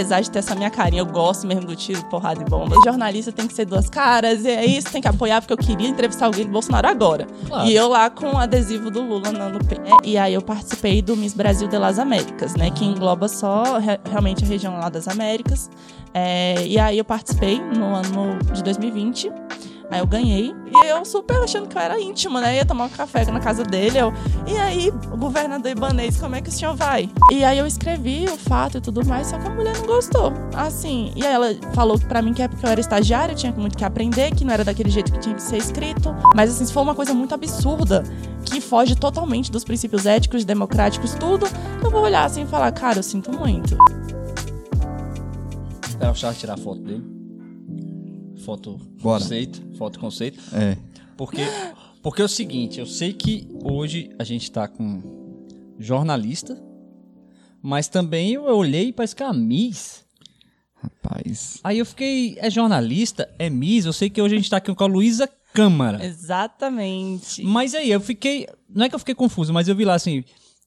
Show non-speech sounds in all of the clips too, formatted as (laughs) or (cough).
apesar de ter essa minha carinha, eu gosto mesmo do tiro, porrada e bomba. Jornalista tem que ser duas caras, e é isso, tem que apoiar, porque eu queria entrevistar alguém do Bolsonaro agora. Claro. E eu lá com o adesivo do Lula no, no pé. E aí eu participei do Miss Brasil de las Américas, né? Que engloba só re, realmente a região lá das Américas. É, e aí eu participei no ano de 2020. Aí eu ganhei. E eu super achando que eu era íntima, né? Ia tomar um café na casa dele. Eu, e aí, o governador Ibanês, como é que o senhor vai? E aí eu escrevi o fato e tudo mais, só que a mulher não gostou. Assim. E aí ela falou pra mim que é porque eu era estagiária, eu tinha muito que aprender, que não era daquele jeito que tinha que ser escrito. Mas assim, for uma coisa muito absurda, que foge totalmente dos princípios éticos, democráticos, tudo, eu vou olhar assim e falar, cara, eu sinto muito. É o Charles tirar foto dele foto Bora. conceito, foto conceito. É. Porque porque é o seguinte, eu sei que hoje a gente está com jornalista, mas também eu olhei e parece que é a Miss. Rapaz. Aí eu fiquei, é jornalista, é Miss, eu sei que hoje a gente está aqui com a Luísa Câmara. Exatamente. Mas aí eu fiquei, não é que eu fiquei confuso, mas eu vi lá assim,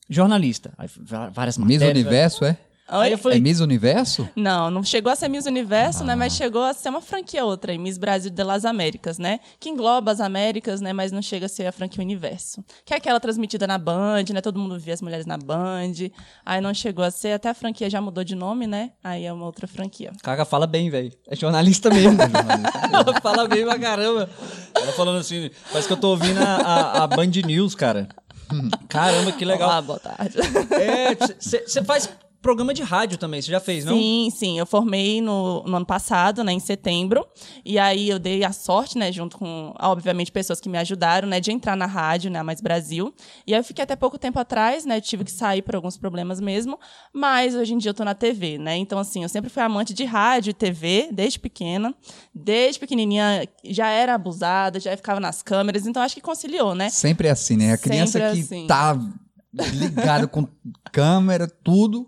jornalista, aí, várias matérias. Miss Universo, é? Oi? Falei, é Miss Universo? Não, não chegou a ser Miss Universo, ah. né? Mas chegou a ser uma franquia outra, Miss Brasil de las Américas, né? Que engloba as Américas, né? Mas não chega a ser a franquia Universo. Que é aquela transmitida na Band, né? Todo mundo via as mulheres na Band. Aí não chegou a ser, até a franquia já mudou de nome, né? Aí é uma outra franquia. Caga fala bem, velho. É jornalista mesmo. (laughs) é jornalista mesmo. (laughs) Fala bem pra caramba. Ela falando assim, parece que eu tô ouvindo a, a, a Band News, cara. (laughs) Caramba, que legal. Olá, boa tarde. É, você faz programa de rádio também, você já fez, não? Sim, sim. Eu formei no, no, ano passado, né, em setembro. E aí eu dei a sorte, né, junto com, obviamente, pessoas que me ajudaram, né, de entrar na rádio, né, Mais Brasil. E aí eu fiquei até pouco tempo atrás, né, tive que sair por alguns problemas mesmo. Mas hoje em dia eu tô na TV, né? Então, assim, eu sempre fui amante de rádio e TV, desde pequena. Desde pequenininha já era abusada, já ficava nas câmeras. Então, acho que conciliou, né? Sempre é assim, né? A criança sempre que assim. tá ligada com câmera, tudo.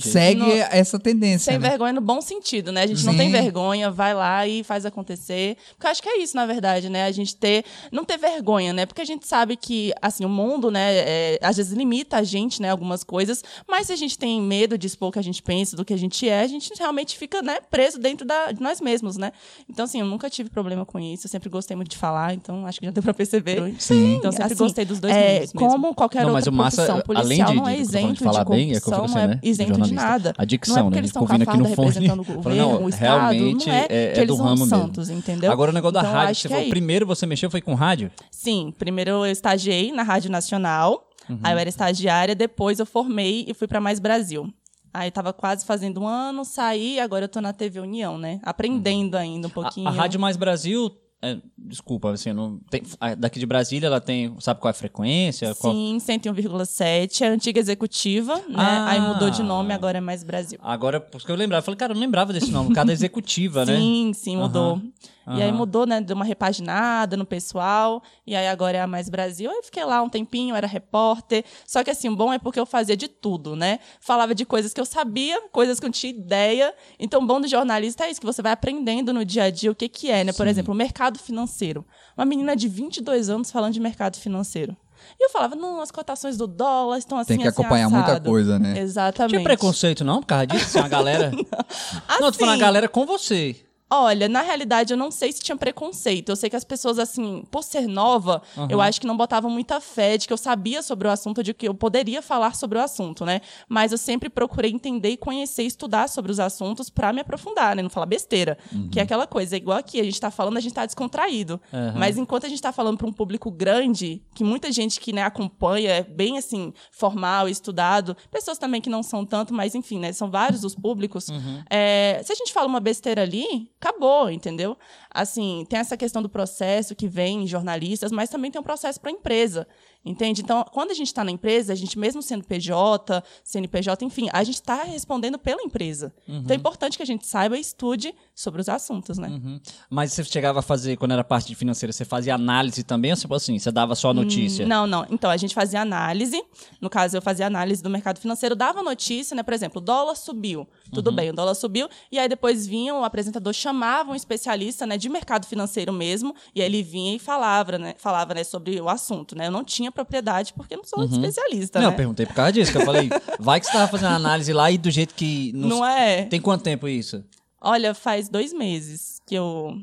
Segue não, essa tendência. Sem né? vergonha no bom sentido, né? A gente Sim. não tem vergonha, vai lá e faz acontecer. Porque eu acho que é isso, na verdade, né? A gente ter. Não ter vergonha, né? Porque a gente sabe que, assim, o mundo, né, é, às vezes limita a gente, né, algumas coisas. Mas se a gente tem medo de expor o que a gente pensa, do que a gente é, a gente realmente fica, né, preso dentro da, de nós mesmos, né? Então, assim, eu nunca tive problema com isso. Eu sempre gostei muito de falar, então acho que já deu pra perceber. Sim. Então, sempre assim, gostei dos dois é, Como qualquer não, outra mas o massa, profissão policial, além de, não é isento de, falar de corrupção, bem, é como você, né? Isento de nada. A dicção, não é né? Eles ouvindo aqui no fone. O (laughs) governo, não, o Estado, realmente não é, é, é do ramo santos, mesmo. entendeu? Agora o negócio da então, rádio, você falou, é primeiro você mexeu foi com rádio? Sim, primeiro eu estagiei na Rádio Nacional, uhum. aí eu era estagiária, depois eu formei e fui para Mais Brasil. Aí tava quase fazendo um ano, saí, agora eu tô na TV União, né? Aprendendo uhum. ainda um pouquinho. A, a Rádio Mais Brasil é, desculpa, assim, não tem, daqui de Brasília ela tem, sabe qual é a frequência? Qual... Sim, 101,7, é a antiga executiva, né? Ah, Aí mudou de nome, agora é mais Brasil. Agora, porque eu lembrava, eu falei, cara, eu não lembrava desse nome, cada executiva, sim, né? Sim, sim, mudou. Uhum. Uhum. E aí mudou, né? Deu uma repaginada no pessoal. E aí agora é a Mais Brasil. Aí fiquei lá um tempinho, era repórter. Só que assim, bom é porque eu fazia de tudo, né? Falava de coisas que eu sabia, coisas que eu não tinha ideia. Então, bom do jornalista é isso, que você vai aprendendo no dia a dia o que, que é, né? Sim. Por exemplo, o mercado financeiro. Uma menina de 22 anos falando de mercado financeiro. E eu falava, não, as cotações do dólar estão assim, Tem que assim, acompanhar assado. muita coisa, né? Exatamente. Tinha preconceito não por causa disso? Assim, a galera... não, (laughs) assim, não, tô falando a galera com você. Olha, na realidade, eu não sei se tinha preconceito. Eu sei que as pessoas, assim, por ser nova, uhum. eu acho que não botavam muita fé de que eu sabia sobre o assunto, de que eu poderia falar sobre o assunto, né? Mas eu sempre procurei entender e conhecer, estudar sobre os assuntos para me aprofundar, né? Não falar besteira. Uhum. Que é aquela coisa, é igual aqui, a gente tá falando, a gente tá descontraído. Uhum. Mas enquanto a gente tá falando para um público grande, que muita gente que né, acompanha, é bem, assim, formal, estudado, pessoas também que não são tanto, mas enfim, né? São vários os públicos. Uhum. É, se a gente fala uma besteira ali, acabou, entendeu? Assim, tem essa questão do processo que vem em jornalistas, mas também tem um processo para a empresa. Entende? Então, quando a gente está na empresa, a gente, mesmo sendo PJ, CNPJ, enfim, a gente está respondendo pela empresa. Uhum. Então, é importante que a gente saiba e estude sobre os assuntos, né? Uhum. Mas você chegava a fazer, quando era parte de financeira, você fazia análise também? Ou tipo assim, você dava só notícia? Hum, não, não. Então, a gente fazia análise. No caso, eu fazia análise do mercado financeiro, dava notícia, né? Por exemplo, o dólar subiu. Tudo uhum. bem, o dólar subiu. E aí, depois vinha o apresentador, chamava um especialista né, de mercado financeiro mesmo, e aí ele vinha e falava, né? Falava né, sobre o assunto, né? Eu não tinha propriedade, porque não sou uhum. especialista, não, né? eu perguntei por causa disso, que eu falei, vai que você tava fazendo análise lá e do jeito que... Não, não é? Tem quanto tempo isso? Olha, faz dois meses que eu.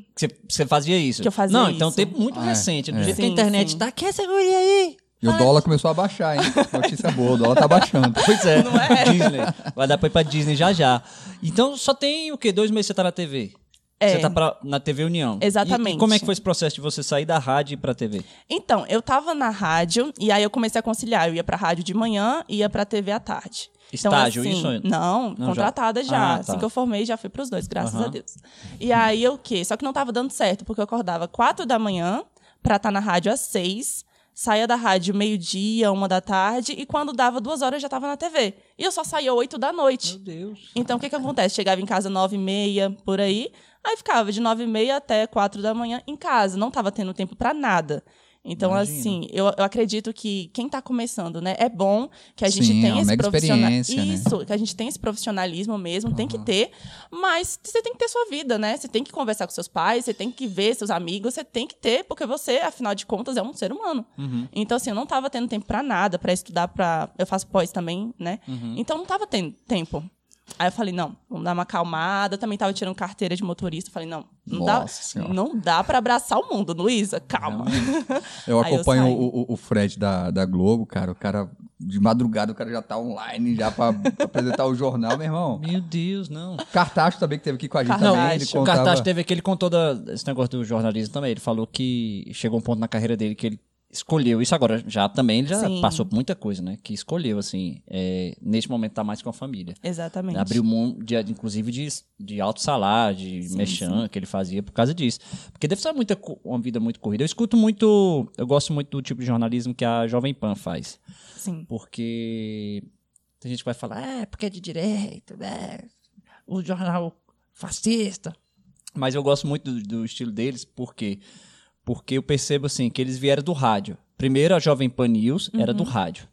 Você fazia isso? Que eu fazia Não, isso. então tempo muito ah, recente. Do é. jeito sim, que a internet sim. tá, quer segurar aí? E o dólar começou a baixar, hein? (laughs) Notícia boa, o dólar tá baixando. Pois é. Não é? Disney. Vai dar pra ir pra Disney já já. Então só tem o quê? Dois meses você tá na TV? É. Você tá pra, na TV União. Exatamente. E, e como é que foi esse processo de você sair da rádio e ir pra TV? Então, eu tava na rádio e aí eu comecei a conciliar. Eu ia pra rádio de manhã e ia pra TV à tarde. Estágio, então, assim, isso? Não, Não, contratada já. já. Ah, Assim tá. que eu formei, já fui pros dois, graças Aham. a Deus. E aí eu o quê? Só que não tava dando certo, porque eu acordava quatro da manhã pra estar na rádio às seis. Saía da rádio meio-dia, uma da tarde, e quando dava duas horas eu já tava na TV. E eu só saía oito da noite. Deus. Então, o que que acontece? Chegava em casa nove e meia, por aí, aí ficava de nove e meia até quatro da manhã em casa. Não tava tendo tempo pra nada. Então, Imagina. assim, eu, eu acredito que quem tá começando, né, é bom que a gente Sim, é tenha uma esse profissionalismo. né? Isso, que a gente tem esse profissionalismo mesmo, tem que ter, mas você tem que ter sua vida, né? Você tem que conversar com seus pais, você tem que ver seus amigos, você tem que ter, porque você, afinal de contas, é um ser humano. Uhum. Então, assim, eu não tava tendo tempo pra nada, pra estudar, pra. Eu faço pós também, né? Uhum. Então não tava tendo tempo. Aí eu falei, não, vamos dar uma acalmada. Eu também tava tirando carteira de motorista. Eu falei, não, não Nossa dá, Senhora. não dá para abraçar o mundo, Luísa, calma. (laughs) Eu Aí eu acompanho saí. o, o- Fred da, da Globo, cara. O cara, de madrugada, o cara já tá online já pra, pra (laughs) apresentar o jornal, meu irmão. Meu Deus, não. Cartacho também, que teve aqui com a gente Cartacho. também. Ele Não, O contava... Cartaz teve aquele contou da, esse negócio do jornalismo também. Ele falou que chegou um ponto na carreira dele que ele escolheu isso agora já também ele já Sim. passou por muita coisa né que escolheu assim é, neste momento tá mais com a família Exatamente. abriu mão de, inclusive de, de alto salário de Sim, que ele fazia por causa disso porque deve ser muita uma vida muito corrida eu escuto muito eu gosto muito do tipo de jornalismo que a Jovem Pan faz Sim. porque tem gente que vai falar, é, porque é de direita, né? O jornal fascista. Mas eu gosto muito do, do estilo deles, por quê? Porque eu percebo assim que eles vieram do rádio. Primeiro a Jovem Pan News era do rádio.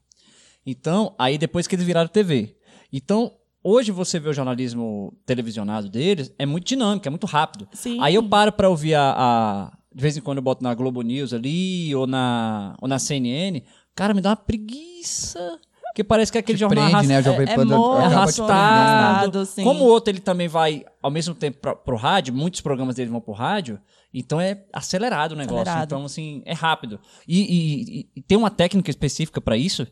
Então, aí depois que eles viraram TV. Então, hoje você vê o jornalismo televisionado deles, é muito dinâmico, é muito rápido. Sim. Aí eu paro pra ouvir a, a- De vez em quando eu boto na Globo News ali, ou na, ou na CNN. Cara, me dá uma preguiça. Porque parece que é aquele Te jornal prende, né? A Jovem é Pan morto, arrastado. arrastado. Como o outro ele também vai ao mesmo tempo pra, pro rádio, muitos programas dele vão pro rádio, então é acelerado o negócio. Acelerado. Então, assim, é rápido. E, e- e- e tem uma técnica específica pra isso?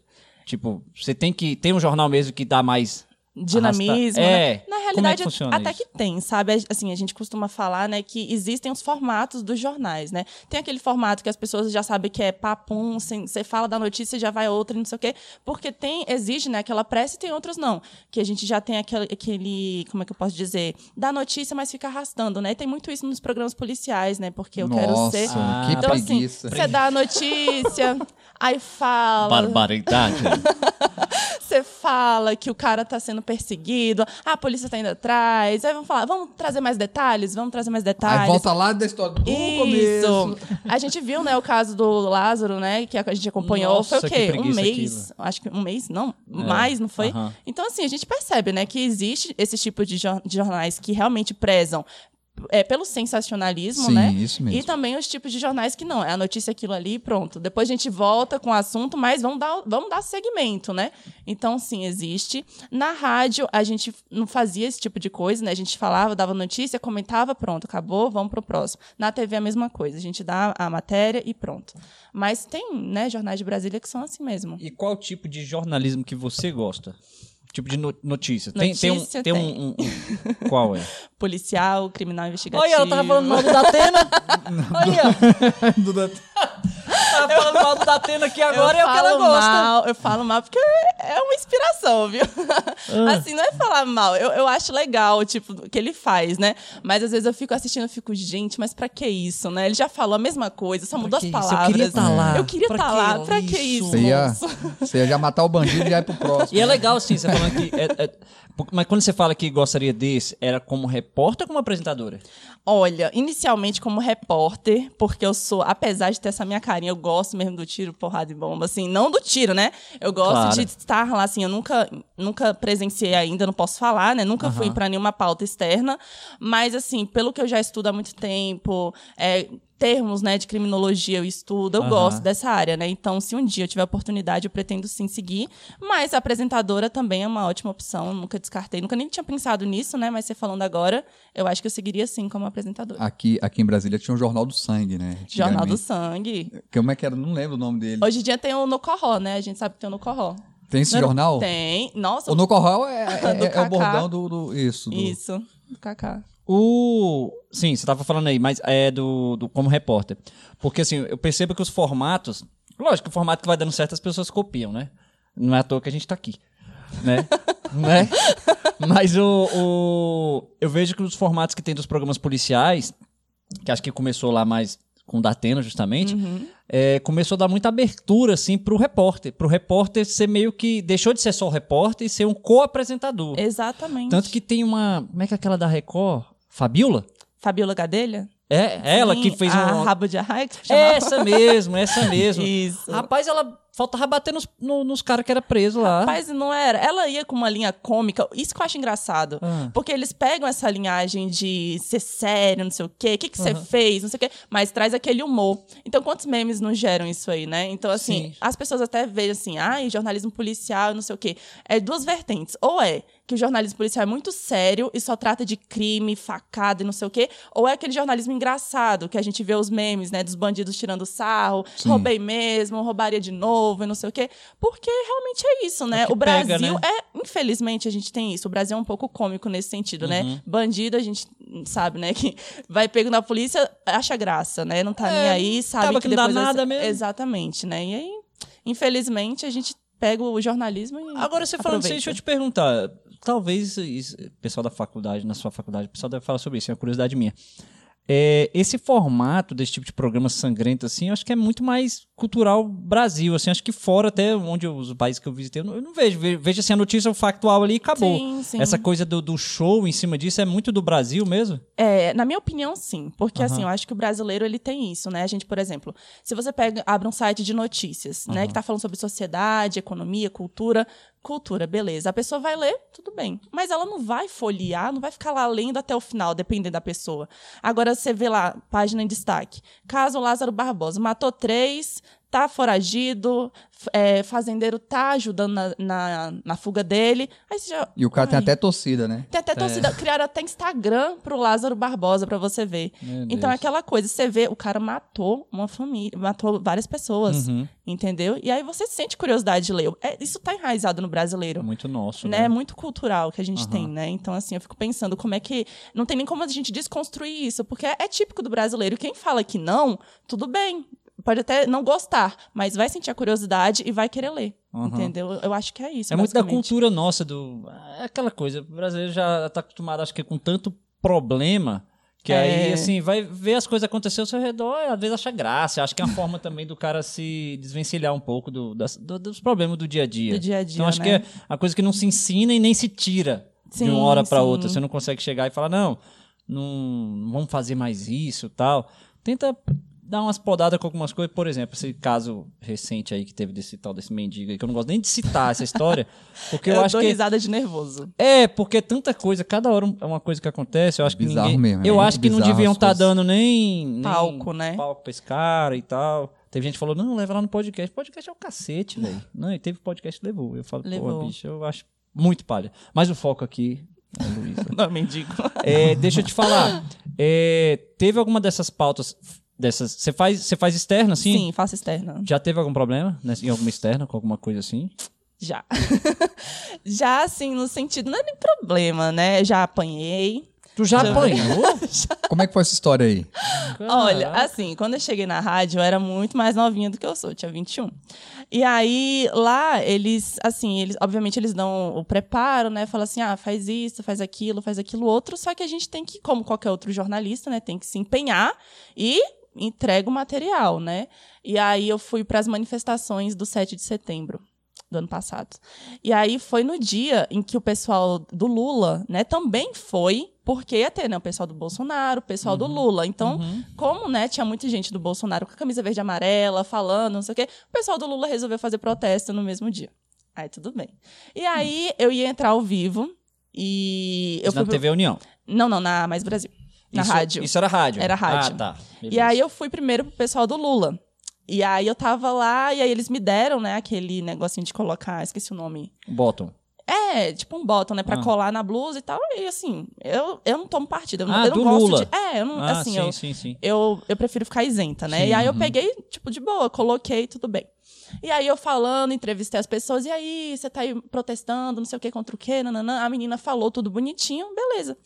Tipo, você tem que. Tem um jornal mesmo que dá mais. Dinamismo. Né? É. Na Como é realidade, que até isso? que tem, sabe? Assim, a gente costuma falar, né, que existem os formatos dos jornais, né? Tem aquele formato que as pessoas já sabem que é papum, você fala da notícia e já vai outra, não sei o quê. Porque tem, exige, né, aquela pressa e tem outros não. Que a gente já tem aquele, aquele, como é que eu posso dizer? Da notícia, mas fica arrastando, né? E tem muito isso nos programas policiais, né? Porque eu quero Nossa, ser. que Então, assim, preguiça. você dá a notícia, (laughs) aí fala. Barbaridade. (laughs) Você fala que o cara tá sendo perseguido, a polícia tá indo atrás, aí vamos falar, vamos trazer mais detalhes, vamos trazer mais detalhes. Aí volta lá da história do Isso. começo. A gente viu, né, o caso do Lázaro, né, que a gente acompanhou. Nossa, foi o que quê? Um mês. Acho que um mês, não, mais, não foi? Então, assim, a gente percebe, né, que existe esse tipo de jornais que realmente prezam é, pelo sensacionalismo, Sim, né? isso mesmo. E também os tipos de jornais que não. É a notícia aquilo ali e pronto. Depois a gente volta com o assunto, mas vamos dar, vamos dar segmento, né? Então, sim, existe. Na rádio, a gente não fazia esse tipo de coisa, né? A gente falava, dava notícia, comentava, pronto, acabou, vamos pro próximo. Na TV a mesma coisa. A gente dá a matéria e pronto. Mas tem, né, jornais de Brasília que são assim mesmo. E qual tipo de jornalismo que você gosta? Tipo de no- notícia. Tem, tem, um, tem. Um, um- um- Qual é? (laughs) Policial, criminal investigativo. Olha, ela tava falando mal do Datena. (laughs) Olha, (laughs) Duda- tava falando mal do Datena aqui agora eu é o que ela gosta. Mal, eu falo mal porque é uma inspiração, viu? Ah. Assim, não é falar mal. Eu, eu acho legal, tipo, o que ele faz, né? Mas às vezes eu fico assistindo e fico, gente, mas pra que isso, né? Ele já falou a mesma coisa, só mudou as isso? Eu palavras. queria tá lá. Eu queria estar que lá. Pra que isso? Você ia, você ia já matar o bandido e já ir pro próximo. E é legal, assim, você falando que. é- é- mas quando você fala que gostaria desse, era como repórter ou como apresentadora? Olha, inicialmente como repórter, porque eu sou, apesar de ter essa minha carinha, eu gosto mesmo do tiro, porrada e bomba, assim, não do tiro, né? Eu gosto Claro. de estar lá, assim, eu nunca, nunca presenciei ainda, não posso falar, né? Nunca fui Aham. para nenhuma pauta externa, mas, assim, pelo que eu já estudo há muito tempo, é, termos, né, de criminologia eu estudo, eu Aham. gosto dessa área, né? Então, se um dia eu tiver oportunidade, eu pretendo sim seguir. Mas a apresentadora também é uma ótima opção, nunca descartei, nunca nem tinha pensado nisso, né? Mas você falando agora, eu acho que eu seguiria sim como apresentadora. Aqui, aqui em Brasília tinha o Jornal do Sangue, né? Jornal do. Sangue. Como é que era? Não lembro o nome dele. Hoje em dia tem o No Corró, né? A gente sabe que tem o No Corró. Tem esse Não jornal? Tem. Nossa, O No (laughs) é, é, Do é o bordão do, do- Isso. Do, isso. Do Kaká. O. Sim, você tava falando aí, mas é do, do como repórter. Porque assim, eu percebo que os formatos. Lógico que o formato que vai dando certo as pessoas copiam, né? Não é à toa que a gente tá aqui. Né? (laughs) né? Mas o, o. Eu vejo que os formatos que tem dos programas policiais, que acho que começou lá mais com o Datena, justamente, é, começou a dar muita abertura, assim, pro repórter. Pro repórter ser meio que. Deixou de ser só o repórter e ser um co-apresentador. Exatamente. Tanto que tem uma. Como é que é aquela da Record? Fabiola? Fabiola Gadelha? É, ela Sim, que fez a um. Rabo de Arraia, que chamava. Essa mesmo, essa mesmo. (laughs) Isso. Rapaz, ela faltava bater nos, no- nos caras que era preso lá. Rapaz, não era. Ela ia com uma linha cômica. Isso que eu acho engraçado. Ah. Porque eles pegam essa linhagem de ser sério, não sei o quê. O que, que você fez, não sei o quê. Mas traz aquele humor. Então, quantos memes não geram isso aí, né? Então, assim, Sim. as pessoas até veem assim, ai, jornalismo policial, não sei o quê. É duas vertentes. Ou é que o jornalismo policial é muito sério e só trata de crime, facada e não sei o quê. Ou é aquele jornalismo engraçado, que a gente vê os memes, né? Dos bandidos tirando sarro, Sim. roubei mesmo, roubaria de novo e não sei o quê. Porque realmente é isso, né? É que o Brasil pega, né? é, infelizmente, a gente tem isso. O Brasil é um pouco cômico nesse sentido, Uhum. né? Bandido, a gente sabe, né? Que vai pego na polícia, acha graça, né? Não tá É, nem aí, sabe acaba que não dá depois vai nada mesmo. Exatamente, né? E aí, infelizmente, a gente pega o jornalismo e. Agora você falando aproveita. deixa eu te perguntar. Talvez pessoal da faculdade, na sua faculdade, o pessoal deve falar sobre isso, é uma curiosidade minha. É, esse formato desse tipo de programa sangrento, assim, eu acho que é muito mais cultural Brasil, assim, acho que fora até onde eu- os países que eu visitei, eu não, eu não vejo. Ve- Vejo assim a notícia factual ali e acabou. Sim, sim. Essa coisa do, do show em cima disso é muito do Brasil mesmo? É, na minha opinião, sim. Porque, assim, eu acho que o brasileiro, ele tem isso, né? A gente, por exemplo, se você pega, abre um site de notícias, né? Que tá falando sobre sociedade, economia, cultura. Cultura, beleza. A pessoa vai ler, tudo bem. Mas ela não vai folhear, não vai ficar lá lendo até o final, dependendo da pessoa. Agora, você vê lá, página em destaque. Caso Lázaro Barbosa matou três, tá foragido, é, fazendeiro tá ajudando na, na, na fuga dele. Aí você já... E o cara tem Ai. até torcida, né? Tem até torcida, criaram até Instagram pro Lázaro Barbosa pra você ver. Meu Então é Deus. aquela coisa, você vê, o cara matou uma família, matou várias pessoas, Uhum. entendeu? E aí você sente curiosidade de ler. É, isso tá enraizado no brasileiro. É muito nosso, Né? né? É muito cultural que a gente Aham. tem, né? Então, assim, eu fico pensando como é que. Não tem nem como a gente desconstruir isso, porque é, é típico do brasileiro. Quem fala que não, tudo bem. Pode até não gostar, mas vai sentir a curiosidade e vai querer ler. Aham. Entendeu? Eu acho que é isso. É muito da cultura nossa, do. É aquela coisa. O brasileiro já tá acostumado, acho que, com tanto problema. Que aí, É. assim, vai ver as coisas acontecer ao seu redor e às vezes acha graça. Acho que é uma forma também do cara se desvencilhar um pouco do, das- do- dos problemas do dia a dia. Do dia a dia, Então acho né? que é a coisa que não se ensina e nem se tira de Sim, uma hora sim. outra. Você não consegue chegar e falar, não, não, não vamos fazer mais isso tal. Tenta dar umas podadas com algumas coisas. Por exemplo, esse caso recente aí que teve desse tal desse mendigo aí, que eu não gosto nem de citar essa história, (laughs) porque eu, Eu, acho dou que risada de nervoso. é, porque é tanta coisa, cada hora é uma coisa que acontece. Eu acho que Bizarro ninguém, mesmo, é Eu muito acho que não deviam estar coisas. dando nem, nem Palco, né? palco pra esse cara e tal. Teve gente que falou, não, leva lá no podcast. Podcast é o cacete, velho. Não, e teve podcast que levou. Eu falo, pô, Levou. bicho, eu acho muito palha. Mas o foco aqui é Luísa. (laughs) Não, mendigo. É, deixa eu te falar. é, teve alguma dessas pautas dessas. Você faz, você faz externa, assim? Sim, faço externa. Já teve algum problema né, em alguma externa, com alguma coisa assim? Já. (laughs) já, assim, no sentido, não é nem problema, né? Já apanhei. Tu já Já- apanhou? (laughs) Como é que foi essa história aí? Olha, Caraca. assim, quando eu cheguei na rádio, eu era muito mais novinha do que eu sou, eu tinha 21. E aí, lá, eles, assim, eles, obviamente, eles dão o preparo, né? Falam assim, ah, faz isso, faz aquilo, faz aquilo outro. Só que a gente tem que, como qualquer outro jornalista, né? Tem que se empenhar e entrega o material, né? E aí eu fui para as manifestações do 7 de setembro do ano passado. E aí foi no dia em que o pessoal do Lula, né, também foi, porque ia ter, né, o pessoal do Bolsonaro, o pessoal do Lula. Então, Uhum. como, né, tinha muita gente do Bolsonaro com a camisa verde e amarela, falando, não sei o quê, o pessoal do Lula resolveu fazer protesto no mesmo dia. Aí tudo bem. E aí eu ia entrar ao vivo e eu na fui pro- TV União. Não, não, na Mais Brasil. Na isso, rádio. Isso era rádio? Era rádio. Ah, tá. E Beleza. aí eu fui primeiro pro pessoal do Lula. E aí eu tava lá, e aí eles me deram, né, aquele negocinho de colocar, esqueci o nome. Bottom. É, tipo um bottom, né, pra Ah. colar na blusa e tal. E assim, eu, eu não tomo partido. Eu não, Ah, eu não do gosto Lula. de. É, eu não. Ah, assim, sim, eu, sim, sim. eu, eu prefiro ficar isenta, né? Sim, e aí eu uhum. peguei, tipo, de boa, coloquei, tudo bem. E aí eu falando, entrevistei as pessoas, e aí, você tá aí protestando, não sei o que, contra o quê, nananã. A menina falou tudo bonitinho, beleza.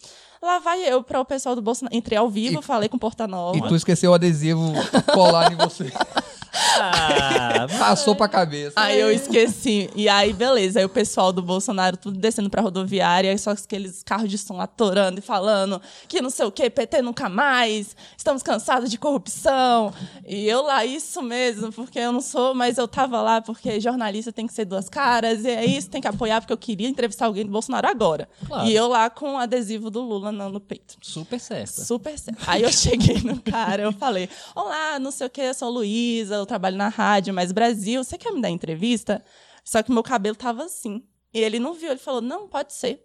Lá vai eu para o pessoal do Bolsonaro. Entrei ao vivo, falei com Porta Nova. E tu esqueceu o adesivo colar em você. (laughs) Ah, Passou pra cabeça. Aí eu esqueci. E aí, beleza. Aí o pessoal do Bolsonaro tudo descendo pra rodoviária, aí só aqueles carros de som atorando e falando que não sei o que, PT nunca mais, estamos cansados de corrupção. E eu lá, isso mesmo, porque eu não sou, mas eu tava lá porque jornalista tem que ser duas caras, e é isso, tem que apoiar, porque eu queria entrevistar alguém do Bolsonaro agora. Claro. E eu lá com o adesivo do Lula no, no peito. super certa. Super certo. Aí eu (laughs) cheguei no cara, eu falei: Olá, não sei o que, eu sou Luísa, eu trabalho na rádio Mais Brasil, você quer me dar entrevista? Só que meu cabelo tava assim. E ele não viu, ele falou: Não, pode ser.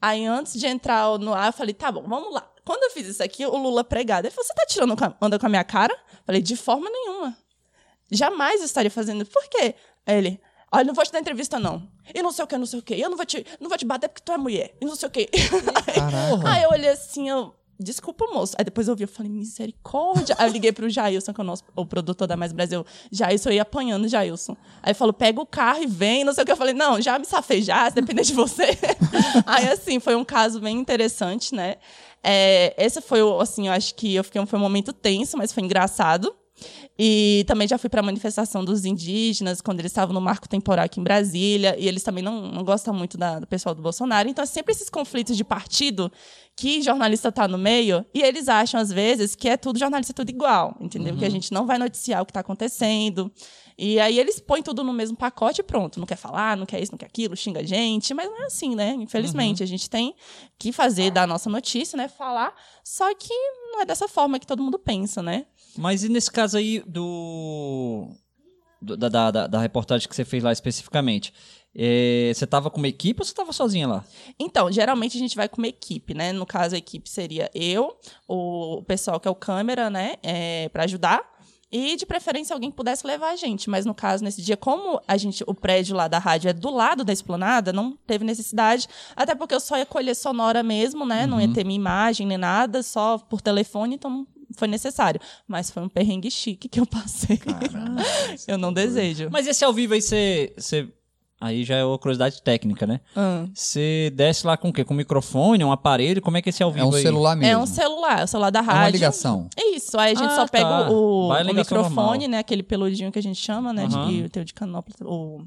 Aí antes de entrar no ar, eu falei: Tá bom, vamos lá. Quando eu fiz isso aqui, o Lula pregado, ele falou: Você tá tirando onda com a minha cara? Eu falei: De forma nenhuma. Jamais eu estaria fazendo. Por quê? Aí ele. Olha, não vou te dar entrevista, não. E não sei o que, não sei o que. Eu não vou te, não vou te bater porque tu é mulher. E não sei o que. (laughs) Caraca. Aí eu olhei assim, eu. Desculpa, moço. Aí depois eu vi, eu falei, misericórdia. Aí eu liguei pro Jailson, que é o nosso o produtor da Mais Brasil. Jailson, eu ia apanhando Jailson. Aí falou, pega o carro e vem, não sei o que. Eu falei, não, já me safei já, se depender de você. (laughs) Aí, assim, foi um caso bem interessante, né? É, esse foi, assim, eu acho que eu fiquei, foi um momento tenso, mas foi engraçado. E também já fui para a manifestação dos indígenas, quando eles estavam no marco temporal aqui em Brasília, e eles também não, não gostam muito da- do pessoal do Bolsonaro. Então, é sempre esses conflitos de partido que jornalista está no meio, e eles acham, às vezes, que é tudo jornalista tudo igual, entendeu? Que a gente não vai noticiar o que está acontecendo. E aí eles põem tudo no mesmo pacote e pronto. Não quer falar, não quer isso, não quer aquilo, xinga a gente, mas não é assim, né? Infelizmente, a gente tem que fazer da nossa notícia, né? Falar, só que não é dessa forma que todo mundo pensa, né? Mas e nesse caso aí do. do- da, da, da- reportagem que você fez lá especificamente? É, você tava com uma equipe ou você tava sozinha lá? Então, geralmente a gente vai com uma equipe, né? No caso, a equipe seria eu, o pessoal que é o câmera, né? É, para ajudar. E, de preferência, alguém que pudesse levar a gente. Mas, no caso, nesse dia, como a gente, o prédio lá da rádio é do lado da esplanada, não teve necessidade. Até porque eu só ia colher sonora mesmo, né? Não ia ter minha imagem nem nada, só por telefone, então não foi necessário. Mas foi um perrengue chique que eu passei. (laughs) eu não desejo. Mas esse ao vivo aí você. você- Aí já é uma curiosidade técnica, né? Ah. Você desce lá com o quê? Com microfone, um aparelho? Como é que é esse ao É vivo um aí? celular mesmo. É um celular, é o celular da É rádio. uma ligação. Isso, aí a gente Ah, só pega tá. o, o microfone, normal. né? Aquele peludinho que a gente chama, né? Aham. De, o de canopla, o...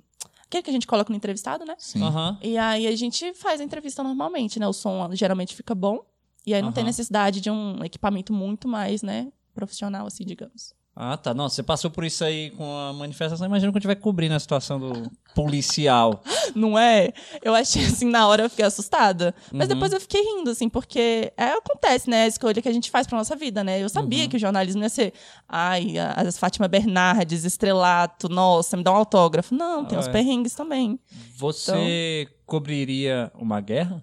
Aquele que a gente coloca no entrevistado, né? Sim. E aí a gente faz a entrevista normalmente, né? O som geralmente fica bom. E aí não tem Aham. necessidade de um equipamento muito mais, né? Profissional, assim, digamos. Ah, tá. Não, você passou por isso aí com a manifestação. Imagina quando tiver cobrindo a situação do policial. (laughs) Não é? Eu achei assim, na hora eu fiquei assustada. Mas Uhum. depois eu fiquei rindo, assim, porque é, acontece, né? A escolha que a gente faz pra nossa vida, né? Eu sabia Uhum. que o jornalismo ia ser, ai, as Fátima Bernardes, estrelato, nossa, me dá um autógrafo. Não, tem Ah, os é. perrengues também. Você cobriria uma guerra?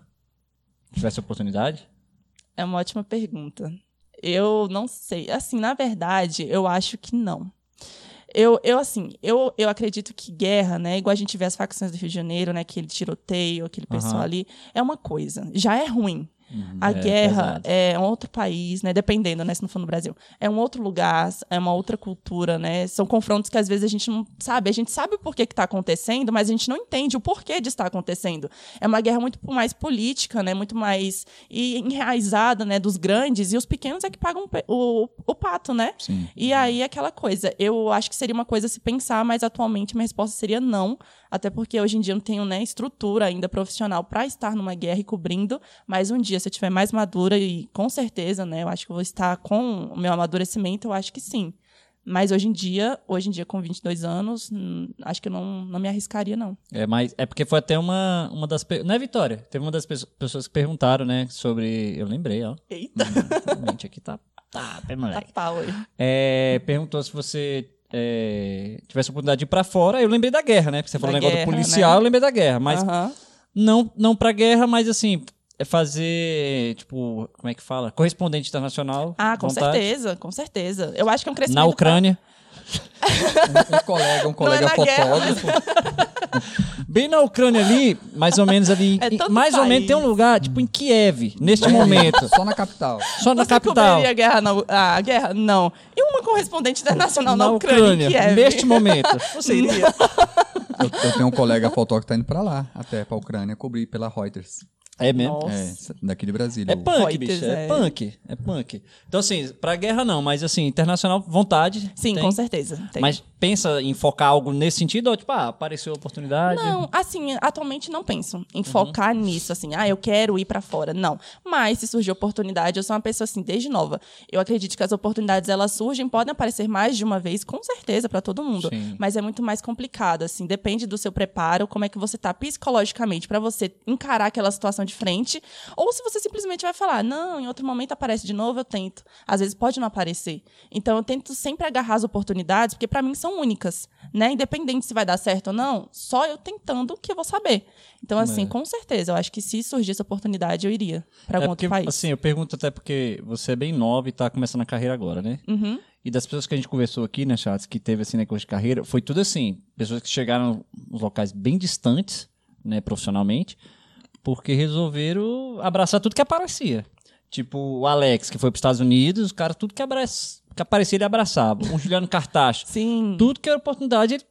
Se tivesse oportunidade? É uma ótima pergunta. Eu não sei. Assim, na verdade, eu acho que não. Eu, eu assim, eu, eu acredito que guerra, né? Igual a gente vê as facções do Rio de Janeiro, né? Aquele tiroteio, aquele pessoal Aham. ali, é uma coisa. Já é ruim. A é guerra pesado. é um outro país, né? Dependendo, né? Se não for no Brasil. É um outro lugar, é uma outra cultura, né? São confrontos que às vezes a gente não sabe. A gente sabe o porquê que está acontecendo, mas a gente não entende o porquê de estar acontecendo. É uma guerra muito mais política, né? Muito mais enraizada, né? Dos grandes e os pequenos é que pagam o, o pato, né? Sim. E aí, aquela coisa, eu acho que seria uma coisa se pensar, mas atualmente minha resposta seria não. Até porque hoje em dia eu não tenho né, estrutura ainda profissional para estar numa guerra e cobrindo. Mas um dia, se eu estiver mais madura, e com certeza, né, eu acho que eu vou estar com o meu amadurecimento, eu acho que sim. Mas hoje em dia, hoje em dia, com 22 anos, hum, acho que eu não, não me arriscaria, não. É, mas é porque foi até uma, uma das. pe- Não é Vitória? Teve uma das pesso- pessoas que perguntaram, né? Sobre. Eu lembrei, ó. Eita, Realmente aqui tá. Tá, pé tá moleque. pau aí. É, perguntou se você é, tivesse a oportunidade de ir pra fora. Eu lembrei da guerra, né? Porque você falou Da negócio guerra, do policial, né? eu lembrei da guerra. Mas Aham. não, não pra guerra, mas assim, é fazer, tipo, como é que fala? Correspondente internacional. Ah, com vontade. certeza, com certeza. Eu acho que é um crescimento. Na Ucrânia. Um, um colega, um colega guerra, fotógrafo. Bem na Ucrânia ali, mais ou menos ali. É mais ou menos tem um lugar, tipo em Kiev, neste momento. Só na capital. Só na Você capital. cobriria a guerra, na, a guerra? Não. E uma correspondente internacional na, Na Ucrânia, Ucrânia, em Kiev? neste momento. (laughs) Você iria. Eu, eu tenho um colega fotógrafo que tá indo pra lá, até pra Ucrânia, cobrir pela Reuters. É mesmo? Nossa. É, daqui de Brasília. É punk, bicho. É, é. punk. É punk. Então, assim, pra guerra não, mas assim, internacional, vontade. Sim, tem. com certeza. tem. Mas pensa em focar algo nesse sentido, ou tipo, ah, apareceu a oportunidade. Não, assim, atualmente não penso Uhum. em focar nisso, assim, ah, eu quero ir pra fora. Não. Mas se surgir oportunidade, eu sou uma pessoa assim, desde nova. Eu acredito que as oportunidades elas surgem, podem aparecer mais de uma vez, com certeza, pra todo mundo. Sim. Mas é muito mais complicado, assim, depende do seu preparo, como é que você tá psicologicamente pra você encarar aquela situação de frente, ou se você simplesmente vai falar, não, em outro momento aparece de novo, eu tento. Às vezes pode não aparecer. Então eu tento sempre agarrar as oportunidades, porque pra mim são únicas, né? Independente se vai dar certo ou não, só eu tentando que eu vou saber. Então assim, com certeza, eu acho que se surgisse essa oportunidade, eu iria pra algum é porque, outro país. assim, eu pergunto até porque você é bem nova e tá começando a carreira agora, né? Uhum. E das pessoas que a gente conversou aqui, né, Chats, que teve assim negócio de carreira, foi tudo assim, pessoas que chegaram nos locais bem distantes, né, profissionalmente, porque resolveram abraçar tudo que aparecia. Tipo, o Alex, que foi para os Estados Unidos, o cara, tudo que, abraça, que aparecia, ele abraçava. Um Juliano Cartacho, (laughs) Sim. tudo que era oportunidade, ele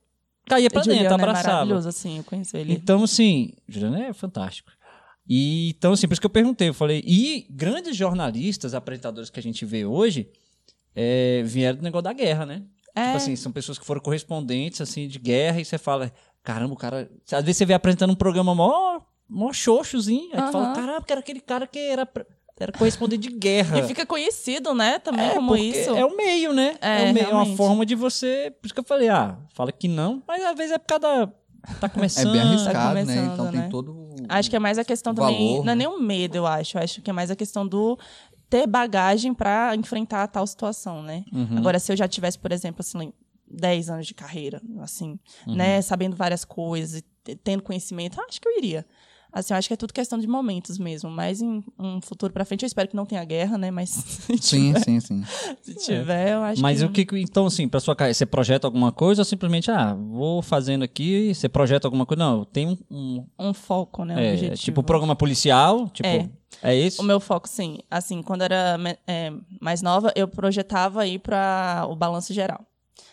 caía dentro, Juliano é abraçava. maravilhoso, assim, eu conheço ele. Então, assim, Juliano é fantástico. E, então, assim, por isso que eu perguntei, eu falei, e grandes jornalistas, apresentadores que a gente vê hoje, é, vieram do negócio da guerra, né? É. Tipo assim, são pessoas que foram correspondentes, assim, de guerra, e você fala, caramba, o cara... Às vezes você vê apresentando um programa mó, mó xoxozinho, aí tu fala, caramba, que era aquele cara que era, pra- era correspondente de guerra. E fica conhecido, né, também É, como isso. É o meio, né? É, o meio, é uma forma de você... Por isso que eu falei, ah, fala que não, mas às vezes é por causa da... Tá É começando. bem arriscado, né? começando, Então né? tem todo. Acho que é mais a questão o também. valor, não é né? nem o medo, eu acho. Eu acho que é mais a questão do ter bagagem pra enfrentar tal situação, né? Uhum. Agora, se eu já tivesse, por exemplo, assim, 10 anos de carreira, assim, Uhum. né? Sabendo várias coisas, e te- tendo conhecimento, acho que eu iria. Assim, eu acho que é tudo questão de momentos mesmo. Mas em um futuro pra frente, eu espero que não tenha guerra, né? Mas (laughs) se Sim, sim, sim. se tiver, eu acho Mas que. o que, então, assim, pra sua carreira, você projeta alguma coisa ou simplesmente, ah, vou fazendo aqui, você projeta alguma coisa? Não, tem um, um foco, né? Um é, objetivo. tipo programa policial, tipo, é, É. isso? O meu foco, sim. Assim, quando eu era é, mais nova, eu projetava ir para o balanço geral.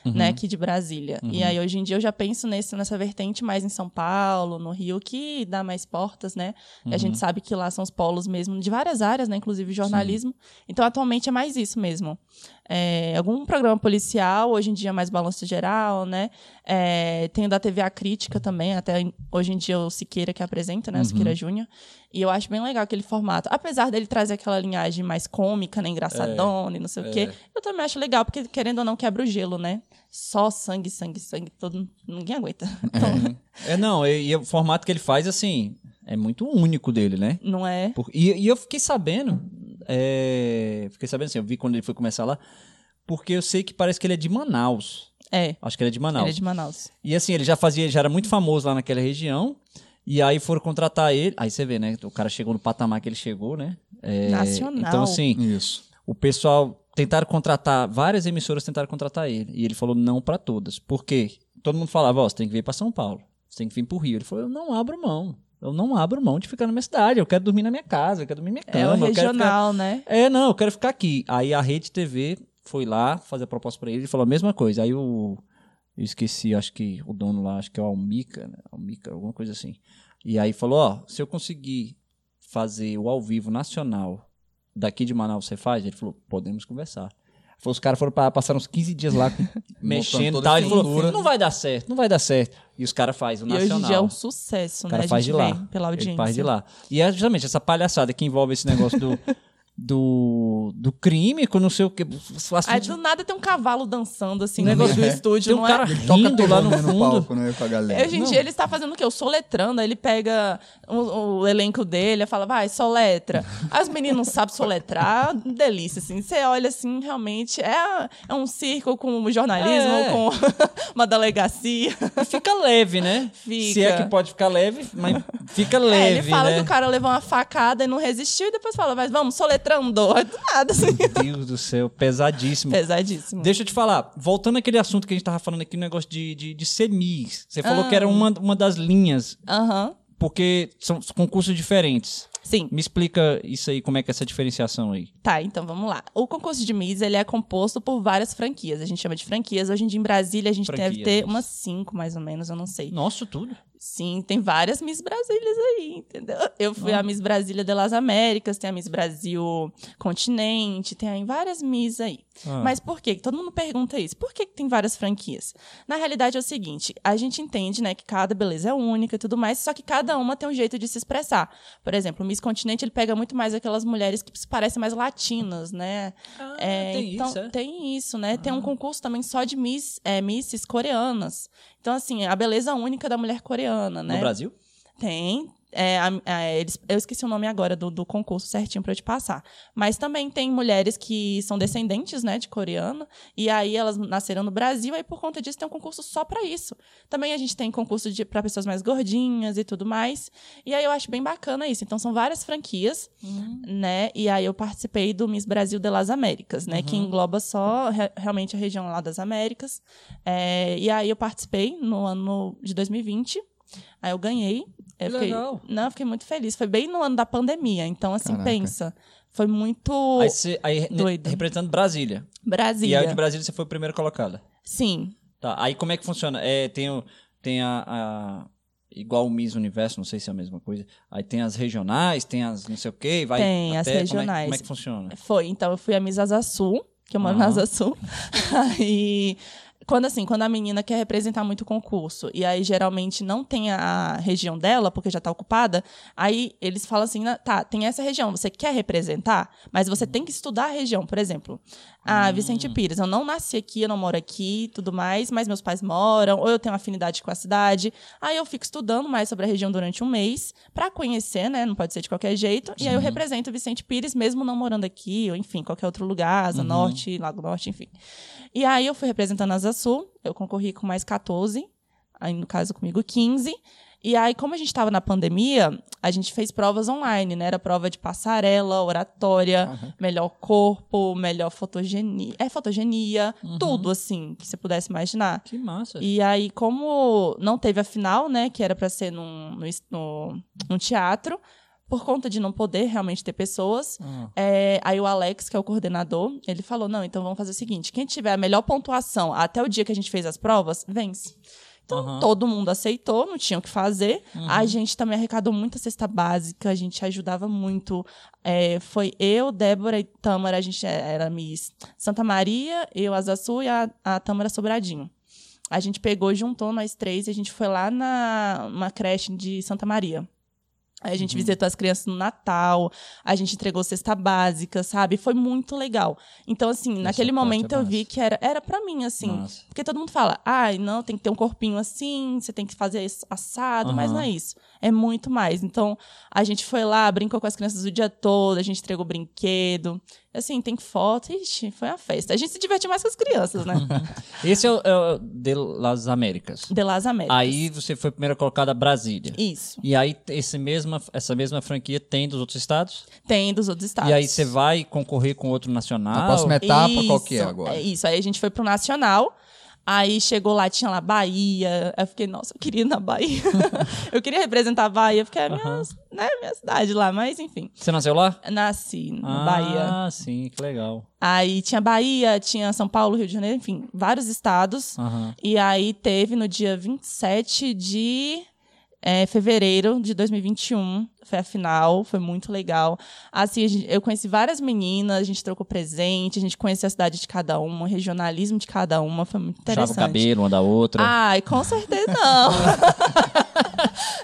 Uhum. Né, aqui de Brasília. E aí, hoje em dia, eu já penso nesse, nessa vertente mais em São Paulo, no Rio, que dá mais portas, né? E a gente sabe que lá são os polos mesmo de várias áreas, né? Inclusive jornalismo. Então, atualmente é mais isso mesmo. É, algum programa policial, hoje em dia mais balanço geral, né? É, tem o da TV A Crítica também, até hoje em dia o Siqueira que apresenta, né? O Siqueira Júnior. E eu acho bem legal aquele formato. Apesar dele trazer aquela linhagem mais cômica, né? Engraçadona e não sei o quê. Eu também acho legal, porque querendo ou não quebra o gelo, né? Só sangue, sangue, sangue, todo, ninguém aguenta. Então, É, não, e, e o formato que ele faz, assim, é muito único dele, né? não é? Por- e, e eu fiquei sabendo, é, fiquei sabendo assim, eu vi quando ele foi começar lá, porque eu sei que parece que ele é de Manaus. É. Acho que ele é de Manaus. Ele é de Manaus. E assim, ele já fazia, já era muito famoso lá naquela região. E aí foram contratar ele. Aí você vê, né? O cara chegou no patamar que ele chegou, né? É, Nacional. Então, assim, Isso. o pessoal tentaram contratar, várias emissoras tentaram contratar ele. E ele falou não pra todas. Por quê? Todo mundo falava, ó, você tem que vir pra São Paulo. Você tem que vir pro Rio. Ele falou, eu não abro mão. Eu não abro mão de ficar na minha cidade. Eu quero dormir na minha casa, eu quero dormir na minha É cama. o eu quero ficar- regional, né? é, não, eu quero ficar aqui. Aí a Rede TV foi lá fazer a proposta pra ele e falou a mesma coisa. Aí o. Eu esqueci, acho que o dono lá, acho que é o Almica, né? Almica, alguma coisa assim. E aí falou: ó, se eu conseguir fazer o ao vivo nacional daqui de Manaus, você faz? Ele falou: podemos conversar. Falou, os caras foram pra, passaram uns 15 dias lá (laughs) mexendo e tal. Ele falou: não vai dar certo, não vai dar certo. E os caras fazem o E hoje nacional. em dia é um sucesso, O né? cara A faz gente de lá. pela audiência. Ele faz de lá. E é justamente essa palhaçada que envolve esse negócio do, do, do crime, com não sei o que. Aí do nada tem um cavalo dançando assim no Negócio- meio do estúdio, Tem um não cara é? Ele toca rindo lá no fundo. palco, né, com a galera. Hoje em Não. dia ele está fazendo o quê? O soletrando, aí ele pega o, o elenco dele e fala, vai, soletra. Meninos não sabem soletrar, (laughs) delícia, assim. Você olha assim, realmente, é, é um circo com jornalismo, É. com (laughs) uma delegacia. Fica leve, né? Fica. Se é que pode ficar leve, mas fica É, leve, ele fala né? que o cara levou uma facada e não resistiu, e depois fala, mas vamos, soletrando. Aí do nada, assim. Meu Deus do céu, pesadíssimo. Pesadíssimo. Deixa eu te falar, voltando àquele assunto que a gente tava falando aqui, o negócio de, de, de ser Miss. Você falou Ah. que era uma, uma das linhas, Aham. porque são concursos diferentes. Sim. Me explica isso aí, como é que é essa diferenciação aí. Tá, então vamos lá. O concurso de Miss, ele é composto por várias franquias. A gente chama de franquias. Hoje em dia, em Brasília, a gente deve Franquias, ter isso. umas cinco, mais ou menos, eu não sei. Nossa, tudo. Sim, tem várias Miss Brasílias aí, entendeu? Eu fui a Miss Brasília de las Américas, tem a Miss Brasil Continente, tem aí várias Miss aí. Ah. Mas por quê? Todo mundo pergunta isso. Por que que tem várias franquias? Na realidade é o seguinte, a gente entende, né, que cada beleza é única e tudo mais, só que cada uma tem um jeito de se expressar. Por exemplo, o Miss Continente, ele pega muito mais aquelas mulheres que se parecem mais latinas, né? Ah, É, tem então, isso, é? Tem isso, né? Tem um concurso também só de miss, é, misses coreanas. Então, assim, a beleza única da mulher coreana, né? No Brasil? Tem. É, a- eles, eu esqueci o nome agora do, do concurso certinho para eu te passar. Mas também tem mulheres que são descendentes, né, de coreano. E aí elas nasceram no Brasil, aí por conta disso tem um concurso só para isso. Também a gente tem concurso para pessoas mais gordinhas e tudo mais. E aí eu acho bem bacana isso. Então são várias franquias, né? E aí eu participei do Miss Brasil de las Américas, né? Que engloba só re- realmente a região lá das Américas. É, e aí eu participei no ano de 2020. Aí eu ganhei. Eu Que fiquei, legal. Não, eu fiquei muito feliz. Foi bem no ano da pandemia. Então, assim, Caraca. pensa. Foi muito Aí, você, aí Doido. representando Brasília. E Brasília. aí de Brasília você foi primeiro colocada. Sim. Tá, aí como é que funciona? É, tem, o, tem a, a- Igual o Miss Universo, não sei se é a mesma coisa. Aí tem as regionais, tem as não sei o quê. Vai Tem, as até- como é- regionais. Como é, que funciona? Foi. Então, eu fui a Miss Asa Sul, que eu moro na Aham. Asa Sul. (laughs) Aí. Quando assim, quando a menina quer representar muito o concurso e aí geralmente não tem a região dela, porque já tá ocupada, aí eles falam assim, "Na- tá, tem essa região, você quer representar, mas você tem que estudar a região. Por exemplo, a Vicente Pires, eu não nasci aqui, eu não moro aqui, tudo mais, mas meus pais moram, ou eu tenho afinidade com a cidade. Aí eu fico estudando mais sobre a região durante um mês para conhecer, né? Não pode ser de qualquer jeito. E aí eu represento o Vicente Pires, mesmo não morando aqui, ou enfim, qualquer outro lugar, Asa Norte, Lago Norte, enfim. E aí eu fui representando a Asa Sul, eu concorri com mais 14, aí no caso comigo 15. E aí, como a gente estava na pandemia, a gente fez provas online, né? Era prova de passarela, oratória, melhor corpo, melhor fotogenia, é fotogenia, tudo assim que você pudesse imaginar. Que massa. E aí, como não teve a final, né, que era para ser num, no, num teatro, por conta de não poder realmente ter pessoas, Ah. é, aí o Alex, que é o coordenador, ele falou: não, então vamos fazer o seguinte: quem tiver a melhor pontuação até o dia que a gente fez as provas, vence. Então, Aham. todo mundo aceitou, não tinha o que fazer. A gente também arrecadou muita cesta básica, a gente ajudava muito. É, foi eu, Débora e Tâmara, a gente era Miss Santa Maria, eu, Asa Sul e a, a Tâmara Sobradinho. A gente pegou, juntou nós três e a gente foi lá na uma creche de Santa Maria. A gente visitou as crianças no Natal, a gente entregou cesta básica, sabe? Foi muito legal. Então, assim, naquele parte momento é eu vi que era, era para mim, assim. Massa. Porque todo mundo fala, ai, não, tem que ter um corpinho assim, você tem que fazer assado, mas Aham. não é isso. É muito mais. Então, a gente foi lá, brincou com as crianças o dia todo, a gente entregou brinquedo. Assim, tem foto, ixi, foi uma festa. A gente se divertiu mais com as crianças, né? (laughs) Esse é o, é o de Las Américas. De Las Américas. Aí você foi primeiro colocada Brasília. Isso. E aí esse mesma, essa mesma franquia tem dos outros estados? Tem dos outros estados. E aí você vai concorrer com outro nacional? A próxima etapa, qual que é Isso, agora? isso. Aí a gente foi pro Nacional. Aí chegou lá, tinha lá Bahia. Eu fiquei, nossa, eu queria ir na Bahia. (laughs) eu queria representar a Bahia, porque é a minha, né, minha cidade lá, mas enfim. Você nasceu lá? Nasci na ah, Bahia. sim, que legal. Aí tinha Bahia, tinha São Paulo, Rio de Janeiro, enfim, vários estados. Aham. E aí teve no dia 27 de é, fevereiro de 2021. Foi a final, foi muito legal. Assim, gente- eu conheci várias meninas, a gente trocou presente, a gente conheceu a cidade de cada uma, o regionalismo de cada uma, foi muito Puxava o interessante. cabelo uma da outra. Ai, com certeza não. (laughs)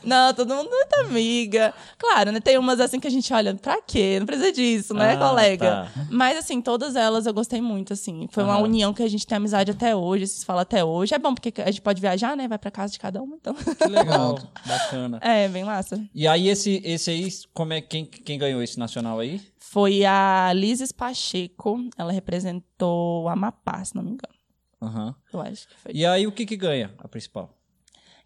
Não, todo mundo é muito amiga. Claro, né? Tem umas assim que a gente olha, pra quê? Não precisa disso, né, Ah, colega? tá. Mas assim, todas elas eu gostei muito, assim. Foi uma Aham. união que a gente tem amizade até hoje, se fala até hoje. É bom porque a gente pode viajar, né? Vai pra casa de cada um, então. Que legal, bacana. É, bem massa. E aí, esse, esse aí, como é, quem, quem ganhou esse nacional aí? Foi a Lises Pacheco, ela representou o Amapá, se não me engano. Aham. Eu acho que foi. E aí, o que que ganha a principal?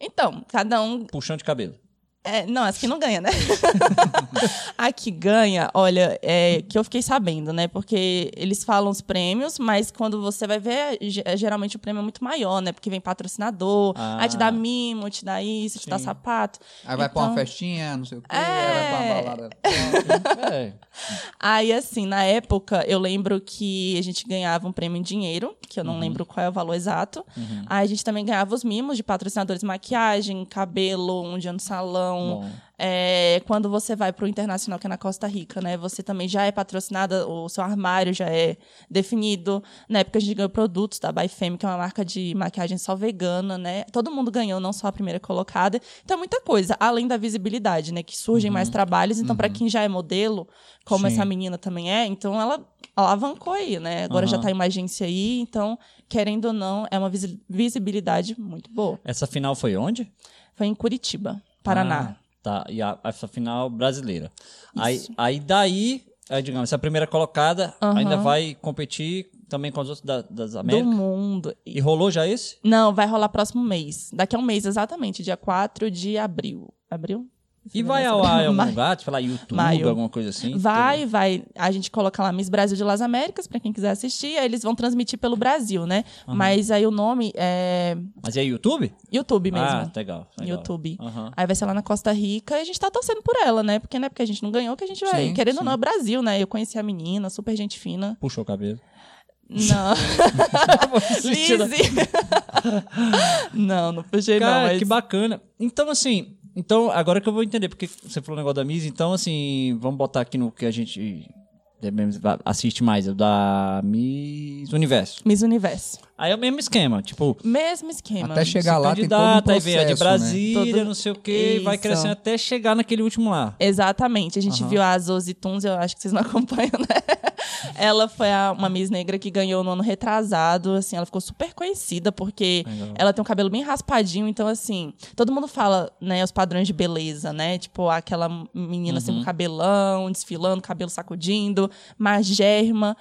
Então, cada um Puxão de cabelo. É, não, essa aqui não ganha, né? (laughs) a que ganha, olha, é que eu fiquei sabendo, né? Porque eles falam os prêmios, mas quando você vai ver, ge- geralmente o prêmio é muito maior, né? Porque vem patrocinador, Ah. aí te dá mimo, te dá isso, te dá Sim. sapato. Aí vai pra uma Então- festinha, não sei o quê, É. aí vai pra uma balada. (laughs) É. Aí, assim, na época, eu lembro que a gente ganhava um prêmio em dinheiro, que eu não lembro qual é o valor exato. Aí a gente também ganhava os mimos de patrocinadores de maquiagem, cabelo, um dia no salão. Bom. É, quando você vai para o internacional, que é na Costa Rica, né? Você também já é patrocinada, o seu armário já é definido. Na época a gente ganhou produtos da By Femme, que é uma marca de maquiagem só vegana, né? Todo mundo ganhou, não só a primeira colocada. Então, muita coisa, além da visibilidade, né? Que surgem mais trabalhos. Então, para quem já é modelo, como Sim. essa menina também é, então ela alavancou aí, né? Agora já Aham. tá em uma agência aí, então, querendo ou não, é uma visi- visibilidade muito boa. Essa final foi onde? Foi em Curitiba, Paraná. Ah, tá, e a, essa final brasileira. Aí, Isso. aí daí, aí, digamos, essa primeira colocada Aham. ainda vai competir também com os outros da- das Do Américas. mundo. E rolou já esse? Não, vai rolar próximo mês. Daqui a um mês, exatamente, dia 4 de abril. Abril? E vai ao ar em algum lugar, tipo lá, YouTube, Maio. alguma coisa assim? Vai, vai. A gente coloca lá Miss Brasil de Las Américas, pra quem quiser assistir. Aí eles vão transmitir pelo Brasil, né? Mas aí o nome é Mas é YouTube? YouTube mesmo. Ah, legal. legal. YouTube. Aham. Aí vai ser lá na Costa Rica e a gente tá torcendo por ela, né? Porque não é porque a gente não ganhou que a gente vai. Sim, Querendo ou sim. não, é Brasil, né? Eu conheci a menina, super gente fina. Puxou o cabelo. Não. (laughs) Lizzy. (laughs) não, não puxei Cara, não, mas... que bacana. Então, assim, então, agora que eu vou entender, porque você falou o negócio da Miss, então, assim, vamos botar aqui no que a gente assiste mais, é o da Miss Universo. Miss Universo. Aí é o mesmo esquema, tipo, Mesmo esquema. Até chegar lá tem todo um aí vem a de processo, né? Brasília, Todo- não sei o quê, e vai Isso. crescendo até chegar naquele último lá. Exatamente. A gente Aham. viu a Zoe Tunes, eu acho que vocês não (laughs) acompanham, né? Ela foi a- uma Miss Negra que ganhou no ano retrasado, assim, ela ficou super conhecida porque Legal. ela tem um cabelo bem raspadinho, então assim, todo mundo fala, né, os padrões de beleza, né? Tipo, aquela menina assim Uhum. com cabelão, desfilando, cabelo sacudindo, magérrima.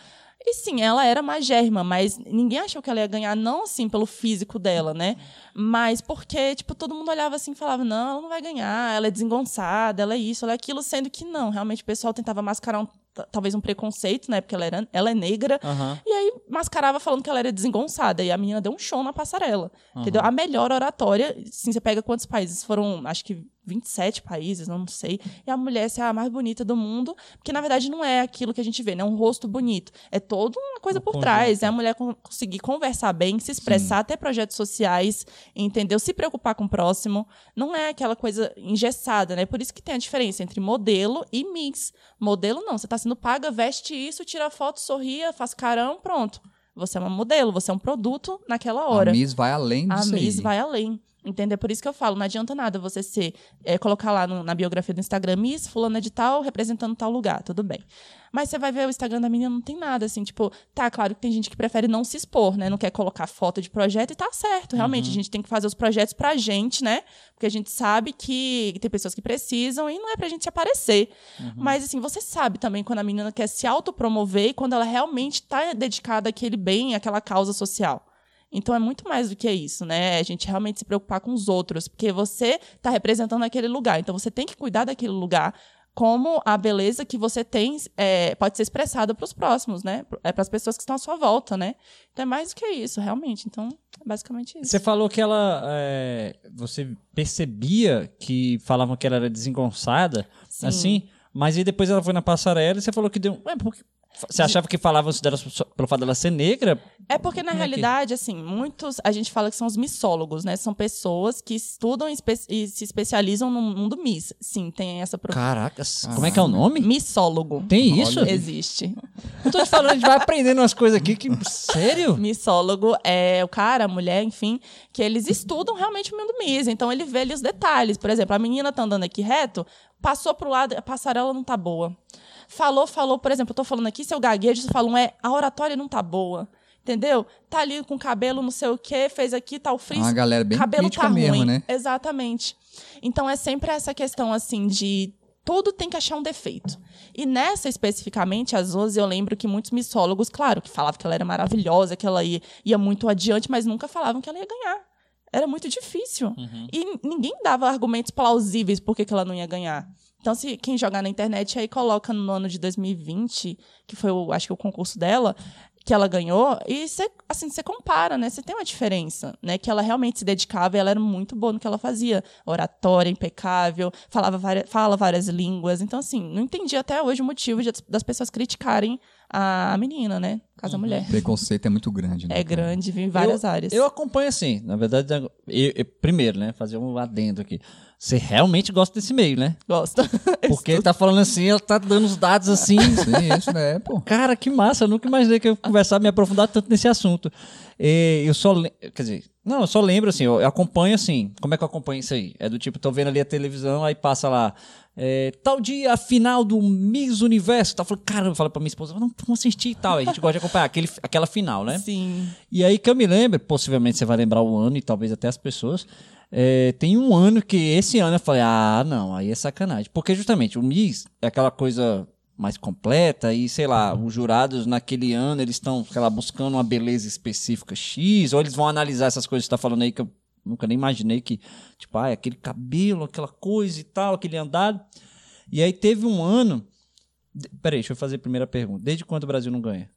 E sim, ela era magérrima, mas ninguém achou que ela ia ganhar, não assim pelo físico dela, né? Mas porque, tipo, todo mundo olhava assim e falava: não, ela não vai ganhar, ela é desengonçada, ela é isso, ela é aquilo, sendo que não. Realmente o pessoal tentava mascarar um- talvez um preconceito, né? Porque ela, era, ela é negra. Aham. E aí mascarava falando que ela era desengonçada. E a menina deu um show na passarela. Entendeu? A melhor oratória, sim, você pega quantos países? Foram, acho que 27 países, não sei. E a mulher ser a mais bonita do mundo, porque na verdade não é aquilo que a gente vê, né? Um rosto bonito. É toda uma coisa Um por conjunto. trás. É a mulher con- conseguir conversar bem, se expressar, ter projetos sociais, entendeu? Se preocupar com o próximo. Não é aquela coisa engessada, né? Por isso que tem a diferença entre modelo e mix. Modelo não, você tá sendo paga, veste isso, tira foto, sorria, faz carão, pronto. Você é uma modelo, você é um produto naquela hora. A Miss vai além A disso Miss aí. vai além. Entendeu? Por isso que eu falo, não adianta nada você ser, é, colocar lá no- na biografia do Instagram, Miss, fulana de tal, representando tal lugar, tudo bem. Mas você vai ver o Instagram da menina, não tem nada, assim, tipo, tá, claro que tem gente que prefere não se expor, né? Não quer colocar foto de projeto e tá certo, realmente. Uhum. A gente tem que fazer os projetos pra gente, né? Porque a gente sabe que tem pessoas que precisam e não é pra gente se aparecer. Uhum. Mas, assim, você sabe também quando a menina quer se autopromover e quando ela realmente tá dedicada àquele bem, àquela causa social. Então é muito mais do que isso, né? A gente realmente se preocupar com os outros, porque você está representando aquele lugar. Então você tem que cuidar daquele lugar como a beleza que você tem é, pode ser expressada para os próximos, né? É para as pessoas que estão à sua volta, né? Então é mais do que isso, realmente. Então, é basicamente isso. Você falou que ela. é, você percebia que falavam que ela era desengonçada, Sim. assim, mas aí depois ela foi na passarela e você falou que deu. Ué, por que- Você achava que falavam isso dela pelo fato dela ser negra? É porque, na é que- realidade, assim, muitos. A gente fala que são os missólogos, né? São pessoas que estudam e, espe- e se especializam no mundo miss. Sim, tem essa profissão. Caracas, como é que é o nome? Missólogo. Tem isso? Olha. Existe. (laughs) Eu tô te falando, a gente vai aprendendo umas coisas aqui que. Sério? Missólogo é o cara, a mulher, enfim, que eles estudam realmente o mundo Miss. Então ele vê ali os detalhes. Por exemplo, a menina tá andando aqui reto, passou pro lado, a passarela não tá boa. Falou, falou, por exemplo, eu tô falando aqui, seu gaguejo, você fala um é, a oratória não tá boa. Entendeu? Tá ali com cabelo não sei o quê, fez aqui, tá o É frizz. uma galera bem cabelo crítica tá mesmo, ruim. né? Exatamente. Então é sempre essa questão assim de tudo tem que achar um defeito. E nessa especificamente, a Zoe, eu lembro que muitos missólogos, claro, que falavam que ela era maravilhosa, que ela ia, ia muito adiante, mas nunca falavam que ela ia ganhar. Era muito difícil. E ninguém dava argumentos plausíveis por que que ela não ia ganhar. Então, se quem jogar na internet aí coloca no ano de 2020, que foi, o, acho que o concurso dela, que ela ganhou, e você, assim, você compara, né? Você tem uma diferença, né? Que ela realmente se dedicava e ela era muito boa no que ela fazia. Oratória impecável, falava várias, fala várias línguas. Então, assim, não entendi até hoje o motivo de- das pessoas criticarem a menina, né? Caso a mulher. O preconceito é muito grande, né? É grande, vive em várias eu, áreas. Eu acompanho assim, na verdade, eu- eu- primeiro, né, fazer um adendo aqui. Você realmente gosta desse meio, né? gosto. (laughs) Porque ele tá falando assim, ela tá dando os dados assim. Sim, isso, né, pô. Cara, que massa, eu nunca imaginei que eu ia conversar, me aprofundar tanto nesse assunto. E eu só, quer dizer, não, eu só lembro assim, eu, acompanho assim, como é que eu acompanho isso aí? É do tipo, tô vendo ali a televisão, aí passa lá, é, tal dia, a final do Miss Universo, tá falando, cara, eu falo pra minha esposa, não, vamos assistir e tal, a gente gosta de acompanhar aquele, aquela final, né? Sim. E aí que eu me lembro, possivelmente você vai lembrar o ano e talvez até as pessoas. é, tem um ano que esse ano eu falei, ah, não, aí é sacanagem. Porque justamente o Miss é aquela coisa mais completa e, sei lá, os jurados naquele ano eles estão, sei lá, buscando uma beleza específica X, ou eles vão analisar essas coisas que você tá falando aí que eu nunca nem imaginei que, tipo, ah, é aquele cabelo, aquela coisa e tal, aquele andado. E aí teve um ano. Peraí, deixa eu fazer a primeira pergunta. Desde quando o Brasil não ganha?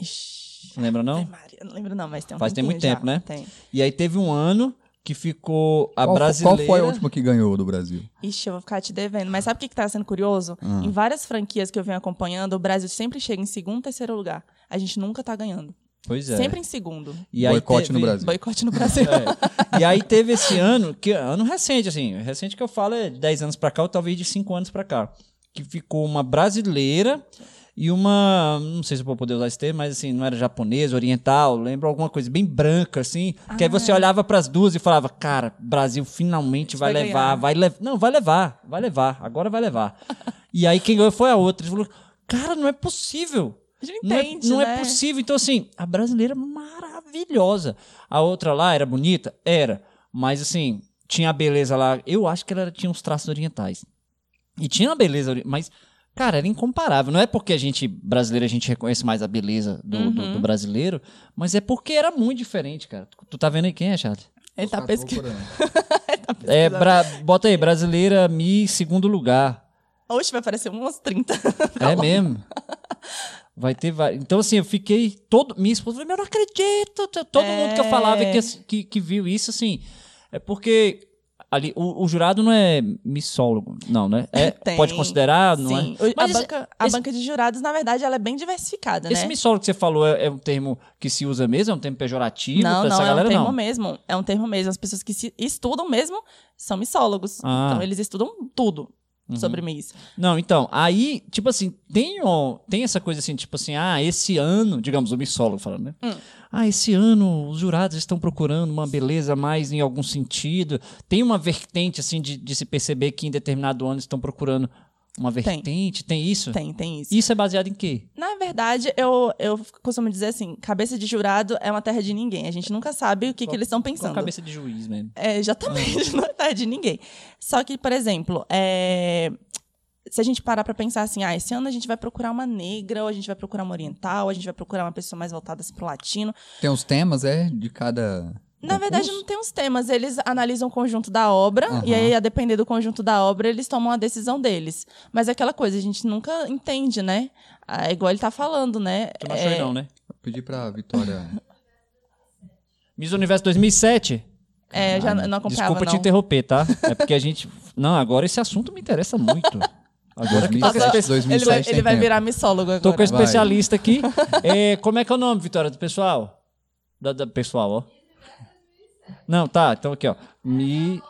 Ixi. Não lembra, não? Maria, não lembro não, mas tem um Faz tem muito tempo, já. né? Tem. E aí teve um ano que ficou a Qual, brasileira. qual foi a última que ganhou do Brasil? Ixi, eu vou ficar te devendo. Mas sabe o que, que tá sendo curioso? Ah. Em várias franquias que eu venho acompanhando, o Brasil sempre chega em segundo, terceiro lugar. A gente nunca tá ganhando. Pois é. Sempre em segundo. E Boicote no teve- Brasil. Boicote no Brasil. (laughs) É. E aí teve esse ano, que ano recente, assim, recente que eu falo é de 10 anos pra cá, ou talvez de 5 anos pra cá, que ficou uma brasileira e uma, não sei se eu vou poder usar esse termo, mas assim, não era japonesa, oriental, lembra alguma coisa bem branca, assim, que aí você olhava pras duas e falava, cara, Brasil finalmente vai, Vai levar, ganhar. vai levar, não, vai levar, vai levar, agora vai levar. e aí quem ganhou foi a outra, falou, cara, não é possível. A gente Não, entende, é, não né? é possível. Então, assim, a brasileira é maravilhosa. A outra lá era bonita? Era. Mas, assim, tinha a beleza lá. Eu acho que ela tinha uns traços orientais. E tinha a beleza, mas, cara, era incomparável. Não é porque a gente, brasileiro, a gente reconhece mais a beleza do, do- Uhum. do brasileiro, mas é porque era muito diferente, cara. Tu, tu tá vendo aí quem é, Charlie? Ele tá (laughs) Tá pesquisando. procurando. É, bra- bota aí, brasileira, Mi, segundo lugar. Oxe, vai aparecer umas 30. (laughs) É mesmo? Vai ter vários. Então, assim, eu fiquei todo. Minha esposa falou, meu, eu não acredito. Todo É. mundo que eu falava que, que, que viu isso, assim. É porque. Ali, o, o jurado não é missólogo, não, né? É, (laughs) Tem. pode considerar, não Sim. é? A, Mas esse- banca, a esse- banca de jurados, na verdade, ela é bem diversificada, Esse né? missólogo que você falou é, é um termo que se usa mesmo? É um termo pejorativo Não, pra não, essa é galera? um termo não. mesmo. É um termo mesmo. As pessoas que se estudam mesmo são missólogos. Ah. Então, eles estudam tudo Uhum. sobre Miss. Não, então, aí, tipo assim, tem, ó, tem essa coisa assim, tipo assim, ah, esse ano, digamos, o missólogo falando, né? Hum. Ah, esse ano os jurados estão procurando uma beleza mais em algum sentido. Tem uma vertente, assim, de, de se perceber que em determinado ano estão procurando uma vertente. Tem, isso? Tem, tem isso. Isso é baseado em quê? Na verdade, eu, eu costumo dizer assim, cabeça de jurado é uma terra de ninguém. A gente nunca sabe o que, que eles estão pensando. cabeça de juiz mesmo. É, exatamente, (laughs) não é terra de ninguém. Só que, por exemplo, é, se a gente parar pra pensar assim, ah, esse ano a gente vai procurar uma negra, ou a gente vai procurar uma oriental, ou a gente vai procurar uma pessoa mais voltada assim, pro latino. Tem os temas, é? De cada. Na verdade, não tem os temas. Eles analisam o conjunto da obra, Aham. e aí, a depender do conjunto da obra, eles tomam a decisão deles. Mas é aquela coisa, a gente nunca entende, né? Ah, É igual ele tá falando, né? Tu não achou É, não, né? Vou pedir pra Vitória. (laughs) Miss Universo 2007. É, eu já não acompanhava, Desculpa te não. interromper, tá? É porque a gente... Não, agora esse assunto me interessa muito. (laughs) Agora que 2007, tá com Nossa, espe- 2007 ele vai, ele vai tempo. virar missólogo agora. Tô com Vai. especialista aqui. (laughs) É, como é que é o nome, Vitória, do pessoal? Da, da pessoal, ó. Não, tá. Então aqui, ó. Mi...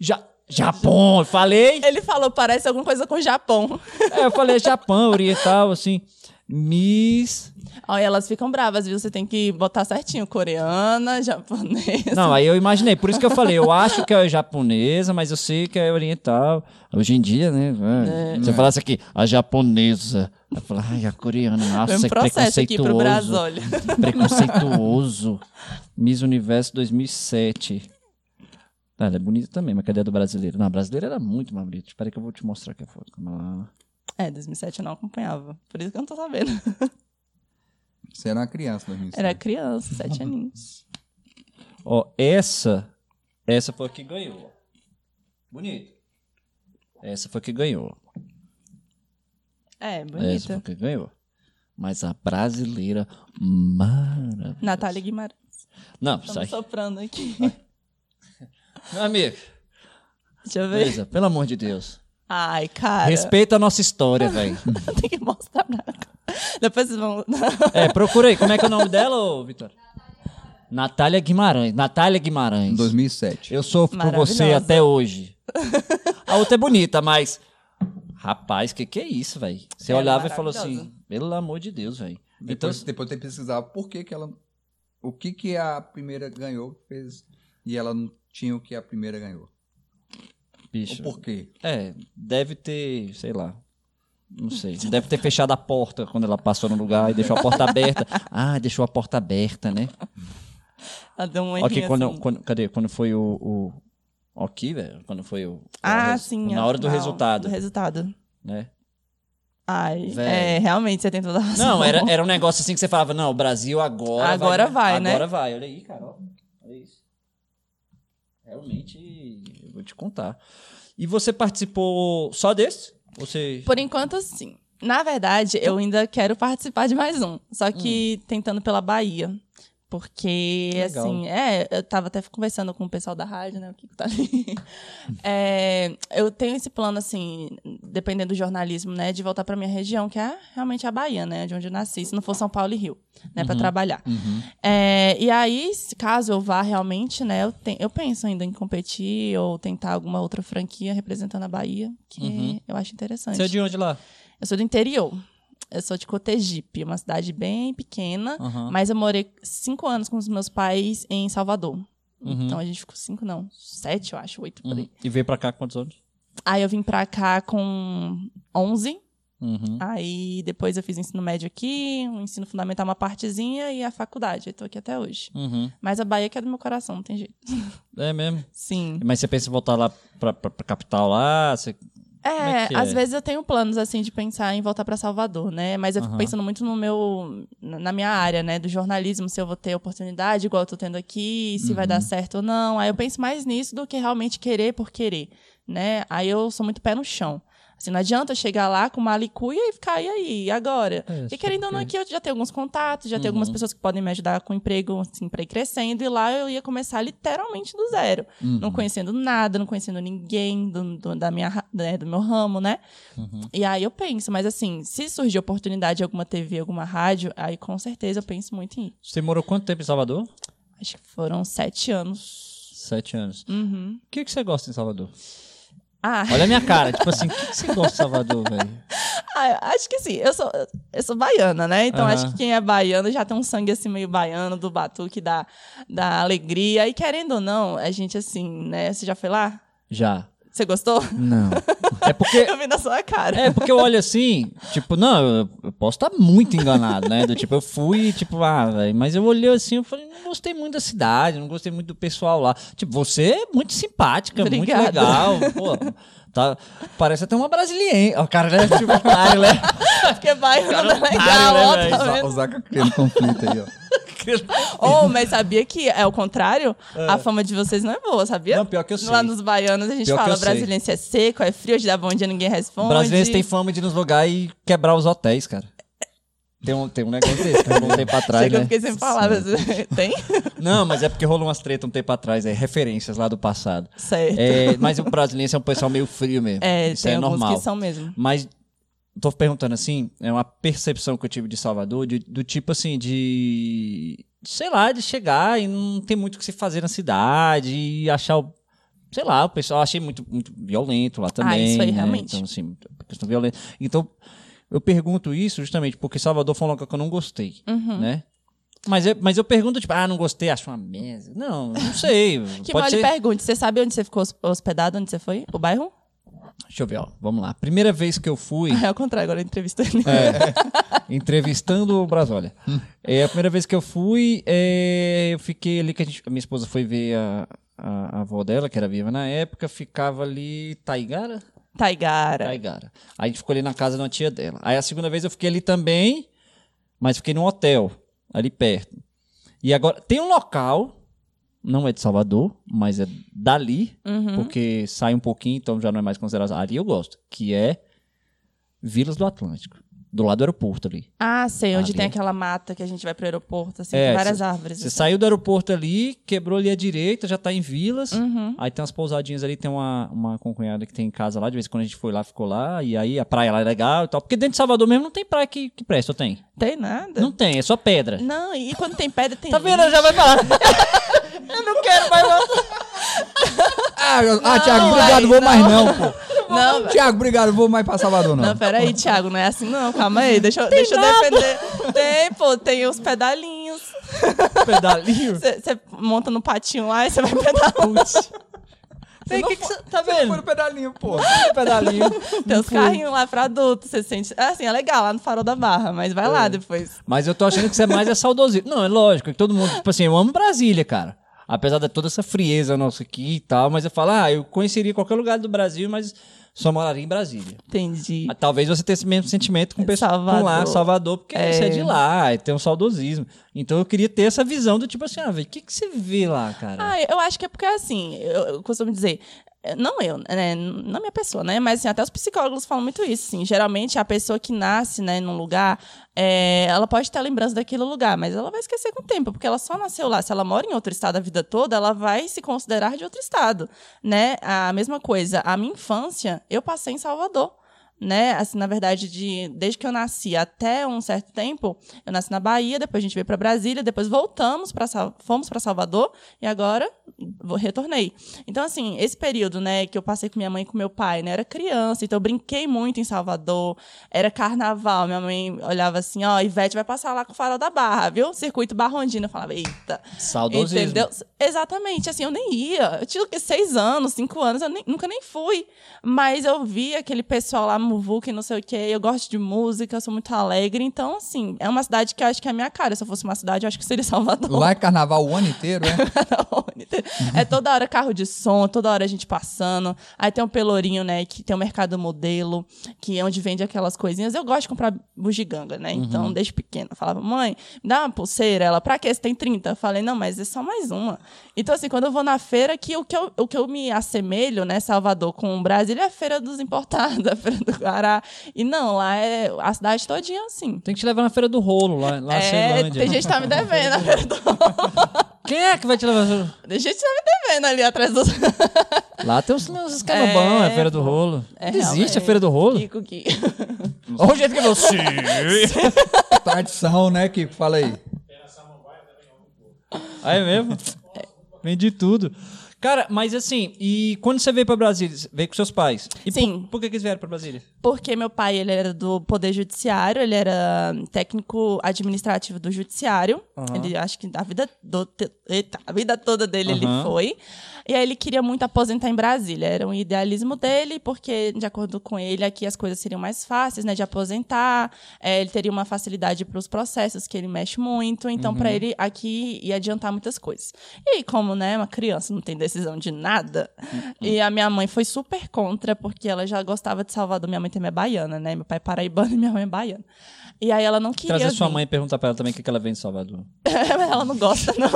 Ja... Japão, eu falei. Ele falou, parece alguma coisa com Japão. É, eu falei (laughs) Japão, oriental, assim. Miss. Olha, elas ficam bravas, viu? Você tem que botar certinho. Coreana, japonesa. Não, aí eu imaginei. Por isso que eu falei, eu acho que é japonesa, mas eu sei que é oriental. Hoje em dia, né? é, Se eu falasse aqui, a japonesa. Eu falar, ai, a coreana, nossa, Foi um que processo aqui pro preconceituoso. Brasólio. Preconceituoso. Miss Universo 2007. Ah, ela é bonita também, mas cadê a do brasileiro? Não, a brasileira era muito mais bonita. Espera que eu vou te mostrar aqui a foto. Calma lá. É, 2007 eu não acompanhava. Por isso que eu não tô sabendo. (laughs) Você era uma criança, 2007. Era criança, sete aninhos. (laughs) Ó, essa. Essa foi a que ganhou. Bonito. Essa foi a que ganhou. É, Essa foi bonita. a que ganhou. Mas a brasileira, maravilhosa. Natália Guimarães. Não, Estamos sai. soprando aqui. Meu amigo, Deixa eu ver. beleza, pelo amor de Deus. Ai, cara. Respeita a nossa história, (laughs) velho. Tem que mostrar pra... Depois vocês vão... (laughs) É, procura aí. Como é que é o nome dela, ô, Vitória? Natália Guimarães. Natália Guimarães. Em 2007. Eu sofro por você até hoje. A outra é bonita, mas. Rapaz, que que é isso, velho? Você é olhava e falou assim: pelo amor de Deus, velho. Então, Depois, depois tem que pesquisar por que, que ela. O que, que a primeira ganhou fez e ela não tinha o que a primeira ganhou. Bicho. O porquê? É, deve ter, sei lá. Não sei. Deve ter fechado a porta quando ela passou no lugar e deixou a porta aberta. (laughs) Ah, deixou a porta aberta, né? Ela deu um Ok, errinho quando, assim. quando- cadê? Quando foi o. o aqui, velho? Quando foi o. Ah, o sim. Na hora do não, resultado, Do resultado. né? Ai, é, realmente, você tem toda a razão. Não, era, era um negócio assim que você falava, não, o Brasil agora Agora vai, né? Agora vai, olha aí, olha isso. Realmente, eu vou te contar. E você participou só desse? Você... Por enquanto, sim. Na verdade, eu ainda quero participar de mais um. Só que tentando pela Bahia. Porque. Legal. assim, é, eu tava até conversando com o pessoal da rádio, né? O que tá ali. (laughs) É, eu tenho esse plano, assim, dependendo do jornalismo, né? De voltar pra minha região, que é realmente a Bahia, né? De onde eu nasci, se não for São Paulo e Rio, né? Uhum. Pra trabalhar. É, e aí, se- caso eu vá realmente, né? Eu, te- eu penso ainda em competir ou tentar alguma outra franquia representando a Bahia, que Uhum. eu acho interessante. Você é de onde lá? Eu sou do interior. Eu sou de Cotegipe, uma cidade bem pequena, Aham. mas eu morei cinco anos com os meus pais em Salvador. Uhum. Então a gente ficou cinco, não, sete, eu acho, oito por aí. Uhum. E veio pra cá com quantos anos? Aí eu vim pra cá com 11. Uhum. Aí depois eu fiz ensino médio aqui, um ensino fundamental uma partezinha e a faculdade. Eu tô aqui até hoje. Uhum. Mas a Bahia que é do meu coração, não tem jeito. É mesmo? Sim. Mas você pensa em voltar lá pra, pra, pra capital lá? Você... É, é às é? vezes eu tenho planos assim de pensar em voltar para Salvador, né? Mas eu fico Aham. pensando muito no meu na minha área, né, do jornalismo, se eu vou ter oportunidade igual eu tô tendo aqui, se vai dar Uhum. certo ou não. Aí eu penso mais nisso do que realmente querer por querer, né? Aí eu sou muito pé no chão. Assim, não adianta eu chegar lá com uma alicuia e ficar, e aí, e agora? É, e querendo ou não, aqui eu já tenho alguns contatos, já tenho algumas Uhum. pessoas que podem me ajudar com emprego, assim, pra ir crescendo. E lá eu ia começar literalmente do zero. Não conhecendo nada, não conhecendo ninguém do, do- da minha, né, do meu ramo, né? Uhum. E aí eu penso, mas assim, se surgir oportunidade em alguma TV, alguma rádio, aí com certeza eu penso muito em ir. Você morou quanto tempo em Salvador? Acho que foram sete anos. Sete anos. Uhum. O que, que você gosta em Salvador? Ah, Olha a minha cara, tipo assim, o que, que você gosta de Salvador, velho? (laughs) ah, acho que sim. Eu sou, eu sou baiana, né? Então Aham. acho que quem é baiano já tem um sangue assim meio baiano, do batuque, da, da alegria. E querendo ou não, a gente assim, né? Você já foi lá? Já. Você gostou? Não. É porque (laughs) Eu vi na sua cara. É, porque eu olho assim, tipo, não, eu, posso estar muito enganado, né? Do tipo, eu fui, tipo, ah, velho, mas eu olhei assim, eu falei, não gostei muito da cidade, não gostei muito do pessoal lá. Tipo, você é muito simpática, Obrigada. muito legal, (laughs) pô. Tá, parece até uma brasileira. O cara, né? (laughs) Tipo, otário, né? Porque baiano é legal, ó, né, tá velho? vendo? O Zaca criando conflito aí, ó. (laughs) Oh, mas sabia que é o contrário? A fama de vocês não é boa, sabia? Não, pior que eu sei. Lá nos baianos a gente Pior fala brasileiro é seco, é frio, de dar bom dia, ninguém responde. Brasileiros têm fama de ir nos lugares e quebrar os hotéis, cara. Tem um, tem um negócio desse, que rolou um tempo atrás, Chega, eu né? fiquei sem palavras. (laughs) Tem? Não, mas é porque rolou umas tretas um tempo atrás, é referências lá do passado. Certo. É, mas o brasileiro é um pessoal meio frio mesmo. É, Isso tem é normal. que são mesmo. Mas tô perguntando assim, é uma percepção que eu tive de Salvador, de- do tipo assim, de. Sei lá, de chegar e não ter muito o que se fazer na cidade e achar o. Sei lá, o pessoal achei muito, muito violento lá também. isso aí, né? realmente. Então, assim, questão violenta. Então, eu pergunto isso justamente porque Salvador foi um lugar que eu não gostei, Uhum. né? Mas, eu- mas eu pergunto, tipo, ah, não gostei, acho uma merda. Não, não sei. (laughs) Que pode mal ser... pergunte, você sabe onde você ficou hos- hospedado, onde você foi? O bairro? Deixa eu ver, ó. Vamos lá. Primeira vez que eu fui. (laughs) É ao contrário, agora eu entrevisto ele. É, (laughs) entrevistando o Brasólia. É, a primeira vez que eu fui, é, eu fiquei ali que a, gente- a minha esposa foi ver a, a, a avó dela, que era viva na época, ficava ali Taigara? Taigara. Taigara. Aí a gente ficou ali na casa de uma tia dela. Aí a segunda vez eu fiquei ali também, mas fiquei num hotel, ali perto. E agora, tem um local, não é de Salvador, mas é dali, Uhum. porque sai um pouquinho, então já não é mais considerado. Ali eu gosto, que é Vilas do Atlântico, do lado do aeroporto ali. Ah, sei, onde Ali. tem aquela mata que a gente vai pro aeroporto, assim, É, com várias cê- árvores. Você assim. saiu do aeroporto ali, quebrou ali à direita, já tá em Vilas. Uhum. Aí tem umas pousadinhas ali, tem uma, uma concunhada que tem em casa lá, de vez em quando a gente foi lá, ficou lá, e aí a praia lá é legal e tal. Porque dentro de Salvador mesmo não tem praia que, que presta, ou tem? Tem nada. Não tem, é só pedra. Não, e quando tem pedra, tem Tá vendo? lixo. Já vai falar. (laughs) eu não quero mais. Ah, eu- ah, Thiago, obrigado, aí vou não. mais não, pô. Não, Thiago, obrigado, vou mais pra Salvador, não. Não, peraí, Thiago, não é assim não, calma aí, deixa, eu- deixa eu defender. Tem, pô, tem os pedalinhos. (laughs) Pedalinho. Você monta no patinho lá e você vai pedalar. Tem (laughs) que que cê- tá Foi vendo? no pedalinho, pô. Pedalinho. (laughs) Tem os carrinhos lá pra adulto, você sente... Assim, é legal, lá no Farol da Barra, mas vai lá depois. Mas eu tô achando que você é mais é saudosismo. Não, é lógico, que todo mundo, tipo assim, eu amo Brasília, cara. Apesar de toda essa frieza nossa aqui e tal, mas eu falo, ah, eu conheceria qualquer lugar do Brasil, mas só moraria em Brasília. Entendi. Ah, Talvez você tenha esse mesmo sentimento com o pessoal com lá, Salvador. Porque É. você é de lá, tem um saudosismo. Então eu queria ter essa visão do tipo assim, ah, velho, o que, que você vê lá, cara? Ah, eu acho que é porque, assim, eu, eu costumo dizer, não eu, né, não minha pessoa, né, mas assim, até os psicólogos falam muito isso, assim, geralmente a pessoa que nasce, né, num lugar, eh, ela pode ter lembrança daquele lugar, mas ela vai esquecer com o tempo, porque ela só nasceu lá, se ela mora em outro estado a vida toda, ela vai se considerar de outro estado, né, a mesma coisa, a minha infância, eu passei em Salvador, né? Assim, na verdade, de, desde que eu nasci até um certo tempo, eu nasci na Bahia, depois a gente veio para Brasília, depois voltamos para fomos para Salvador e agora vou- retornei. Então, assim, esse período, né, que eu passei com minha mãe e com meu pai, né, era criança, então eu brinquei muito em Salvador, era carnaval, minha mãe olhava assim, ó, Ivete vai passar lá com o Farol da Barra, viu? Circuito Barrondina, eu falava, eita, Saudosismo. Entendeu? Exatamente, assim, eu nem ia. Eu tinha seis anos, cinco anos, eu nem- nunca nem fui. Mas eu vi aquele pessoal lá, Muvuca e não sei o quê. Eu gosto de música, eu sou muito alegre. Então, assim, é uma cidade que eu acho que é a minha cara. Se eu fosse uma cidade, eu acho que seria (laughs) Salvador. Lá é carnaval o ano inteiro, é? (laughs) é toda hora carro de som, toda hora a gente passando. Aí tem um pelourinho, né, que tem o mercado modelo, que é onde vende aquelas coisinhas. Eu gosto de comprar bugiganga, né? Então, desde pequena, eu falava, mãe, me dá uma pulseira. Ela, pra quê? Você tem 30? Eu falei, não, mas é só mais uma. Então, assim, quando eu vou na feira, que o que eu, o que eu me assemelho, né, Salvador com Brasília é a feira dos importados, (laughs) a feira do E não, lá é a cidade todinha assim. Tem que te levar na Feira do Rolo, lá, lá na é, Ceilândia. tem gente que tá me devendo a feira do... Quem é que vai te levar? Tem gente que tá me devendo ali atrás dos... (laughs) Lá tem uns escamão bom, é a Feira do. Rolo. É, Existe realmente. a Feira do Rolo? Kiko, Kiko. Olha o jeito que eu Sim. (laughs) Tradição, né, Kiko? Fala aí. Ah, é mesmo? Vendi tudo. Cara, mas assim, e quando você veio pra Brasília, veio com seus pais? E Sim. Por, por que, que eles vieram pra Brasília? Porque meu pai, ele era do Poder Judiciário, ele era técnico administrativo do Judiciário. Ele, acho que a vida, do, eita, a vida toda dele ele Aham. foi. E aí ele queria muito aposentar em Brasília. Era um idealismo dele, porque, de acordo com ele, aqui as coisas seriam mais fáceis, né, de aposentar. É, ele teria uma facilidade para os processos, que ele mexe muito. Então, para ele, aqui ia adiantar muitas coisas. E aí, como, né, uma criança não tem decisão de nada, e a minha mãe foi super contra, porque ela já gostava de Salvador. Minha mãe também é baiana, né? Meu pai é paraibano e minha mãe é baiana. E aí ela não queria Trazer sua vir. mãe e perguntar pra ela também o que ela vem de Salvador. (laughs) ela não gosta, não.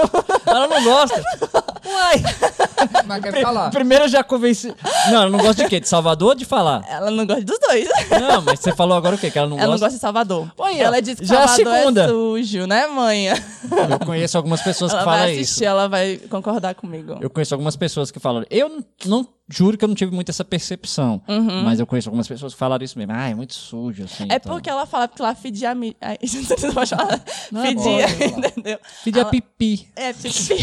ela não gosta? (laughs) Ai! (laughs) Mas quer falar. Primeiro eu já convenci. Não, ela não gosta de quê? De Salvador ou de falar? Ela não gosta dos dois. Não, mas você falou agora o quê? Que ela não Ela não gosta. gosta de Salvador. Olha, ela disse que já é Salvador é, segunda. sujo, né, mãe? Eu conheço algumas pessoas que Ela falam vai isso. assistir, ela vai concordar comigo. Eu conheço algumas pessoas que falam. Eu não- juro que eu não tive muito essa percepção. Mas eu conheço algumas pessoas que falaram isso mesmo. Ah, é muito sujo, assim. Uhum. É então. porque ela fala que lá fedia. Mi... Ai, (laughs) não posso falar. Não, fedia, pode falar. entendeu? Pedia Ela- pipi. É, pipi.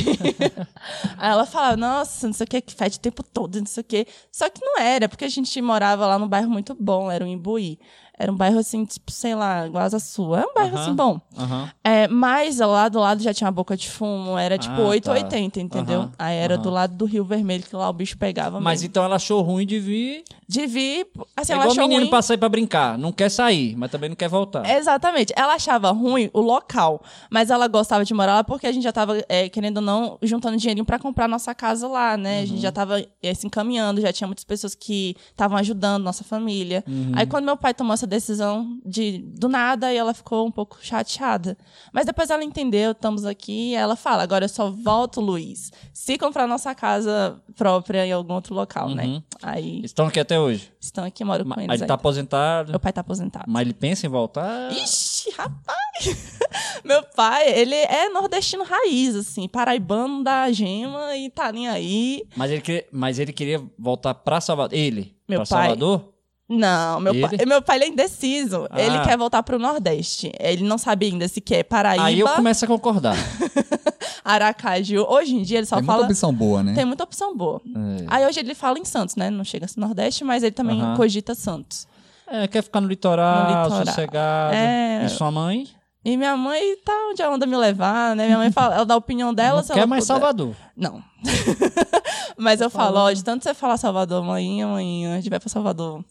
(laughs) Aí ela fala, nossa, não sei o que, que fede o tempo todo, não sei o que. Só que não era, porque a gente morava lá num bairro muito bom, era o Imbuí. Era um bairro assim, tipo, sei lá, igual a sua. É um bairro Aham. assim bom. Aham. É, mas lá do lado já tinha uma boca de fumo, era tipo Ah, 880, entendeu? Aham, Aí era do lado do Rio Vermelho, que lá o bicho pegava Mas mesmo. então ela achou ruim de vir. De vir, assim, é ela igual achou menino ruim. pra sair pra brincar. Não quer sair, mas também não quer voltar. Exatamente. Ela achava ruim o local, mas ela gostava de morar lá porque a gente já tava, é, querendo ou não, juntando dinheirinho pra comprar nossa casa lá, né? A gente já tava é, se encaminhando, já tinha muitas pessoas que estavam ajudando nossa família. Aí quando meu pai tomou essa decisão de do nada, aí ela ficou um pouco chateada. Mas depois ela entendeu, estamos aqui, e ela fala: "Agora eu só volto, Luiz, se comprar nossa casa própria em algum outro local, né?" Aí Estão aqui até hoje. estão aqui, moro com Mas eles. ele tá ainda. aposentado. Meu pai tá aposentado. Mas ele pensa em voltar. Ixi, rapaz! (laughs) Meu pai, ele é nordestino raiz, assim, paraibano da gema e tá nem aí. Mas ele, queria, mas ele queria voltar pra Salvador. Ele? Meu pra pai? Salvador? Não, meu Ele? pai, meu pai ele é indeciso. Ah. Ele quer voltar pro Nordeste. Ele não sabe ainda se quer Paraíba, Aí eu começo a concordar. (laughs) Aracaju. Hoje em dia ele só Tem muita fala. opção boa, né? Tem muita opção boa. É. Aí hoje ele fala em Santos, né? Não chega no Nordeste, mas ele também Aham. cogita Santos. É, quer ficar no litoral, No litoral. sossegado. É. E sua mãe? E minha mãe tá onde ela anda me levar, né? Minha mãe fala, ela dá a opinião dela. não se quer ela mais puder. Salvador. Não. (laughs) Mas eu falo, ó, de tanto você falar Salvador, amanhã, amanhã, a gente vai pra Salvador.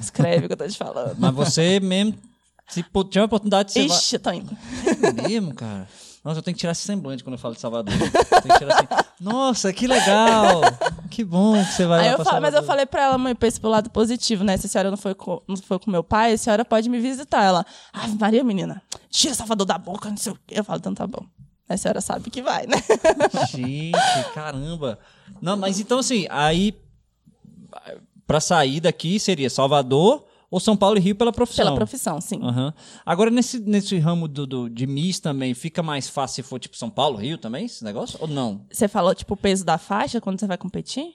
Escreve o que eu tô te falando. Mas você mesmo, se tiver a oportunidade, você Ixi, eu tô indo. vai... É mesmo, cara? Nossa, eu tenho que tirar esse semblante quando eu falo de Salvador. Assim, (laughs) nossa, que legal! Que bom que você vai Aí lá eu falo, mas eu falei pra ela, mãe, pense pelo lado positivo, né? Se a senhora não foi, com, não foi com meu pai, a senhora pode me visitar. Ela, ah, Maria, menina, tira Salvador da boca, não sei o quê. Eu falo, então tá bom. A senhora sabe que vai, né? Gente, caramba. Não, mas então assim, aí pra sair daqui seria Salvador ou São Paulo e Rio pela profissão. Pela profissão, sim. Aham. Agora, nesse, nesse ramo do, do- de Miss também, fica mais fácil se for tipo São Paulo, Rio também, esse negócio? Ou não? Você falou, tipo, o peso da faixa quando você vai competir?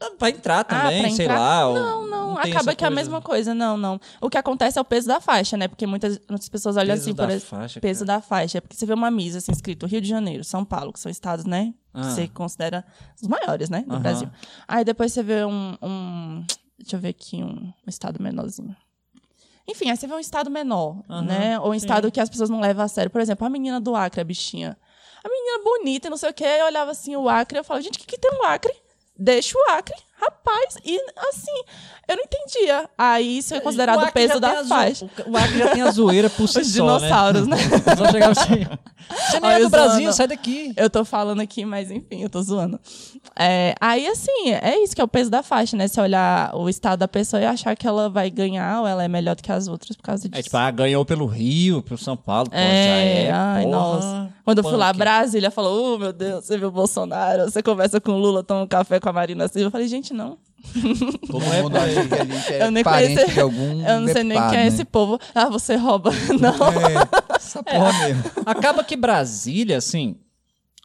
Ah, Pra entrar também, pra sei entrar? lá. ou- Não, não, tem acaba que é a mesma coisa, não, não. O que acontece é o peso da faixa, né? Porque muitas, muitas pessoas olham Peso assim, por faixa, peso cara. da faixa. É porque você vê uma misa assim, escrito Rio de Janeiro, São Paulo, que são estados, né? Ah. Que você considera os maiores, né? Do Aham. Brasil. Aí depois você vê um, um- Deixa eu ver aqui, um, um estado menorzinho. Enfim, aí você vê um estado menor, Aham, né? Ou um sim. estado que as pessoas não levam a sério. Por exemplo, a menina do Acre, a bichinha. A menina bonita e não sei o quê. Eu olhava assim o Acre e eu falava, gente, o que, que tem um Acre? Deixa o Acre, rapaz. E assim, eu não entendia. Aí isso é considerado o peso da faixa. O Acre já tem a zoeira por (laughs) si Os só, dinossauros, né? né? (laughs) Só chegava assim. Você Olha é do Brasil, zoando. sai daqui. Eu tô falando aqui, mas enfim, eu tô zoando. É, aí, assim, é isso que é o peso da faixa, né? Se olhar o estado da pessoa e achar que ela vai ganhar ou ela é melhor do que as outras por causa disso. É tipo, ah, ganhou pelo Rio, pelo São Paulo, pô, já É, é, ai, porra, nossa. Quando eu fui lá. Brasília falou: Oh, meu Deus, você viu o Bolsonaro, você conversa com o Lula, toma um café com a Marina Silva. Eu falei, gente, não. Todo Não é mundo acha que a gente é Eu nem parente conheci- de algum Eu não sei nem quem é né? esse povo. Ah, você rouba. (laughs) Não. É, essa porra mesmo. Acaba que Brasília, assim,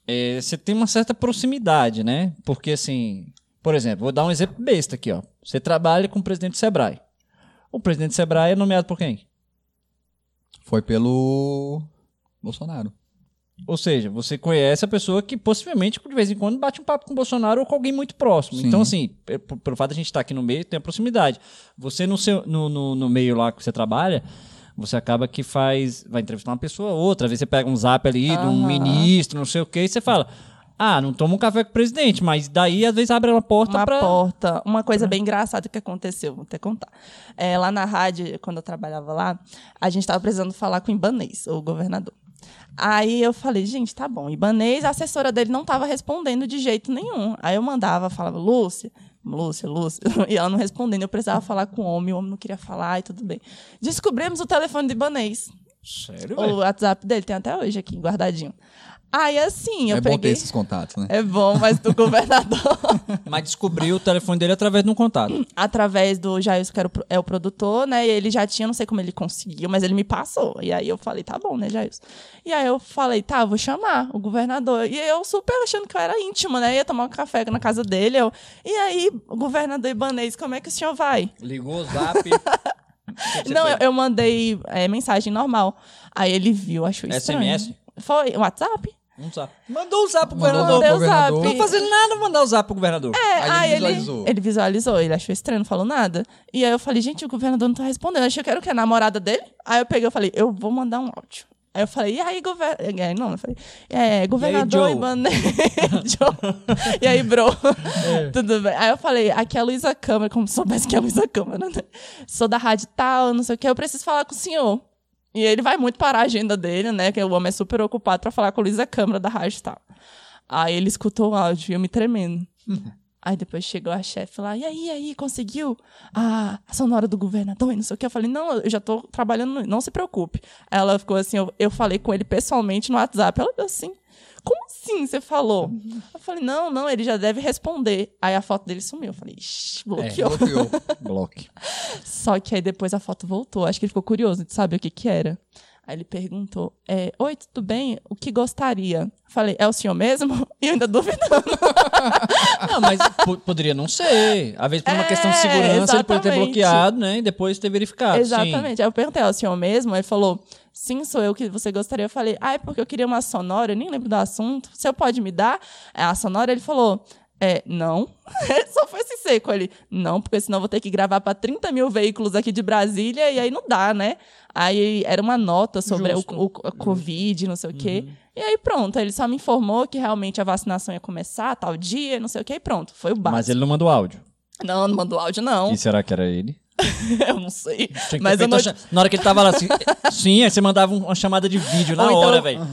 é, você tem uma certa proximidade, né? Porque, assim, por exemplo, vou dar um exemplo besta aqui, ó. Você trabalha com o presidente do Sebrae. O presidente do Sebrae é nomeado por quem? Foi pelo Bolsonaro. Ou seja, você conhece a pessoa que possivelmente, de vez em quando, bate um papo com o Bolsonaro ou com alguém muito próximo. Sim. Então, assim, é, por- pelo fato de a gente estar aqui no meio, tem a proximidade. Você, no, seu, no, no, no meio lá que você trabalha, você acaba que faz. Vai entrevistar uma pessoa ou outra. Às vezes você pega um zap ali de um ministro, não sei o quê, e você fala. Ah, não toma um café com o presidente, mas daí às vezes abre uma porta uma pra. porta. Uma coisa bem engraçada que aconteceu, vou até contar. É, lá na rádio, quando eu trabalhava lá, a gente estava precisando falar com o Ibanês, o governador. Aí eu falei, gente, tá bom. Ibanês, a assessora dele não estava respondendo de jeito nenhum. Aí eu mandava, falava, Lúcia, Lúcia, Lúcia, (laughs) e ela não respondendo. Eu precisava falar com o homem, o homem não queria falar e tudo bem. Descobrimos o telefone do Ibanês. Sério, O? WhatsApp dele tem até hoje aqui, guardadinho. Aí assim, eu é bom ter peguei. esses contatos, né? É bom, mas do governador. (laughs) Mas descobriu o telefone dele através de um contato. através do Jailson, que era o, é o produtor, né? E ele já tinha, não sei como ele conseguiu, mas ele me passou. E aí eu falei, tá bom, né, Jailson? E aí eu falei, tá, vou chamar o governador. E eu super achando que eu era íntima, né? Ia tomar um café na casa dele. Eu, e aí, governador Ibanez, como é que o senhor vai? Ligou o zap. (laughs) Não, eu, eu mandei é, mensagem normal. Aí ele viu, achou estranho. SMS? Foi, WhatsApp? Um zap. Mandou o zap pro Mandou governador. Governador. zap. Não fazendo nada mandar o zap pro governador. É, Aí aí, ele ele, visualizou. ele visualizou, ele achou estranho, não falou nada. E aí eu falei, gente, o governador não tá respondendo. Eu achei que era o quê? A namorada dele? Aí eu peguei e falei, eu vou mandar um áudio. Aí eu falei, e aí, governador. Não, eu falei, é, governador Joe? Ibanez. (laughs) Joe. E aí, bro? (laughs) Tudo bem. Aí eu falei, aqui é a Luísa Câmara, como se soubesse que é a Luísa Câmara, né? Sou da rádio tal, não sei o que, eu preciso falar com o senhor. E ele vai muito para a agenda dele, né? Que o homem é super ocupado pra falar com a Luísa Câmara da rádio tal. Aí ele escutou o áudio e eu me tremendo. Aí depois chegou a chefe lá, e aí, aí, conseguiu a, a sonora do governador e não sei o que. Eu falei, não, eu já tô trabalhando, não se preocupe. Aí ela ficou assim, eu, eu falei com ele pessoalmente no WhatsApp. Ela assim, assim você falou? Eu falei, não, não, ele já deve responder. Aí a foto dele sumiu. Eu falei, ixi, bloqueou. Bloqueou. (laughs) Bloque. Só que aí depois a foto voltou. Acho que ele ficou curioso de saber o que que era. Aí ele perguntou, é, oi, tudo bem? O que gostaria? Eu Falei, é o senhor mesmo? (laughs) E eu ainda duvidando. (laughs) Não, mas po- poderia não ser. Às vezes, por uma É, questão de segurança, ele pode ter exatamente. bloqueado, né? E depois ter verificado. sim. Exatamente. Aí eu perguntei, é o senhor mesmo? Aí ele falou, sim, sou eu que você gostaria. Eu falei, ah, é porque eu queria uma sonora, eu nem lembro do assunto. Senhor pode me dar É, a sonora? Ele falou, é, não. (laughs) Só foi esse seco. Ele, não, porque senão eu vou ter que gravar para 30 mil veículos aqui de Brasília e aí não dá, né? Aí era uma nota sobre o, o- a Covid, não sei o quê. E aí pronto, ele só me informou que realmente a vacinação ia começar tal dia, não sei o quê, e pronto. Foi o básico. Mas ele não mandou áudio. Não, não mandou áudio, não. E será que era ele? (laughs) eu não sei. Mas eu não... Na hora que ele tava lá assim. (laughs) sim, aí você mandava um- uma chamada de vídeo na Ou então- hora, velho.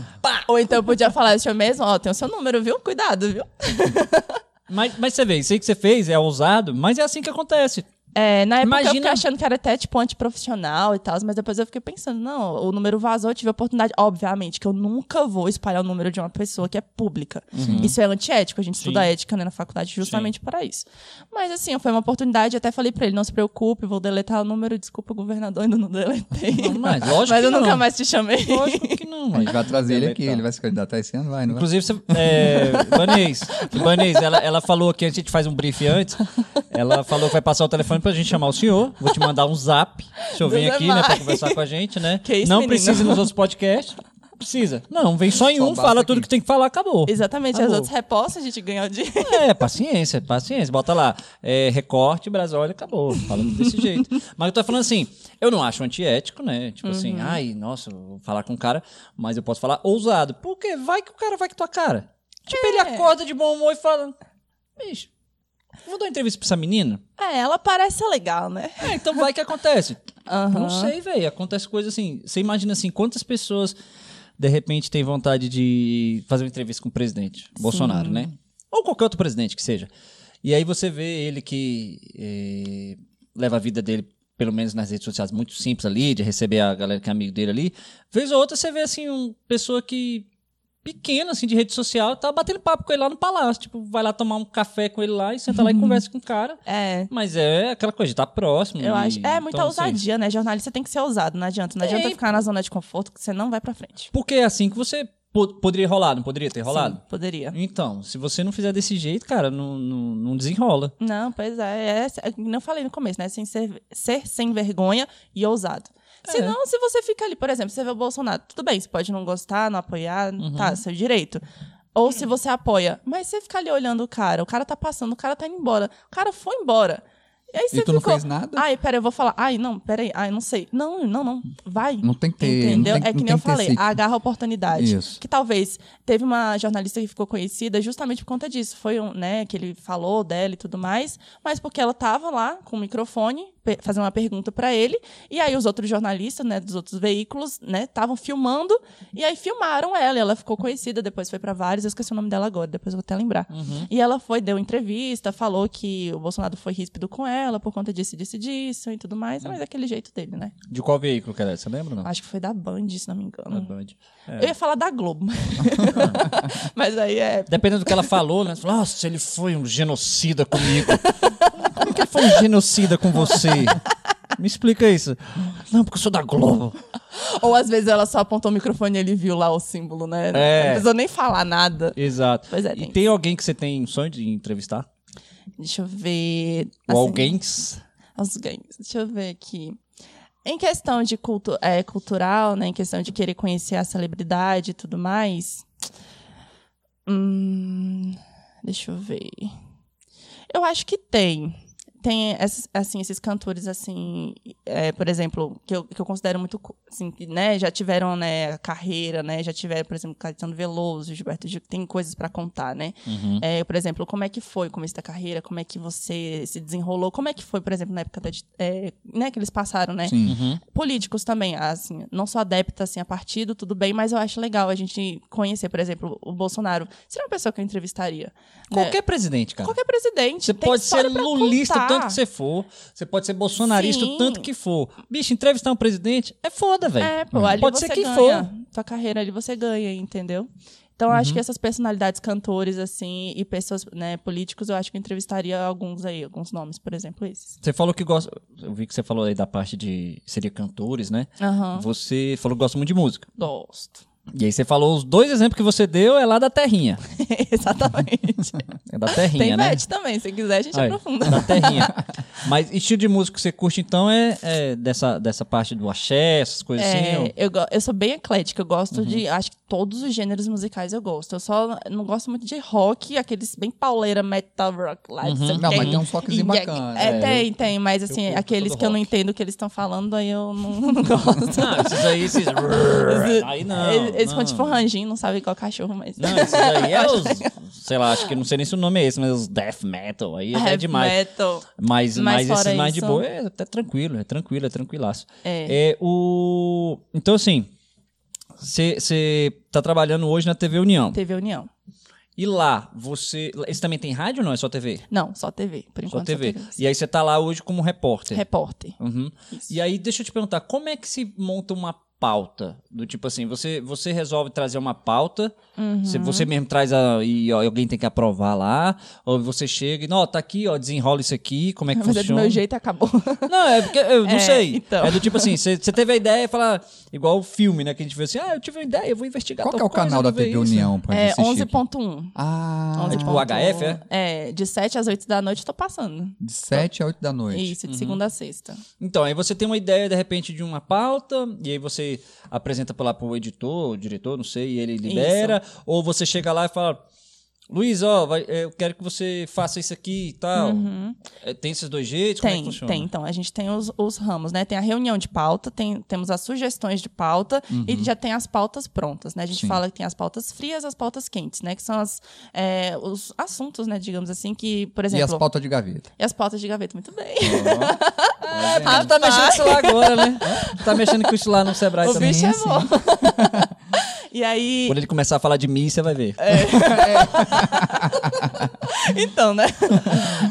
Ou então eu podia falar, senhor mesmo, ó, tem o seu número, viu? Cuidado, viu? Mas, mas você vê, isso aí que você fez é ousado, mas é assim que acontece. É, na época eu Imagina- fiquei achando que era até tipo antiprofissional e tal, mas depois eu fiquei pensando, não, o número vazou, eu tive a oportunidade. Obviamente que eu nunca vou espalhar o número de uma pessoa que é pública. Isso é antiético, a gente estuda ética né, na faculdade justamente para isso. Mas assim, foi uma oportunidade, até falei pra ele, não se preocupe, vou deletar o número, desculpa, governador, ainda não deletei. Não, mas (laughs) lógico mas que eu não. nunca mais te chamei. Lógico que não, A gente vai trazer ele aqui, ele vai se candidatar esse ano, vai, não vai? Inclusive, você, é, Vanês, Vanês ela, ela falou aqui, a gente faz um brief antes, ela falou que vai passar o telefone pra gente chamar o senhor, vou te mandar um zap, o senhor vem é aqui, né, pra conversar com a gente, né? Que isso, não menino? precisa ir nos outros podcasts, precisa. Não, vem só em Só um, fala tudo aqui. que tem que falar, acabou. Exatamente, as Acabou. outras repostas a gente ganhou de. É, paciência, paciência. Bota lá, é, recorte, Brasólia, acabou. Falando desse jeito. Mas eu tô falando assim, eu não acho antiético, né? Tipo assim, ai, nossa, vou falar com o cara, mas eu posso falar ousado. Por quê? Vai que o cara vai com tua cara. Tipo, ele acorda de bom humor e fala, bicho, vou dar uma entrevista pra essa menina? É, ela parece legal, né? É, então vai que acontece. Aham. Não sei, velho. Acontece coisa assim. Você imagina assim, quantas pessoas de repente têm vontade de fazer uma entrevista com o presidente Bolsonaro, né? Ou qualquer outro presidente que seja. E aí você vê ele que eh, leva a vida dele, pelo menos nas redes sociais, muito simples ali, de receber a galera que é amigo dele ali. Vez ou outra você vê assim, uma pessoa que pequena, assim, de rede social, tá batendo papo com ele lá no palácio. Tipo, vai lá tomar um café com ele lá e senta lá e conversa com o cara. É. Mas é aquela coisa de estar próximo. Eu e- acho. É muita então, assim, ousadia, né? Jornalista tem que ser ousado, não adianta. Não adianta É. ficar na zona de conforto que você não vai pra frente. Porque é assim que você po- poderia rolar, não poderia ter rolado? Sim, poderia. Então, se você não fizer desse jeito, cara, não, não, não desenrola. Não, pois é. é, é eu falei no começo, né? Sem ser, ser sem vergonha e ousado. É. Senão, se você fica ali, por exemplo, você vê o Bolsonaro, tudo bem, você pode não gostar, não apoiar, Uhum. tá, seu direito. Ou se você apoia, mas você fica ali olhando o cara, o cara tá passando, o cara tá indo embora, o cara foi embora. E aí você E tu não ficou, fez nada? Ai, peraí, eu vou falar. Ai, não, peraí, ai, não sei. Não, não, não, vai. Não tem que ter. Entendeu? Não tem, é que não nem eu falei, esse- agarra a oportunidade. Isso. Que talvez teve uma jornalista que ficou conhecida justamente por conta disso. Foi um, né, que ele falou dela e tudo mais, mas porque ela tava lá com o microfone fazendo uma pergunta para ele, e aí os outros jornalistas, né, dos outros veículos, né, estavam filmando, e aí filmaram ela, e ela ficou conhecida, depois foi para vários, eu esqueci o nome dela agora, depois eu vou até lembrar. E ela foi, deu entrevista, falou que o Bolsonaro foi ríspido com ela, ela por conta disso, disso, disso e tudo mais. Mas é aquele jeito dele, né? De qual veículo que era? Você lembra não? Acho que foi da Band, se não me Da engano. Band. Eu ia falar da Globo. (laughs) mas aí é. Dependendo do que ela falou, né? Nossa, ele foi um genocida comigo. Como que ele foi um genocida com você? Me explica isso. Não, porque eu sou da Globo. Ou às vezes ela só apontou o microfone e ele viu lá o símbolo, né? É. Não precisou nem falar nada. Exato. Pois é, e tem tem alguém que você tem sonho de entrevistar? Deixa eu ver. Assim, alguém? Os gangues. Deixa eu ver aqui. Em questão de cultu é, cultural, né? Em questão de querer conhecer a celebridade e tudo mais. Hum, deixa eu ver. Eu acho que tem. Tem esses, assim, esses cantores, assim, é, por exemplo, que eu, que eu considero muito, assim, que, né, já tiveram, né, carreira, né, já tiveram, por exemplo, Caetano Veloso, Gilberto Gil, que tem coisas para contar, né. Uhum. É, por exemplo, como é que foi o começo da carreira, como é que você se desenrolou, como é que foi, por exemplo, na época da, é, né, que eles passaram, né? Uhum. Políticos também, assim, não sou adepta, assim, a partido, tudo bem, mas eu acho legal a gente conhecer, por exemplo, o Bolsonaro. Seria uma pessoa que eu entrevistaria. né? Qualquer presidente, cara. Qualquer presidente. Você tem pode ser lulista. Tanto que você for. Você pode ser bolsonarista Sim. tanto que for. Bicho, entrevistar um presidente é foda, velho. É, pô, ali Pode você ser quem ganha. for. Tua carreira ali você ganha, entendeu? Então, eu acho Uhum. que essas personalidades cantores, assim, e pessoas, né, políticos, eu acho que eu entrevistaria alguns aí, alguns nomes, por exemplo, esses. Você falou que gosta. Eu vi que você falou aí da parte de. Seria cantores, né? Aham. Você falou que gosta muito de música. Gosto. E aí você falou os dois exemplos que você deu é lá da terrinha. (laughs) Exatamente. É da terrinha, Tem né? Beth também, se quiser a gente Aí, aprofunda. Da terrinha. (laughs) Mas estilo de música que você curte, então, é, é dessa, dessa parte do axé, essas coisas assim? É, ou- eu, eu sou bem eclética, eu gosto Uhum. de. Acho que todos os gêneros musicais eu gosto. Eu só não gosto muito de rock, aqueles bem pauleira, metal rock lá. Uhum. não Não, mas tem uns rockzinho E- bacana. É, É, tem, tem, mas assim, aqueles que eu não rock. entendo o que eles estão falando, aí eu não, (laughs) não gosto. Ah, esses aí, esses. aí não. Eles eles não. tipo ranginho, não sabem qual cachorro, mas. Não, esses aí é (laughs) os. Sei lá, acho que não sei nem se o nome é esse, mas os death metal. Aí é demais. Metal. Mas, Mas mas esses mais de isso- boa é até tranquilo, é tranquilo, é tranquilaço. É. É, o... Então, assim, você tá trabalhando hoje na TV União. TV União. E lá, você. Eles também tem rádio ou não? É só TV? Não, só TV. Por Só enquanto, TV. E aí você tá lá hoje como repórter. Repórter. Uhum. E aí, deixa eu te perguntar, como é que se monta uma pauta? Do tipo assim, você, você resolve trazer uma pauta, Uhum. se você mesmo traz a, e ó, alguém tem que aprovar lá, ou você chega e, não, ó, tá aqui, ó, desenrola isso aqui, como é que Mas é do funciona? meu jeito acabou. Não, é porque eu não (laughs) É, sei. então. É do tipo assim, você você teve a ideia e fala, igual o filme, né? Que a gente vê assim, ah, eu tive uma ideia, eu vou investigar Qual que é o canal coisa, da vou ver TV isso. União pra É gente assistir? 11.1. Ah, 11 É tipo ponto- HF, é? É, de 7 às 8 da noite eu tô passando. de 7 a 8 da noite. Isso, Uhum. de segunda a sexta. Então, aí você tem uma ideia, de repente, de uma pauta, e aí você apresenta pra lá pro editor, o diretor, não sei, e ele libera, ou você chega lá e fala, Luiz, ó, vai- é, eu quero que você faça isso aqui e tal. É, tem esses dois jeitos? como é Uhum. Tem, que funciona? tem. Então, a gente tem os, os ramos, né? Tem a reunião de pauta, tem, temos as sugestões de pauta e já tem as pautas prontas, né? A gente Sim. fala que tem as pautas frias e as pautas quentes, né? Que são as, é, os assuntos, né? Digamos assim, que, por E exemplo... as pautas de gaveta. e as pautas de gaveta, muito bem. Ah, (laughs) tá mexendo com o celular agora, né? tá mexendo com o celular no Sebrae o também. bicho é bom. (laughs) e aí... Quando ele começar a falar de mim, você vai ver. (laughs) (laughs) Então, né?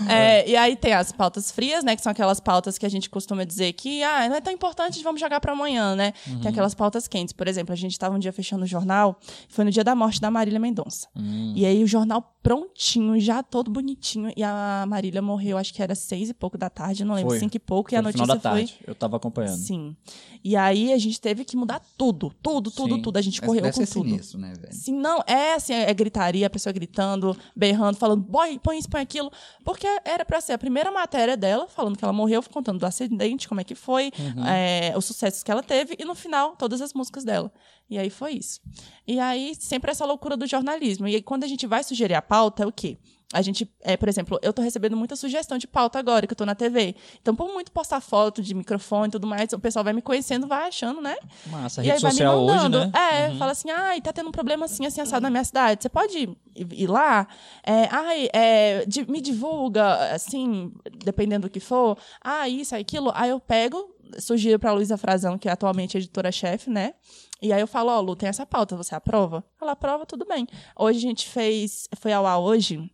É, e aí tem as pautas frias, né? Que são aquelas pautas que a gente costuma dizer que ah, não é tão importante, vamos jogar pra amanhã, né? Tem aquelas pautas quentes. Por exemplo, a gente tava um dia fechando o jornal, foi no dia da morte da Marília Mendonça. E aí o jornal prontinho, já todo bonitinho, e a Marília morreu, acho que era seis e pouco da tarde, não lembro, Foi. cinco e pouco, e Foi a no notícia final da foi. tarde. Eu tava acompanhando. Sim. E aí a gente teve que mudar tudo, tudo, tudo, Sim. tudo. A gente Essa correu deve com ser tudo. sinistro, né, velho? Sim, não, é assim, é gritaria, a pessoa gritando, berrando, falando, boy, põe isso, põe aquilo. Porque era pra ser a primeira matéria dela, falando que ela morreu, contando do acidente, como é que foi, é, os sucessos que ela teve, e no final, todas as músicas dela. E aí foi isso. E aí, sempre essa loucura do jornalismo. E aí, quando a gente vai sugerir a pauta, é o quê? A gente, é, por exemplo, eu tô recebendo muita sugestão de pauta agora, que eu tô na TV. Então, por muito postar foto de microfone e tudo mais, o pessoal vai me conhecendo, vai achando, né? Massa, a E rede aí vai me social hoje, mandando. né? É, fala assim, ai, tá tendo um problema assim, assim, assado na minha cidade. Você pode ir, lá? É, ai, é, di- me divulga, assim, dependendo do que for. Ah, isso, aquilo. Aí eu pego, sugiro pra Luísa Frazão, que é atualmente editora-chefe, né? E aí eu falo, ó, Lu, tem essa pauta, você aprova? Ela aprova, tudo bem. Hoje a gente fez, foi ao ar hoje,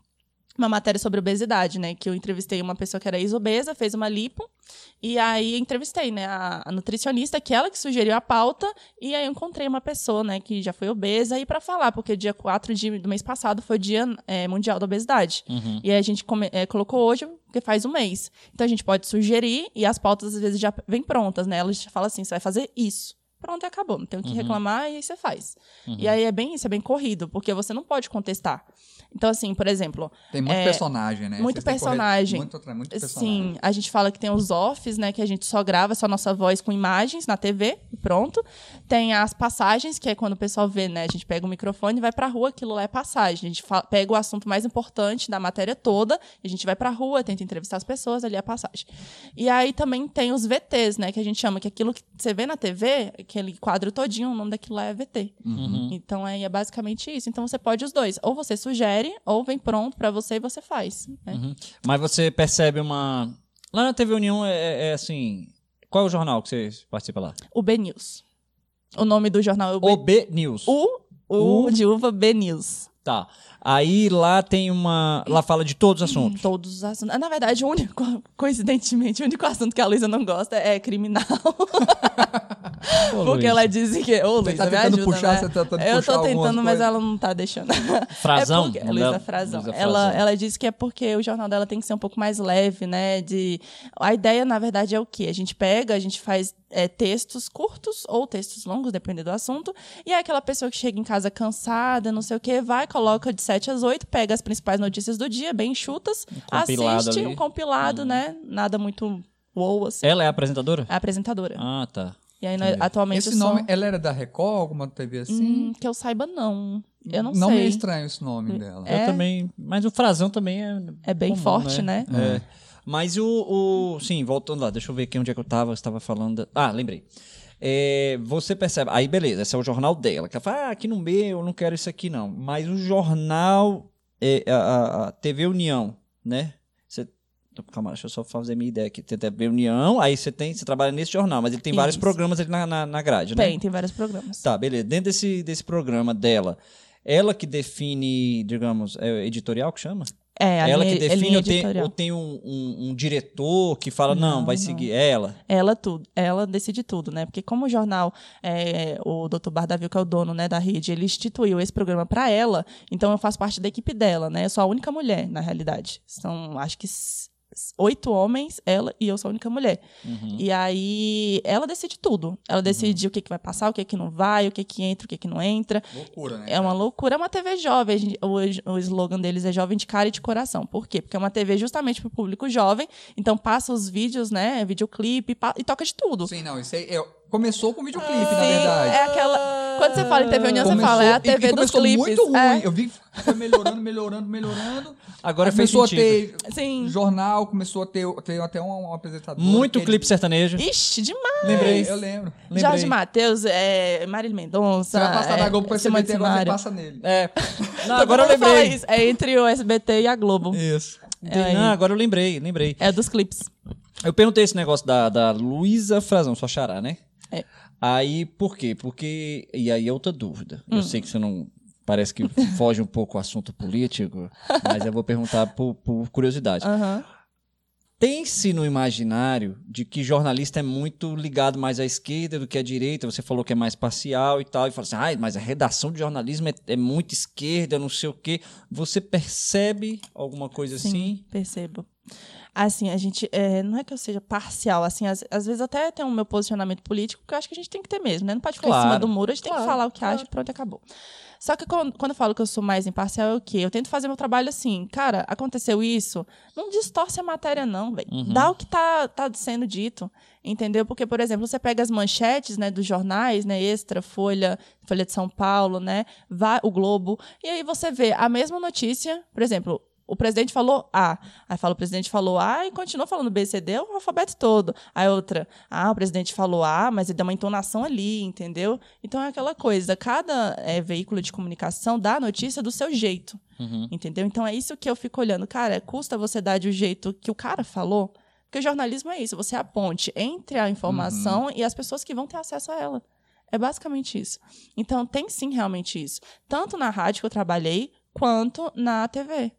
uma matéria sobre obesidade, né? Que eu entrevistei uma pessoa que era ex-obesa, fez uma lipo, e aí entrevistei, né, a, a, nutricionista, que ela que sugeriu a pauta, e aí eu encontrei uma pessoa, né, que já foi obesa, aí para falar, porque dia 4 de, do mês passado foi o Dia é, Mundial da Obesidade. Uhum. E aí a gente come, é, colocou hoje, porque faz um mês. Então a gente pode sugerir, e as pautas às vezes já vêm prontas, né? Ela fala assim: você vai fazer isso pronto, acabou. Não tem o que uhum. reclamar e aí você faz. Uhum. E aí é bem isso, é bem corrido, porque você não pode contestar. Então, assim, por exemplo. Tem muito é, personagem, né? Muito personagem. Muito, muito personagem. Sim, a gente fala que tem os offs, né? Que a gente só grava só nossa voz com imagens na TV e pronto. Tem as passagens, que é quando o pessoal vê, né? A gente pega o microfone e vai pra rua, aquilo lá é passagem. A gente fala, pega o assunto mais importante da matéria toda, a gente vai pra rua, tenta entrevistar as pessoas, ali é a passagem. E aí também tem os VTs, né? Que a gente chama que aquilo que você vê na TV, aquele quadro todinho, o nome daquilo lá é VT. Uhum. Então aí é basicamente isso. Então você pode os dois. Ou você sugere sugere ou vem pronto para você e você faz. Né? Uhum. Mas você percebe uma. Lá na TV União é, é, é, assim. Qual é o jornal que você participa lá? O B News. O nome do jornal é o B, o B News. O, o, o de uva B News. Tá. Aí lá tem uma. Lá fala de todos os assuntos. Todos os assuntos. Na verdade, o único, (laughs) coincidentemente, o único assunto que a Luísa não gosta é criminal. (laughs) Ô, Porque ela diz que. Ô, Luísa, tá me ajuda, puxar, né? Você tá tentando Eu tô tentando, mas ela não tá deixando. Frazão? (laughs) É porque, Luísa Frazão. Luísa ela, ela diz que é porque o jornal dela tem que ser um pouco mais leve, né? De... A ideia, na verdade, é o quê? A gente pega, a gente faz é, textos curtos ou textos longos, dependendo do assunto. E é aquela pessoa que chega em casa cansada, não sei o quê, vai, coloca de 7 às 8, pega as principais notícias do dia, bem chutas, um assiste ali. um compilado, uhum. né? Nada muito wow, assim. Ela é a apresentadora? É a apresentadora. Ah, tá. E aí, nós, atualmente. Esse nome, ela era da Record, alguma TV assim? Hum, que eu saiba, não. Eu não, não sei. Não é estranho esse nome dela. É... Eu também. Mas o Frazão também é. É bem comum, forte, né? né? É. Mas o, o. Sim, voltando lá, deixa eu ver aqui onde é que eu tava. Você estava falando. Ah, lembrei. É, você percebe, aí beleza, esse é o jornal dela. Que ela fala, ah, aqui no meu, eu não quero isso aqui não. Mas o jornal, é, a, a, TV União, né? Você, calma, deixa eu só fazer minha ideia aqui. Tem TV União, aí você tem, você trabalha nesse jornal, mas ele tem isso. vários programas ali na, na, na grade, né? Tem, tem vários programas. Tá, beleza. Dentro desse, desse programa dela, ela que define, digamos, é editorial que chama? É, ela linha, que define ou tem, ou tem um, um, um, diretor que fala, não, não vai não. seguir ela? Ela tudo, ela decide tudo, né? Porque como o jornal, é, o Dr. Bardavil, que é o dono né, da rede, ele instituiu esse programa para ela, então eu faço parte da equipe dela, né? Eu sou a única mulher, na realidade. São, acho que oito homens, ela e eu sou a única mulher. Uhum. E aí ela decide tudo. Ela decide uhum. o que, que vai passar, o que, que não vai, o que, que entra, o que, que não entra. Loucura, né? É uma loucura. É uma TV jovem. O, o slogan deles é jovem de cara e de coração. Por quê? Porque é uma TV justamente para o público jovem. Então passa os vídeos, né? Videoclipe e toca de tudo. Sim, não. Isso aí, eu, começou com videoclipe, Sim, na verdade. É aquela. Quando você fala em TV União, começou, você fala, é a TV e, e dos clipes. muito ruim. É. Eu vi foi melhorando, melhorando, melhorando. Agora começou a ter Sim. jornal, começou a ter, ter até um, um apresentador. Muito clipe sertanejo. Ixi, demais. Lembrei. Eu lembro. Lembrei. Jorge Matheus, é, Marília Mendonça. Você vai passar é, na Globo pra SBT, agora você passa nele. É. Não, agora eu lembrei. Isso, é entre o SBT e a Globo. Isso. É, não, agora eu lembrei, lembrei. É dos clipes. Eu perguntei esse negócio da, da Luísa Frazão, sua xará, né? É. Aí, por quê? Porque. E aí é outra dúvida. Hum. Eu sei que você não. Parece que (laughs) foge um pouco o assunto político, mas eu vou perguntar por, por curiosidade. Uhum. Tem-se no imaginário de que jornalista é muito ligado mais à esquerda do que à direita. Você falou que é mais parcial e tal. E fala assim, ah, mas a redação de jornalismo é, é muito esquerda, não sei o quê. Você percebe alguma coisa Sim, assim? percebo. Assim, a gente. É, não é que eu seja parcial, assim, às, às vezes até tem o meu posicionamento político, porque eu acho que a gente tem que ter mesmo, né? Não pode ficar claro, em cima do muro, a gente claro, tem que falar o que claro. acha e pronto, acabou. Só que quando, quando eu falo que eu sou mais imparcial, é o quê? Eu tento fazer meu trabalho assim, cara, aconteceu isso, não distorce a matéria, não, velho. Uhum. Dá o que tá, tá sendo dito, entendeu? Porque, por exemplo, você pega as manchetes, né, dos jornais, né, Extra, Folha, Folha de São Paulo, né, o Globo, e aí você vê a mesma notícia, por exemplo, o presidente falou A. Aí fala, o presidente falou A e continua falando B, C, D, o alfabeto todo. Aí outra, ah, o presidente falou A, mas ele deu uma entonação ali, entendeu? Então é aquela coisa, cada é, veículo de comunicação dá a notícia do seu jeito, uhum. entendeu? Então é isso que eu fico olhando. Cara, custa você dar de o jeito que o cara falou? Porque o jornalismo é isso, você é a ponte entre a informação uhum. e as pessoas que vão ter acesso a ela. É basicamente isso. Então, tem sim realmente isso. Tanto na rádio que eu trabalhei, quanto na TV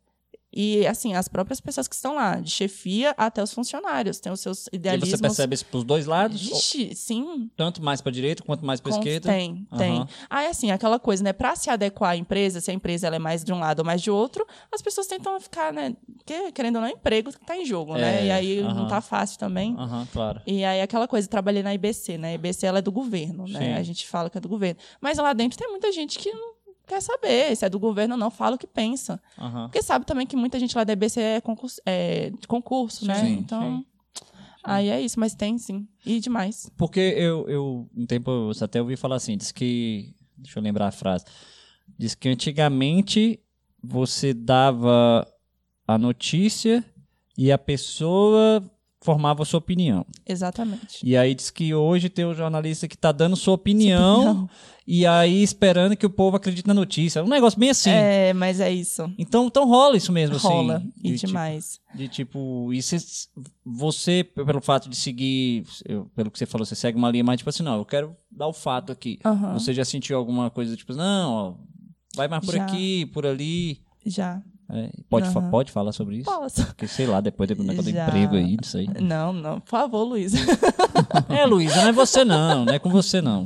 E, assim, as próprias pessoas que estão lá, de chefia até os funcionários, têm os seus E idealismos. você percebe isso pros dois lados? Vixe, sim, Tanto mais pra direita quanto mais pra Com- esquerda? Tem, tem. Aham. Aí, assim, aquela coisa, né? Pra se adequar à empresa, se a empresa ela é mais de um lado ou mais de outro, as pessoas tentam ficar, né? Porque, querendo ou não, emprego que tá em jogo, né? É, E aí aham. não tá fácil também. Aham, claro. E aí, aquela coisa, trabalhei na IBC, né? A IBC, ela é do governo, né? Sim. A gente fala que é do governo. Mas lá dentro tem muita gente que não quer saber se é do governo ou não, fala o que pensa. Aham. Porque sabe também que muita gente lá da IBC é, concurso, é de concurso, né? Sim, então, aí é isso. Mas tem, sim. E demais. Porque eu, eu, um tempo, eu até ouvi falar assim, diz que, deixa eu lembrar a frase, diz que antigamente você dava a notícia e a pessoa formava sua opinião. Exatamente. E aí diz que hoje tem o jornalista que tá dando sua opinião, e aí esperando que o povo acredite na notícia. É um negócio bem assim. É, mas é isso. Então, então rola isso mesmo, assim. Rola. E de tipo- demais. De tipo, e cê- você, pelo fato de seguir, eu- pelo que você falou, você segue uma linha mais tipo assim, não, eu quero dar o fato aqui. Aham. Você já sentiu alguma coisa tipo, não, ó, vai mais por Já. aqui, por ali. Já. É, pode, fa- Aham. pode falar sobre isso? Posso. Porque, sei lá, depois do negócio do emprego aí, não sei. Não, não. Por favor, Luísa. (laughs) É, Luísa, não é você não, não é com você não.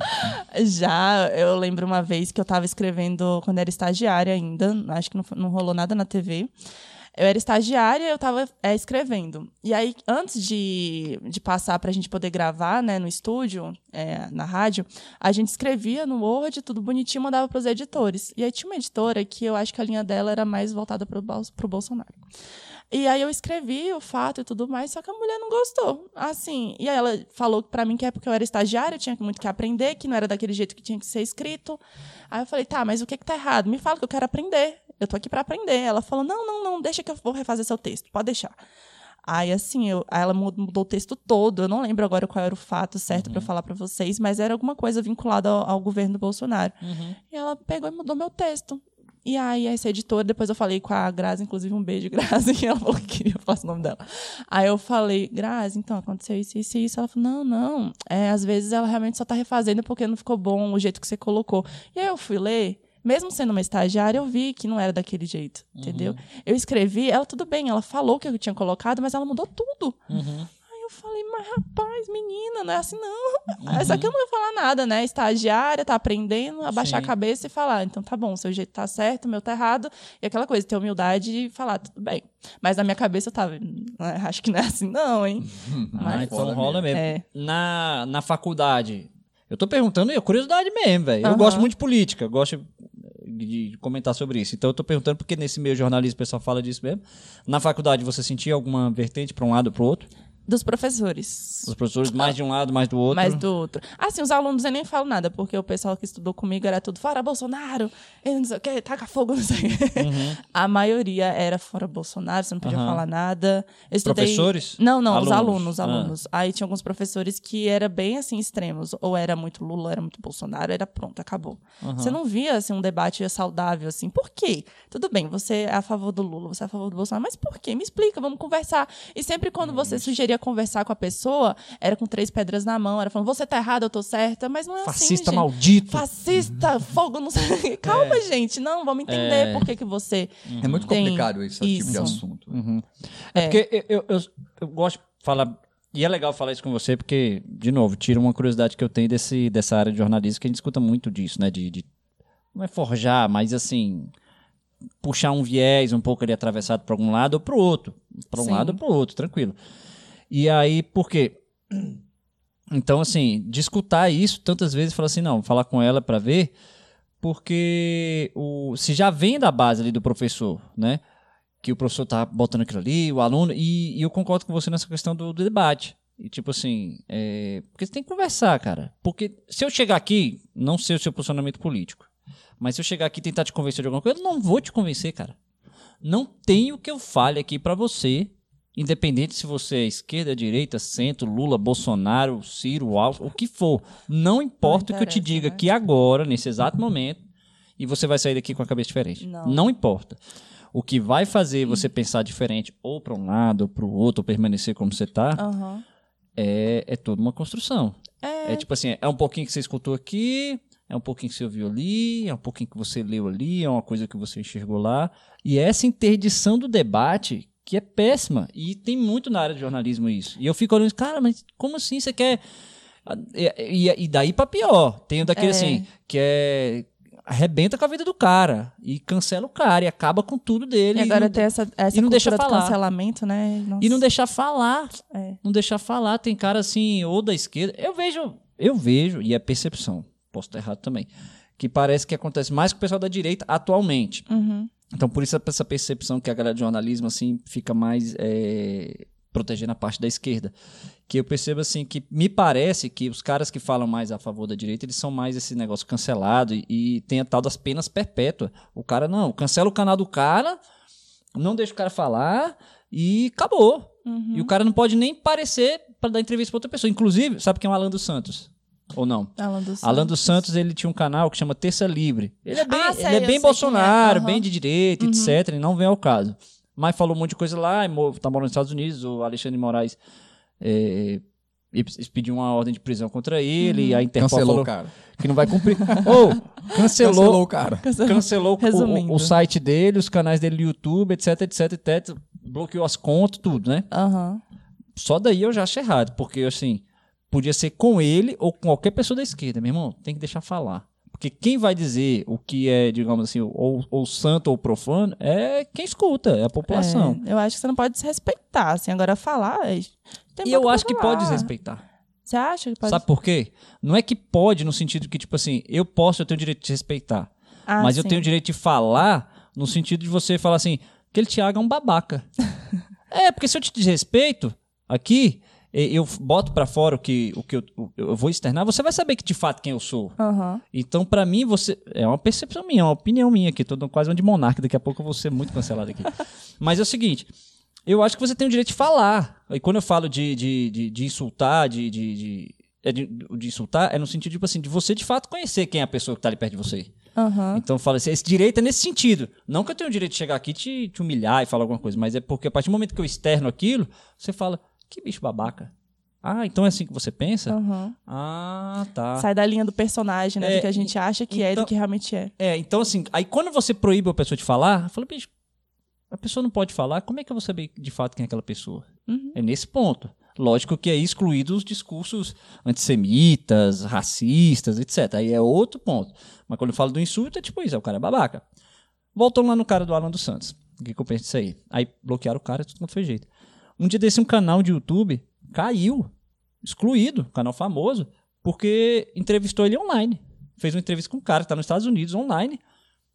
Já, eu lembro uma vez que eu tava escrevendo quando era estagiária ainda, acho que não, não rolou nada na TV. Eu era estagiária eu tava é, escrevendo. E aí, antes de, de passar pra gente poder gravar, né, no estúdio, é, na rádio, a gente escrevia no Word, tudo bonitinho, mandava pros editores. E aí tinha uma editora que eu acho que a linha dela era mais voltada Bol- pro Bolsonaro. E aí eu escrevi o fato e tudo mais, só que a mulher não gostou. Assim, e aí ela falou pra mim que é porque eu era estagiária, eu tinha muito que aprender, que não era daquele jeito que tinha que ser escrito. Aí eu falei, tá, mas o que que tá errado? Me fala que eu quero aprender. Eu tô aqui pra aprender. Ela falou, não, não, não, deixa que eu vou refazer seu texto, pode deixar. Aí, assim, eu, aí ela mu- mudou o texto todo. Eu não lembro agora qual era o fato certo pra eu falar pra vocês, mas era alguma coisa vinculada ao, ao governo do Bolsonaro. E ela pegou e mudou meu texto. E aí, essa editora, depois eu falei com a Grazi, inclusive um beijo, (laughs) Grazi, e ela falou que queria falar o nome dela. Aí eu falei, Grazi, então, aconteceu isso, isso e isso. Ela falou, não, não, é, às vezes ela realmente só tá refazendo porque não ficou bom o jeito que você colocou. E aí eu fui ler, mesmo sendo uma estagiária, eu vi que não era daquele jeito, entendeu? Eu escrevi, ela tudo bem, ela falou que eu tinha colocado, mas ela mudou tudo. Aí eu falei, mas rapaz, menina, não é assim não. Aí Só que eu não vou falar nada, né? Estagiária, tá aprendendo, abaixar Sim. a cabeça e falar, então tá bom, seu jeito tá certo, o meu tá errado. E aquela coisa, ter humildade e falar, tudo bem. Mas na minha cabeça eu tava, "Ah, acho que não é assim não, hein? (laughs) Ah, Mas- então foda rola mesmo. É. Na, na faculdade, eu tô perguntando, é curiosidade mesmo, velho. Eu gosto muito de política, eu gosto de, comentar sobre isso. Então eu tô perguntando porque nesse meio jornalismo o pessoal fala disso mesmo. Na faculdade você sentia alguma vertente pra um lado ou pro outro? Dos professores. Os professores mais de um lado, mais do outro? Mais do outro. Assim, os alunos eu nem falo nada, porque o pessoal que estudou comigo era tudo fora Bolsonaro, e não sei o quê, taca fogo, não sei o quê. A maioria era fora Bolsonaro, você não podia Uhum. falar nada. Eu estudei... Professores? Não, não, os Alunos. alunos, alunos. Aí tinha alguns professores que era bem assim extremos, ou era muito Lula, era muito Bolsonaro, era pronto, acabou. Você não via assim um debate saudável assim. Por quê? Tudo bem, você é a favor do Lula, você é a favor do Bolsonaro, mas por quê? Me explica, vamos conversar. E sempre quando você sugeria conversar com a pessoa, era com três pedras na mão, era falando, você tá errado, eu tô certa, mas não é Fascista assim, gente. maldito. Fascista, fogo, não sei. (laughs) Calma, gente, não, vamos entender por que que você É muito Tem complicado esse tipo de isso. assunto. É porque eu, eu, eu gosto de falar. E é legal falar isso com você, porque, de novo, tira uma curiosidade que eu tenho desse, dessa área de jornalismo, que a gente escuta muito disso, né? De, de- não é forjar, mas assim. Puxar um viés um pouco ali atravessado para algum lado ou para o outro. Para um Sim. lado ou para o outro, tranquilo. E aí, por quê? Então, assim, de escutar isso tantas vezes, falar assim, não, falar com ela para ver, porque o, se já vem da base ali do professor, né? Que o professor tá botando aquilo ali, o aluno, e, e eu concordo com você nessa questão do, do debate. E tipo assim, é, porque você tem que conversar, cara. Porque se eu chegar aqui, não sei o seu posicionamento político, mas se eu chegar aqui e tentar te convencer de alguma coisa, eu não vou te convencer, cara. Não tenho que eu fale aqui pra você, independente se você é esquerda, direita, centro, Lula, Bolsonaro, Ciro, Alves, o que for. Não importa o que eu te diga né? aqui agora, nesse exato momento, e você vai sair daqui com a cabeça diferente. Não. importa. O que vai fazer você pensar diferente, ou para um lado, ou para o outro, ou permanecer como você tá, Aham. é, é toda uma construção. É, É tipo assim, é um pouquinho que você escutou aqui, é um pouquinho que você ouviu ali, é um pouquinho que você leu ali, é uma coisa que você enxergou lá. E essa interdição do debate que é péssima. E tem muito na área de jornalismo isso. E eu fico olhando, cara, mas como assim você quer. E, e, e daí pra pior. Tem o daquele É. assim, que é. Arrebenta com a vida do cara. E cancela o cara. E acaba com tudo dele. E agora não- tem essa, essa e não deixa falar. cancelamento, né? Nossa. e não deixar falar. É. Não deixar falar. Tem cara assim, ou da esquerda. Eu vejo, eu vejo, e é percepção, posso estar errado também, que parece que acontece mais com o pessoal da direita atualmente. Uhum. Então, por isso essa percepção que a galera de jornalismo assim fica mais é, protegendo a parte da esquerda. Que eu percebo assim que me parece que os caras que falam mais a favor da direita, eles são mais esse negócio cancelado e, e tem a tal das penas perpétuas. O cara não, cancela o canal do cara, não deixa o cara falar e acabou. Uhum. E o cara não pode nem parecer para dar entrevista para outra pessoa. Inclusive, sabe quem é o Alan dos Santos? Ou não? Alan dos Alan dos Santos, ele tinha um canal que chama Terça Livre. Ele é bem, Ah, sei, ele é bem sei Bolsonaro, é, aham. bem de direita, Uhum. etc. E não vem ao caso. Mas falou um monte de coisa lá, e mo- tá morando nos Estados Unidos, o Alexandre Moraes é, pediu uma ordem de prisão contra ele, Uhum. a Interpol Cancelou falou o cara. que não vai cumprir. (laughs) Ou, Cancelou cancelou, o cara. cancelou o- o, o site dele, os canais dele no YouTube, etc, etc, etc. Bloqueou as contas, tudo, né? Aham. Só daí eu já acho errado, porque assim, podia ser com ele ou com qualquer pessoa da esquerda, meu irmão, tem que deixar falar. Porque quem vai dizer o que é, digamos assim, ou, ou santo ou profano é quem escuta, é a população. É, eu acho que você não pode desrespeitar, assim. Agora falar... é- E eu acho que falar. pode desrespeitar. Você acha que pode? Sabe por quê? Não é que pode no sentido que, tipo assim, eu posso, eu tenho o direito de respeitar. Ah, mas eu sim. tenho o direito de falar no sentido de você falar assim, aquele Thiago é um babaca. (laughs) é, porque se eu te desrespeito aqui, eu boto pra fora o que, o que eu, eu vou externar, você vai saber que de fato quem eu sou. Aham. Então, pra mim, você. É uma percepção minha, é uma opinião minha aqui. Tô quase uma de monarca, daqui a pouco eu vou ser muito cancelado aqui. (laughs) Mas é o seguinte. Eu acho que você tem o direito de falar. E quando eu falo de, de, de, de insultar, de, de, de, é de, insultar, é no sentido, tipo assim, de você de fato conhecer quem é a pessoa que tá ali perto de você. Aham. Então fala assim, esse direito é nesse sentido. Não que eu tenho o direito de chegar aqui e te, te humilhar e falar alguma coisa, mas é porque a partir do momento que eu externo aquilo, você fala, que bicho babaca. Ah, então é assim que você pensa? Aham. Ah, tá. Sai da linha do personagem, né? É, do que a gente acha que é e então- do que realmente é. É, então assim, aí quando você proíbe a pessoa de falar, fala, bicho, a pessoa não pode falar, como é que eu vou saber de fato quem é aquela pessoa? Uhum. É nesse ponto. Lógico que é excluído os discursos antissemitas, racistas, etc. Aí é outro ponto. Mas quando eu falo do insulto, é tipo isso, é o cara é babaca. Voltando lá no cara do Alan dos Santos. O que, que eu penso disso aí? Aí bloquearam o cara, tudo quanto foi jeito. Um dia desse, um canal de YouTube caiu, excluído, canal famoso, porque entrevistou ele online. Fez uma entrevista com um cara que está nos Estados Unidos online.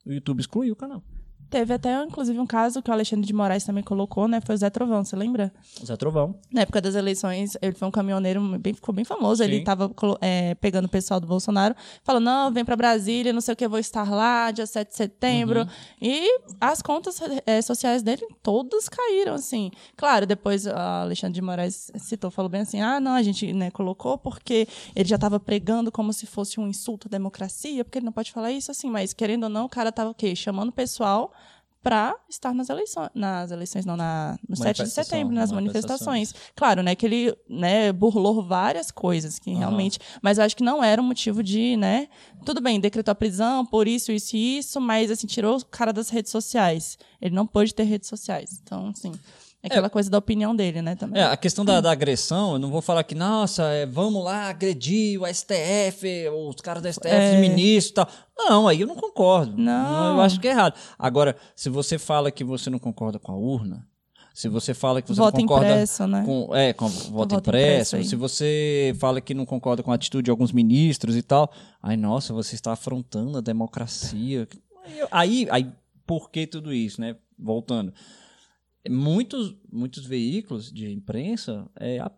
O YouTube excluiu o canal. Teve até, inclusive, um caso que o Alexandre de Moraes também colocou, né? Foi o Zé Trovão, você lembra? Zé Trovão. Na época das eleições, ele foi um caminhoneiro, bem, ficou bem famoso. Ele Sim. tava colo- é, pegando o pessoal do Bolsonaro, falando: não, vem pra Brasília, não sei o que, vou estar lá, dia 7 de setembro. Uhum. E as contas é, sociais dele todas caíram, assim. Claro, depois a Alexandre de Moraes citou, falou bem assim: ah, não, a gente né, colocou porque ele já estava pregando como se fosse um insulto à democracia, porque ele não pode falar isso, assim. Mas querendo ou não, o cara tava o quê? Chamando o pessoal para estar nas eleições, nas eleições não, na, no 7 de setembro, nas manifestações. Claro, né, que ele, né, burlou várias coisas que Aham. realmente, mas eu acho que não era um motivo de, né, tudo bem, decretou a prisão por isso, isso e isso, mas assim, tirou o cara das redes sociais. Ele não pôde ter redes sociais. Então, assim, é aquela coisa da opinião dele, né, também. É, a questão da, da agressão, eu não vou falar que, nossa, é, vamos lá agredir o STF, os caras do STF, É. os ministros e tal. Não, aí eu não concordo. Não. Eu acho que é errado. Agora, se você fala que você não concorda com a urna, se você fala que você Voto não concorda impresso, né? com, é, com voto, voto impresso, impresso se você fala que não concorda com a atitude de alguns ministros e tal, aí, nossa, você está afrontando a democracia. Aí, aí por que tudo isso, né? Voltando. Muitos, muitos veículos de imprensa é, é,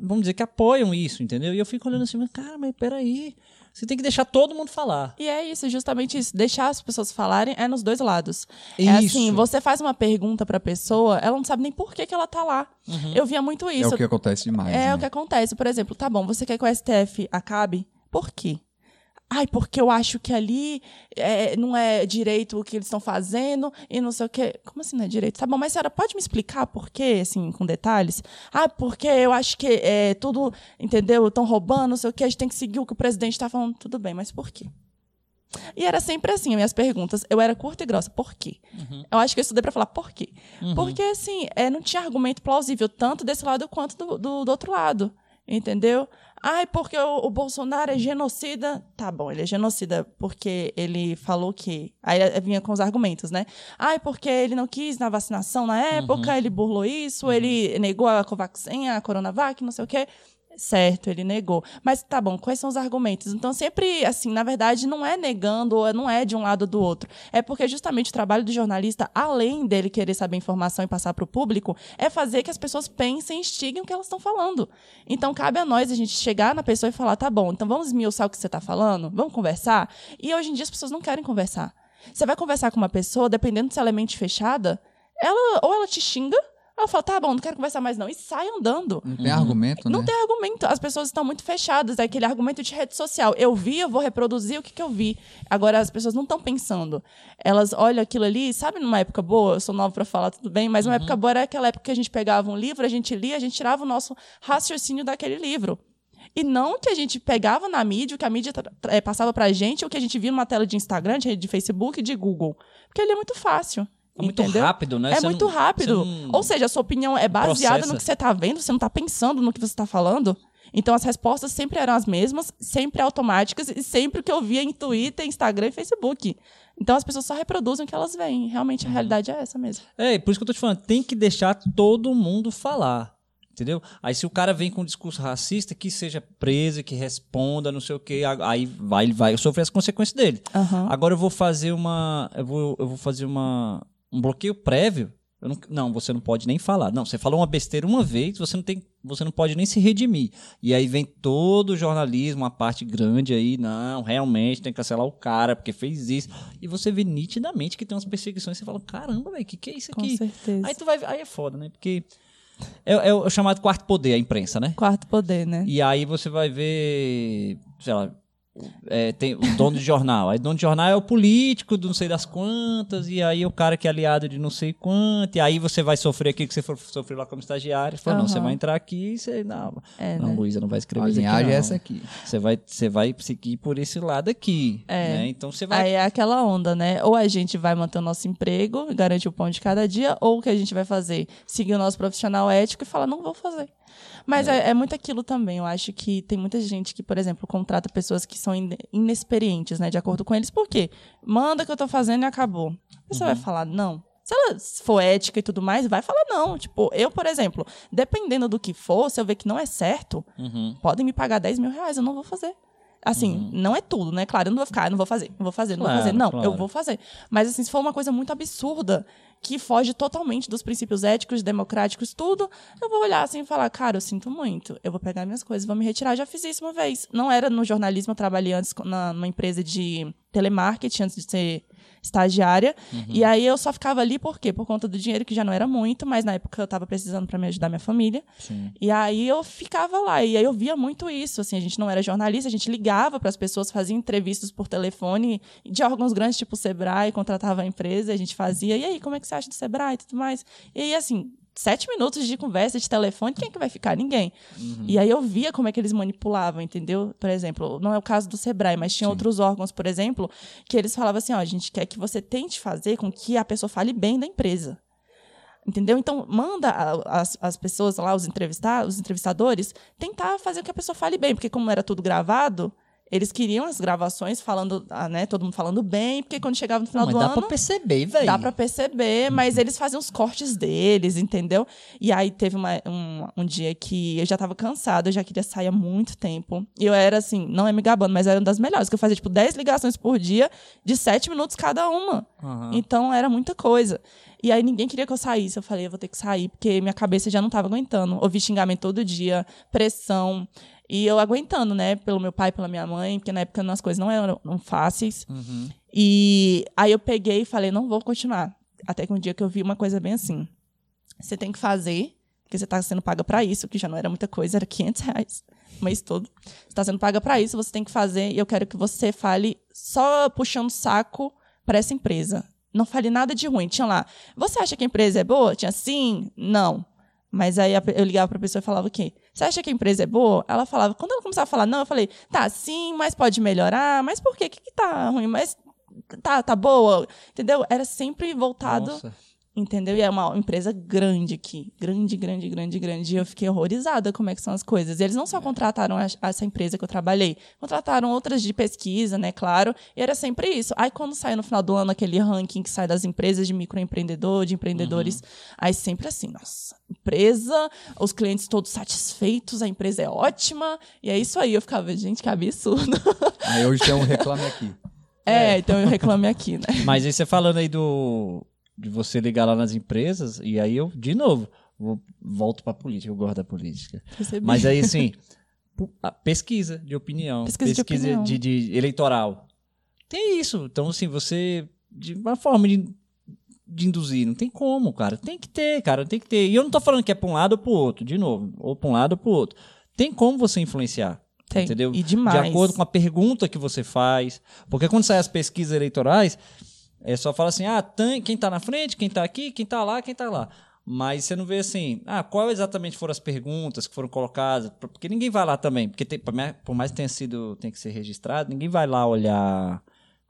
vamos dizer que apoiam isso, entendeu? E eu fico olhando assim, mas, cara, mas peraí, você tem que deixar todo mundo falar. E é isso, justamente isso. Deixar as pessoas falarem é nos dois lados. É Isso. assim, você faz uma pergunta pra pessoa, ela não sabe nem por que, que ela tá lá. Eu via muito É isso. o que acontece demais. É né? o que acontece. Por exemplo, tá bom, você quer que o STF acabe? Por quê? Ai, porque eu acho que ali é, não é direito o que eles estão fazendo e não sei o quê. Como assim não é direito? Tá bom, mas senhora, pode me explicar por quê, assim, com detalhes? Ah, porque eu acho que é tudo, entendeu? Estão roubando, não sei o quê, a gente tem que seguir o que o presidente está falando. Tudo bem, mas por quê? E era sempre assim, minhas perguntas. Eu era curta e grossa. Por quê? Uhum. Eu acho que eu estudei para falar por quê. Uhum. Porque, assim, é, não tinha argumento plausível, tanto desse lado quanto do, do, do outro lado. Entendeu? Ai, porque o, o, Bolsonaro é genocida. Tá bom, ele é genocida porque ele falou que. Aí vinha com os argumentos, né? Ai, porque ele não quis na vacinação na época, uhum. ele burlou isso, uhum. ele negou a Covaxin, a Coronavac, não sei o quê. Certo, ele negou. Mas tá bom, quais são os argumentos? Então, sempre, assim, na verdade, não é negando não é de um lado ou do outro. É porque justamente o trabalho do jornalista, além dele querer saber informação e passar para o público, é fazer que as pessoas pensem e instiguem o que elas estão falando. Então, cabe a nós a gente chegar na pessoa e falar: tá bom, então vamos esmiuçar o que você está falando? Vamos conversar? E hoje em dia as pessoas não querem conversar. Você vai conversar com uma pessoa, dependendo se ela é mente fechada, ela ou ela te xinga eu falo, tá bom, não quero conversar mais não. E sai andando. Não tem uhum. argumento, né? Não tem argumento. As pessoas estão muito fechadas. É aquele argumento de rede social. Eu vi, eu vou reproduzir o que, que eu vi. Agora, as pessoas não estão pensando. Elas olham aquilo ali, sabe numa época boa? Eu sou nova para falar, tudo bem. Mas uma uhum. época boa era aquela época que a gente pegava um livro, a gente lia, a gente tirava o nosso raciocínio daquele livro. E não que a gente pegava na mídia, o que a mídia é, passava pra gente, ou que a gente via numa tela de Instagram, de, de Facebook, de Google. Porque ele é muito fácil. É muito entendeu? rápido, né? É você muito não, rápido. Não... Ou seja, a sua opinião é baseada Processa. no que você está vendo, você não está pensando no que você está falando. Então as respostas sempre eram as mesmas, sempre automáticas e sempre o que eu via em Twitter, Instagram e Facebook. Então as pessoas só reproduzem o que elas veem. Realmente a uhum. realidade é essa mesmo. É, por isso que eu tô te falando, tem que deixar todo mundo falar. Entendeu? Aí se o cara vem com um discurso racista, que seja preso, que responda, não sei o quê, aí vai, vai sofrer as consequências dele. Uhum. Agora eu vou fazer uma. Eu vou, eu vou fazer uma um bloqueio prévio, não, não, você não pode nem falar. Não, você falou uma besteira uma vez, você não tem, você não pode nem se redimir. E aí vem todo o jornalismo, a parte grande aí, não, realmente tem que cancelar o cara porque fez isso. E você vê nitidamente que tem umas perseguições, você fala, caramba, velho, que que é isso aqui? Com certeza. Aí tu vai, aí é foda, né? Porque é, é, o chamado quarto poder, a imprensa, né? Quarto poder, né? E aí você vai ver, sei lá, é, tem o dono de jornal. Aí, dono de jornal é o político do não sei das quantas, e aí o cara que é aliado de não sei quanto, e aí você vai sofrer aquilo que você for sofrer lá como estagiário. Fala, uhum. não, você vai entrar aqui e você. Não, é, não né? Luísa não vai escrever a isso aqui. Não. é essa aqui. Você vai, você vai seguir por esse lado aqui. É. Né? Então você vai. Aí é aquela onda, né? Ou a gente vai manter o nosso emprego, garante o pão de cada dia, ou o que a gente vai fazer? Seguir o nosso profissional ético e falar, não vou fazer. Mas é. é, é, muito aquilo também. Eu acho que tem muita gente que, por exemplo, contrata pessoas que são inexperientes, né? De acordo com eles. Por quê? Manda o que eu tô fazendo e acabou. Você uhum. vai falar não? Se ela for ética e tudo mais, vai falar não. Tipo, eu, por exemplo, dependendo do que for, se eu ver que não é certo, uhum. podem me pagar 10 mil reais, eu não vou fazer. Assim, uhum. não é tudo, né? Claro, eu não vou ficar, não vou fazer, não vou fazer, não claro, vou fazer. Não, claro. eu vou fazer. Mas, assim, se for uma coisa muito absurda, que foge totalmente dos princípios éticos, democráticos, tudo, eu vou olhar assim e falar, cara, eu sinto muito. Eu vou pegar minhas coisas, vou me retirar. Já fiz isso uma vez. Não era no jornalismo, eu trabalhei antes na, numa empresa de telemarketing, antes de ser estagiária. Uhum. E aí eu só ficava ali por quê? Por conta do dinheiro, que já não era muito, mas na época eu estava precisando para me ajudar minha família. Sim. E aí eu ficava lá. E aí eu via muito isso. Assim, a gente não era jornalista, a gente ligava para as pessoas, fazia entrevistas por telefone de órgãos grandes, tipo o Sebrae, contratava a empresa, a gente fazia. E aí, como é que você acha do Sebrae e tudo mais? E aí, assim, sete minutos de conversa de telefone, quem é que vai ficar? Ninguém. Uhum. E aí eu via como é que eles manipulavam, entendeu? Por exemplo, não é o caso do Sebrae, mas tinha Sim. outros órgãos, por exemplo, que eles falavam assim, ó, a gente quer que você tente fazer com que a pessoa fale bem da empresa. Entendeu? Então, manda as, as pessoas lá, os, entrevistar, os entrevistadores, tentar fazer com que a pessoa fale bem, porque como era tudo gravado, eles queriam as gravações falando, ah, né, todo mundo falando bem, porque quando chegava no final não, do dá ano. Dá pra perceber, velho. Dá pra perceber, mas eles faziam os cortes deles, entendeu? E aí teve uma, um, um dia que eu já tava cansada, eu já queria sair há muito tempo. E eu era assim, não é me gabando, mas era uma das melhores, que eu fazia tipo 10 ligações por dia, de 7 minutos cada uma. Uhum. Então era muita coisa. E aí ninguém queria que eu saísse. Eu falei, eu vou ter que sair, porque minha cabeça já não tava aguentando. Ouvi xingamento todo dia, pressão. E eu aguentando, né? Pelo meu pai, pela minha mãe, porque na época as coisas não eram fáceis. Uhum. E aí eu peguei e falei, não vou continuar. Até que um dia que eu vi uma coisa bem assim. Você tem que fazer, porque você está sendo paga para isso, que já não era muita coisa, era 500 reais. o mês todo. Você está sendo paga para isso, você tem que fazer. E eu quero que você fale só puxando saco para essa empresa. Não fale nada de ruim. Tinha lá, você acha que a empresa é boa? Tinha sim, não. Mas aí eu ligava para a pessoa e falava o quê? Você acha que a empresa é boa? Ela falava, quando ela começava a falar não, eu falei, tá, sim, mas pode melhorar, mas por quê? O que, que tá ruim? Mas tá, tá boa, entendeu? Era sempre voltado Nossa. Entendeu? E é uma empresa grande aqui. Grande, grande, grande, grande. E eu fiquei horrorizada como é que são as coisas. E eles não só contrataram a, essa empresa que eu trabalhei, contrataram outras de pesquisa, né, claro. E era sempre isso. Aí quando sai no final do ano aquele ranking que sai das empresas de microempreendedor, de empreendedores, uhum. aí sempre assim, nossa, empresa, os clientes todos satisfeitos, a empresa é ótima. E é isso aí. Eu ficava, gente, que absurdo. Aí hoje tem um reclame aqui. (laughs) É, é. então eu reclame aqui, né? Mas aí você falando aí do de você ligar lá nas empresas, e aí eu, de novo, vou, volto pra política, eu gosto da política. Percebi. Mas aí, assim, (laughs) pesquisa de opinião, pesquisa, pesquisa de, opinião. De, de, eleitoral. Tem isso. Então, assim, você, de uma forma de, de induzir, não tem como, cara. Tem que ter, cara, tem que ter. E eu não tô falando que é pra um lado ou pro outro, de novo, ou pra um lado ou pro outro. Tem como você influenciar. Tem. Entendeu? E demais. De acordo com a pergunta que você faz. Porque quando saem as pesquisas eleitorais, é só fala assim, ah, quem tá na frente, quem tá aqui, quem tá lá, quem tá lá. Mas você não vê assim, ah, qual exatamente foram as perguntas que foram colocadas? Porque ninguém vai lá também, porque tem, por mais que tenha sido, tem que ser registrado, ninguém vai lá olhar,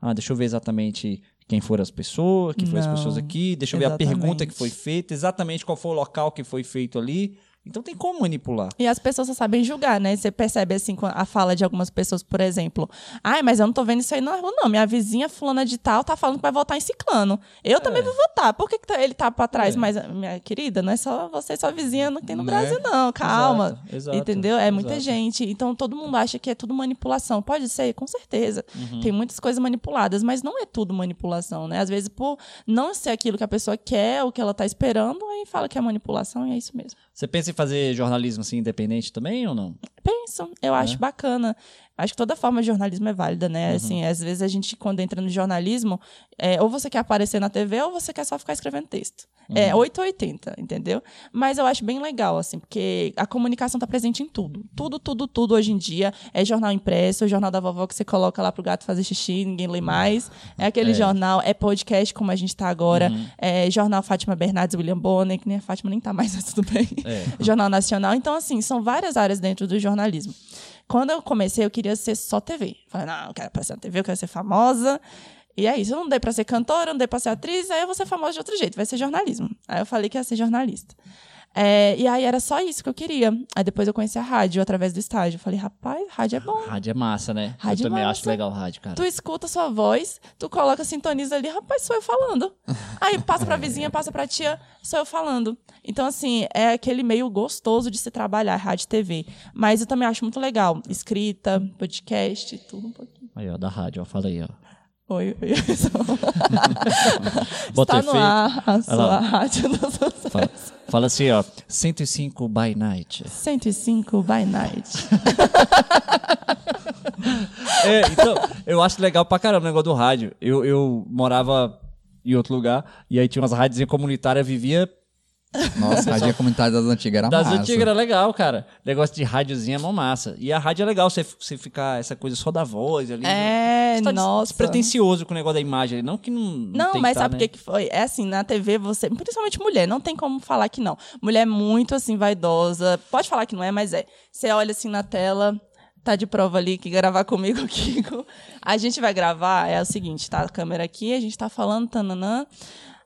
ah, deixa eu ver exatamente quem foram as pessoas, quem foram as pessoas aqui, deixa eu exatamente. ver a pergunta que foi feita, exatamente qual foi o local que foi feito ali. Então tem como manipular. E as pessoas só sabem julgar, né? Você percebe assim a fala de algumas pessoas, por exemplo. Ai, mas eu não tô vendo isso aí na rua, não. Minha vizinha fulana de tal tá falando que vai votar em ciclano. Eu é. também vou votar. Por que, que tá, ele tá pra trás? É. Mas, minha querida, não é só você e sua vizinha que tem no né? Brasil, não. Calma. Exato, exato, Entendeu? É muita gente. Então todo mundo acha que é tudo manipulação. Pode ser, com certeza. Uhum. Tem muitas coisas manipuladas, mas não é tudo manipulação, né? Às vezes, por não ser aquilo que a pessoa quer, o que ela tá esperando, aí fala que é manipulação e é isso mesmo. Você pensa em fazer jornalismo assim independente também ou não? Penso, eu é. acho bacana. Acho que toda forma de jornalismo é válida, né? Uhum. Assim, às vezes a gente, quando entra no jornalismo, é, ou você quer aparecer na TV ou você quer só ficar escrevendo texto. É, uhum. É 880, entendeu? Mas eu acho bem legal, assim, porque a comunicação está presente em tudo. Tudo, tudo, tudo hoje em dia. É jornal impresso, é jornal da vovó que você coloca lá pro gato fazer xixi, ninguém lê mais. É aquele é. jornal, é podcast como a gente está agora. Uhum. É jornal Fátima Bernardes, William Bonner, que nem a Fátima nem tá mais, mas tudo bem. É. (laughs) Jornal Nacional. Então, assim, são várias áreas dentro do jornalismo. Quando eu comecei, eu queria ser só TV. Falei, não, eu quero aparecer na TV, eu quero ser famosa. E é isso, eu não dei pra ser cantora, não dei pra ser atriz, aí eu vou ser famosa de outro jeito, vai ser jornalismo. Aí eu falei que ia ser jornalista. É, e aí era só isso que eu queria. Aí depois eu conheci a rádio através do estágio. Eu falei, rapaz, rádio é bom. Rádio é massa, né? Rádio eu é também massa. acho legal rádio, cara. Tu escuta sua voz, tu coloca, sintoniza ali, rapaz, sou eu falando. aí passa pra vizinha, passa pra tia, sou eu falando. Então, assim, é aquele meio gostoso de se trabalhar, rádio e TV. Mas eu também acho muito legal. Escrita, podcast, tudo um pouquinho. Aí, ó, da rádio, ó, fala aí, ó. Oi, oi. (laughs) Está no ar a sua rádio dos fala, fala assim, ó. 105 by night. 105 by night. (laughs) é, então, eu acho legal pra caramba o negócio do rádio. Eu, eu morava em outro lugar e aí tinha umas rádios comunitárias, vivia nossa, rádio comunitária das antigas era das massa. Das antigas era legal, cara. Negócio de rádiozinha é mó massa. E a rádio é legal, você, você ficar essa coisa só da voz ali. É, tá nossa. pretencioso com o negócio da imagem. Não que não. Não, não mas tá, sabe o né? que, que foi? É assim, na TV você. Principalmente mulher, não tem como falar que não. Mulher é muito assim, vaidosa. Pode falar que não é, mas é. Você olha assim na tela, tá de prova ali que gravar (laughs) comigo, Kiko. A gente vai gravar, é o seguinte, tá? A câmera aqui, a gente tá falando, tananã.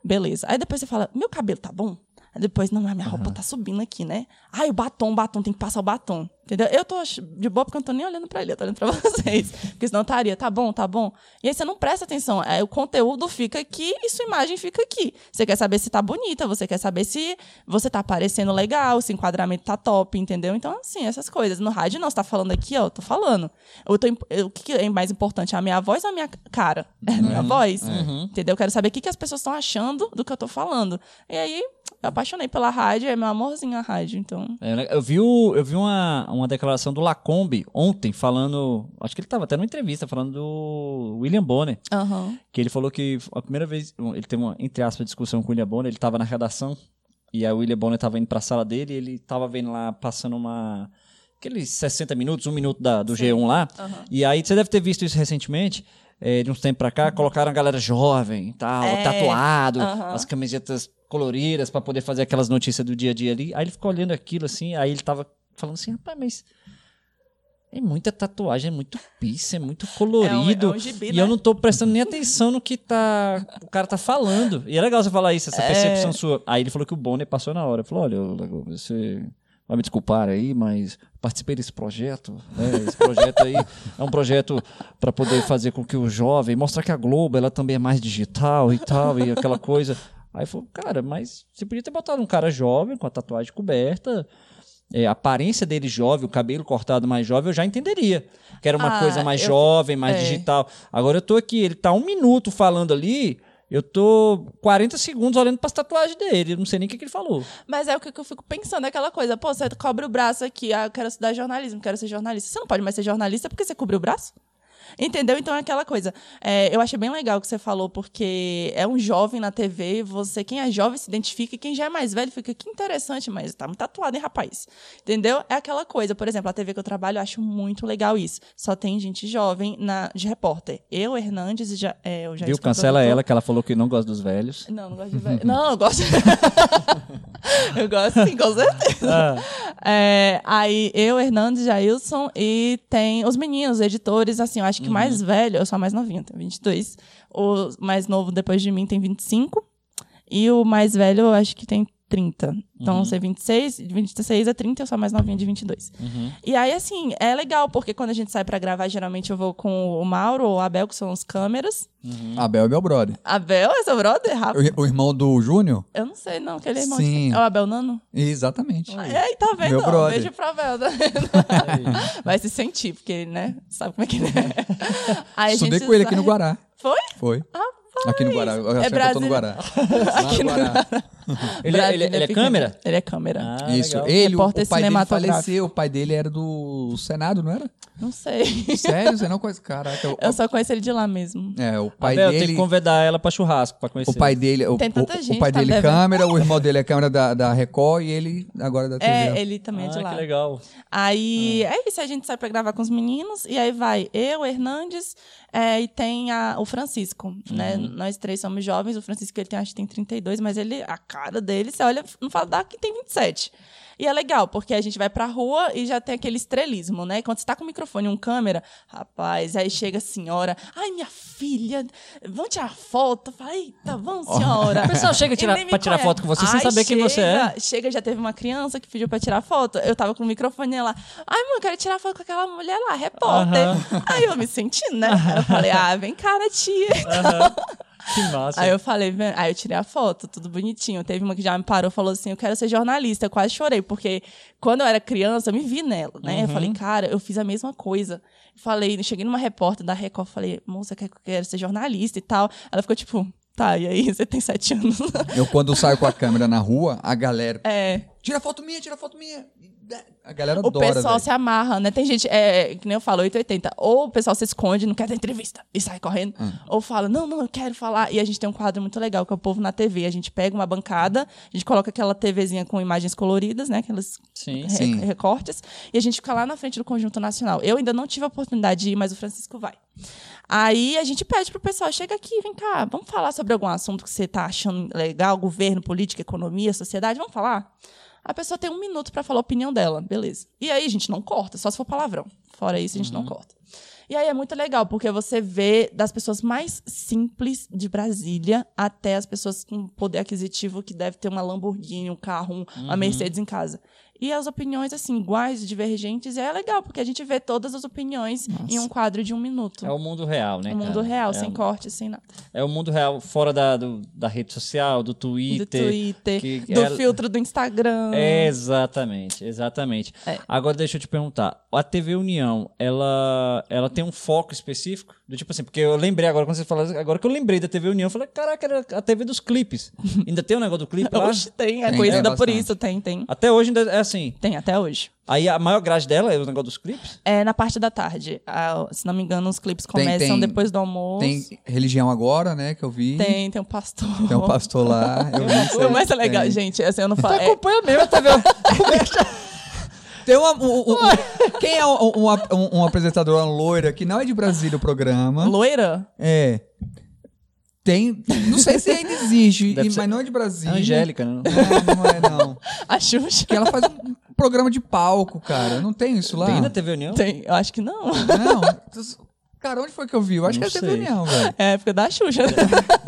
Beleza. Aí depois você fala, meu cabelo tá bom? Depois, não, minha roupa uhum. tá subindo aqui, né? Ai, o batom, o batom, tem que passar o batom. Entendeu? Eu tô de boa porque eu não tô nem olhando pra ele, eu tô olhando pra (laughs) vocês. Porque senão estaria, tá bom, tá bom. E aí você não presta atenção. É, o conteúdo fica aqui e sua imagem fica aqui. Você quer saber se tá bonita, você quer saber se você tá aparecendo legal, se o enquadramento tá top, entendeu? Então, assim, essas coisas. No rádio, não, você tá falando aqui, ó, eu tô falando. Eu tô, eu, o que é mais importante? A minha voz ou a minha cara? (laughs) É a minha uhum. voz. Uhum. Entendeu? Eu quero saber o que, que as pessoas estão achando do que eu tô falando. E aí, eu apaixonei pela rádio, é meu amorzinho a rádio, então. É, eu vi, o, eu vi uma, uma declaração do Lacombe ontem falando. Acho que ele estava até numa entrevista falando do William Bonner. Uhum. Que ele falou que a primeira vez. Ele teve uma, entre aspas, discussão com o William Bonner, ele estava na redação. E a William Bonner estava indo para a sala dele e ele estava vendo lá, passando uma aqueles 60 minutos, um minuto da, do G1 lá. E aí você deve ter visto isso recentemente. é, de uns tempos pra cá, colocaram a galera jovem, tal, É. tatuado, Aham. as camisetas coloridas pra poder fazer aquelas notícias do dia a dia ali. Aí ele ficou olhando aquilo assim, aí ele tava falando assim, rapaz, mas é muita tatuagem, é muito pisse, é muito colorido. É um- é um gibi, e né? eu não tô prestando nem atenção no que tá, o cara tá falando. E é legal você falar isso, essa É. percepção sua. Aí ele falou que o Bonner passou na hora. Falou, olha, você vai me desculpar aí, mas participei desse projeto. né? Esse projeto aí é um projeto para poder fazer com que o jovem, mostrar que a Globo ela também é mais digital e tal, e aquela coisa. Aí falou, cara, mas você podia ter botado um cara jovem, com a tatuagem coberta, é, a aparência dele jovem, o cabelo cortado mais jovem, eu já entenderia. Que era uma Ah, coisa mais eu- jovem, mais é. digital. Agora eu tô aqui, ele tá um minuto falando ali, eu tô 40 segundos olhando pras tatuagens dele. Não sei nem o que, que ele falou. Mas é o que que eu fico pensando, é aquela coisa, pô, você cobre o braço aqui, ah, eu quero estudar jornalismo, quero ser jornalista. Você não pode mais ser jornalista porque você cobriu o braço? Entendeu? Então é aquela coisa. É, eu achei bem legal o que você falou, porque é um jovem na TV, você, quem é jovem se identifica, e quem já é mais velho fica, que interessante, mas tá muito tatuado, hein, rapaz? Entendeu? É aquela coisa. Por exemplo, a TV que eu trabalho, eu acho muito legal isso. Só tem gente jovem na, de repórter. Eu, Hernandes, e já, é, eu já Viu? Cancela ela, que ela falou que não gosta dos velhos. Não, não gosto de velho. Não, eu gosto. (laughs) eu gosto sim, com certeza. É, aí eu, Hernandes, Jailson e tem os meninos, os editores, assim, eu acho que o mais velho, eu sou a mais novinha, tenho 22. O mais novo depois de mim tem 25. E o mais velho eu acho que tem 30. Então, Uhum. você 26, de 26 a 30, eu sou mais novinha de 22. Uhum. E aí, assim, é legal, porque quando a gente sai pra gravar, geralmente eu vou com o Mauro ou o Abel, que são os câmeras. Abel é meu brother. Abel é seu brother? Rapaz. O, o irmão do Júnior? Eu não sei, não, que ele é irmão Sim. de... É o Abel Nano? Exatamente. Aí, tá vendo? Meu brother. Beijo pra Abel, tá (laughs) vendo? Vai se sentir, porque, né, sabe como é que ele é. (laughs) Aí Estudei gente com ele aqui no Guará. Foi? Foi. Aqui no Guará. Eu É eu tô no Brasília. Guará. (laughs) Lá no Guará. (laughs) Ele, é- ele, Brasília ele é pequeno. câmera? Ele é câmera. Ah, Isso. legal. Ele, o, Repórter o pai dele cinematográfico. faleceu. O pai dele era do Senado, não era? Não sei. Sério? Você (laughs) não conhece? Caraca. o- Eu só conheço ele de lá mesmo. É, o pai Abel, tem dele... que convidar ela pra churrasco, pra conhecer. O pai dele, o, Tem tanta o- gente, o pai tá dele devendo. câmera, o irmão dele é câmera da, da Record e ele agora da TV. É, ele também é de Ah, lá. que legal. Aí é isso, a gente sai pra gravar com os meninos, e aí vai eu, Hernandes, é, e tem a- o Francisco, né? Nós três somos jovens, o Francisco ele tem, acho que tem 32, mas ele, a cara dele, você olha, não fala, dá que tem 27. E é legal, porque a gente vai pra rua e já tem aquele estrelismo, né? Quando você tá com o microfone e um câmera, rapaz, aí chega a senhora, ai, minha filha, vamos tirar foto? Fala, eita, vamos, senhora. O pessoal chega tirar- pra tirar conhece. foto com você sem Ai, saber quem você é. chega, Chega, já teve uma criança que pediu pra tirar foto. Eu tava com o microfone lá. Ai, mãe, eu quero tirar foto com aquela mulher lá, repórter. Aí eu me sentindo, né? Eu falei, ah, vem cá, tia. Que massa. Aí eu falei, aí eu tirei a foto, tudo bonitinho. Teve uma que já me parou e falou assim: Eu quero ser jornalista. Eu quase chorei, porque quando eu era criança, eu me vi nela, né? Eu falei, cara, eu fiz a mesma coisa. Falei, cheguei numa repórter da Record, falei, moça, eu quero, quero ser jornalista e tal. Ela ficou tipo, tá, e aí, você tem sete anos. Eu, quando saio com a câmera na rua, a galera. é. Tira foto minha, tira foto minha. A galera O adora. pessoal velho. se amarra, né? Tem gente, é, que nem eu falo, 880. Ou o pessoal se esconde, não quer dar entrevista e sai correndo. Hum. Ou fala, não, não, eu quero falar. E a gente tem um quadro muito legal, que é o Povo na TV. A gente pega uma bancada, a gente coloca aquela TVzinha com imagens coloridas, né? Aqueles Sim. re- Sim. recortes. E a gente fica lá na frente do Conjunto Nacional. Eu ainda não tive a oportunidade de ir, mas o Francisco vai. Aí a gente pede pro pessoal, chega aqui, vem cá, vamos falar sobre algum assunto que você tá achando legal, governo, política, economia, sociedade, vamos falar? A pessoa tem um minuto para falar a opinião dela, beleza. E aí a gente não corta, só se for palavrão. Fora isso, a gente não corta. E aí é muito legal, porque você vê das pessoas mais simples de Brasília até as pessoas com poder aquisitivo que deve ter uma Lamborghini, um carro, um- uma Mercedes em casa. E as opiniões, assim, iguais, divergentes, é legal, porque a gente vê todas as opiniões em um quadro de um minuto. É o mundo real, né? o mundo cara? real, é, sem corte, sem nada. É o mundo real, fora da, do- da rede social, do Twitter. do Twitter, que do ela- filtro do Instagram. Exatamente, exatamente. É. Agora deixa eu te perguntar, a TV União, ela, ela tem um foco específico? Do tipo assim, porque eu lembrei agora, quando você falou, agora que eu lembrei da TV União, eu falei, caraca, era a TV dos clipes. Ainda tem o negócio do clipe (laughs) lá? Oxe, tem, é Tem, conhecida tem por bastante. isso, tem, tem. Até hoje ainda é assim. Tem, até hoje. Aí a maior grade dela é o negócio dos clipes? É na parte da tarde. Ah, se não me engano, os clipes Tem- começam tem- depois do almoço. Tem religião agora, né? Que eu vi. tem, tem um pastor. Tem um pastor lá. Eu vi isso (laughs) O aí. mais legal, Tem. gente, assim, eu não falo. é- Acompanha mesmo a (laughs) TV. Tem uma, um, um- um- quem é um, um, um, um apresentador, uma loira, que não é de Brasília o programa. Loira? É. Tem. Não sei se ainda existe, e- mas não é de Brasília. Angélica, né? Não, não é, não. (laughs) A Xuxa? Que ela faz um programa de palco, cara. Não tem isso lá? Tem na TV União? Tem, eu acho que não. Não. (laughs) Cara, onde foi que eu vi? Eu acho Não que é TV. União, velho. É a época da Xuxa.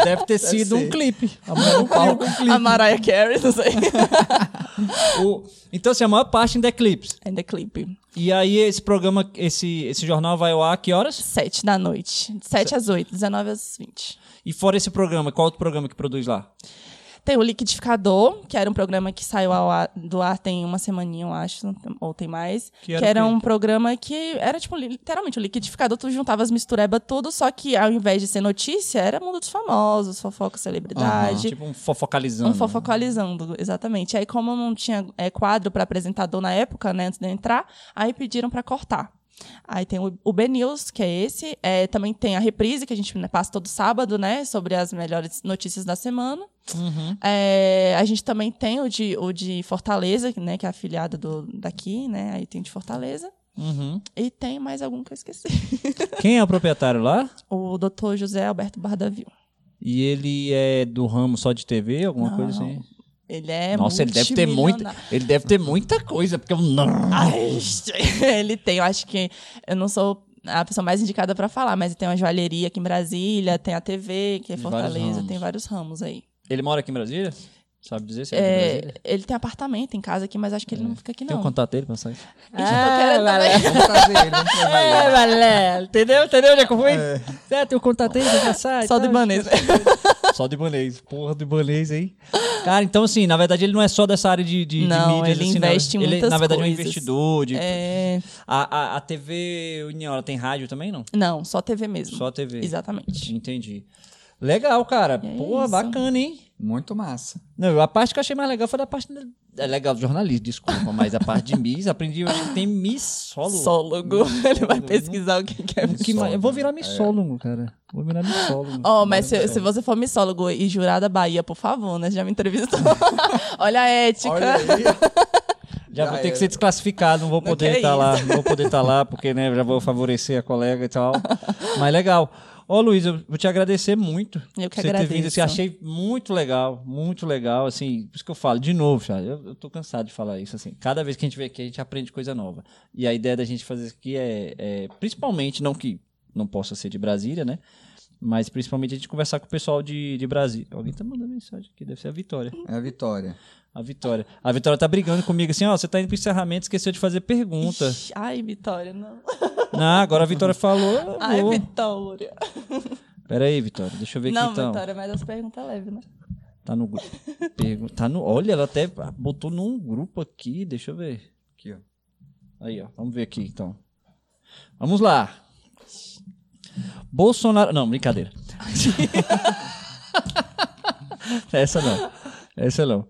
Deve ter sido ser. um clipe. A mulher no palco. a Mariah Carey, não sei. (laughs) O- Então, assim, a maior parte ainda é clipes. Ainda clipe. E aí, esse programa, esse, esse jornal vai ao ar que horas? Sete da noite. Sete às oito, 19 às 20. E fora esse programa, qual outro programa que produz lá? Tem o Liquidificador, que era um programa que saiu ar- do ar tem uma semaninha, eu acho, ou tem mais. Que Que era era, o quê? um programa que era, tipo, li- literalmente, o liquidificador, tu juntava as misturebas tudo, só que ao invés de ser notícia, era mundo dos famosos, fofoca, celebridade. Tipo um fofocalizando. Um fofocalizando, exatamente. Aí, como não tinha é, quadro para apresentador na época, né, antes de eu entrar, aí pediram para cortar. Aí tem o, o B-News, que é esse. É, também tem a reprise, que a gente né, passa todo sábado, né? Sobre as melhores notícias da semana. Uhum. É, a gente também tem o de, o de Fortaleza, né? Que é afiliado do, daqui, né? Aí tem o de Fortaleza. Uhum. E tem mais algum que eu esqueci. (laughs) Quem é o proprietário lá? O doutor José Alberto Bardavil. E ele é do ramo só de TV, alguma Não. coisa assim? Ele é Nossa, ele deve ter muita. Ele deve ter muita coisa, porque eu não. Ai, (laughs) ele tem, eu acho que eu não sou a pessoa mais indicada pra falar, mas tem uma joalheria aqui em Brasília, tem a TV, que é vários Fortaleza, ramos. tem vários ramos aí. Ele mora aqui em Brasília? Sabe dizer se é, É, Brasília? ele tem apartamento em casa aqui, mas acho que ele não fica aqui, Tem o não. contato dele pra sair? (laughs) Ixi, eu tô querendo também. Vamos trazer ele, vamos trazer ele. É, Valé, entendeu? Entendeu onde é que eu fui? É, tem o contato aí pra passar. e Só do tal. Ibanês. (laughs) Só do Ibanês. Porra do Ibanês aí. Cara, então assim, na verdade ele não é só dessa área de, de, de Não, mídias. ele assim, não. investe em ele, muitas Na verdade é um coisas. investidor. De... É, A, a, a TV União, ela tem rádio também, não? não, só TV mesmo. Só TV. Exatamente. Entendi. Legal, cara. É bacana, hein? Muito massa. Não, a parte que eu achei mais legal foi da parte. É legal do jornalismo, desculpa, mas a parte de Miss, aprendi hoje que tem missólogo. Sólogo. Ele vai pesquisar o que que é que mais- Eu vou virar missólogo, cara. Vou virar missólogo. Ó, mas se, se você for missólogo e jurar da Bahia, por favor, né? Você já me entrevistou. (laughs) Olha a ética. Olha. (laughs) Já Já vou ter que ser desclassificado, não vou Não, poder estar isso. lá, não vou poder estar lá, porque né, já vou favorecer a colega e tal. (laughs) Mas legal. Ô Luiz, eu vou te agradecer muito. Eu que por você ter vindo. agradeço. Assim, achei muito legal, muito legal. Assim, por isso que eu falo, de novo, já, eu, eu tô cansado de falar isso. Assim, cada vez que a gente vem aqui, a gente aprende coisa nova. E a ideia da gente fazer isso aqui é, é principalmente, não que não possa ser de Brasília, né? Mas principalmente a gente conversar com o pessoal de, de Brasília. Alguém tá mandando mensagem aqui, deve ser a Vitória. É a vitória. A Vitória. A Vitória tá brigando comigo assim, ó, você tá indo pro encerramento, esqueceu de fazer pergunta. Ixi, Ai, Vitória, não. Não, agora a Vitória falou. eu Ai, vou. Vitória. Pera aí, Vitória, deixa eu ver Não, aqui então. Vitória, mas as perguntas leves, né? Tá no grupo. Tá no. Olha, ela até botou num grupo aqui, deixa eu ver. Aqui, ó. Aí, ó, vamos ver aqui então. Vamos lá. Bolsonaro. Não, brincadeira. (laughs) Essa não. Essa não.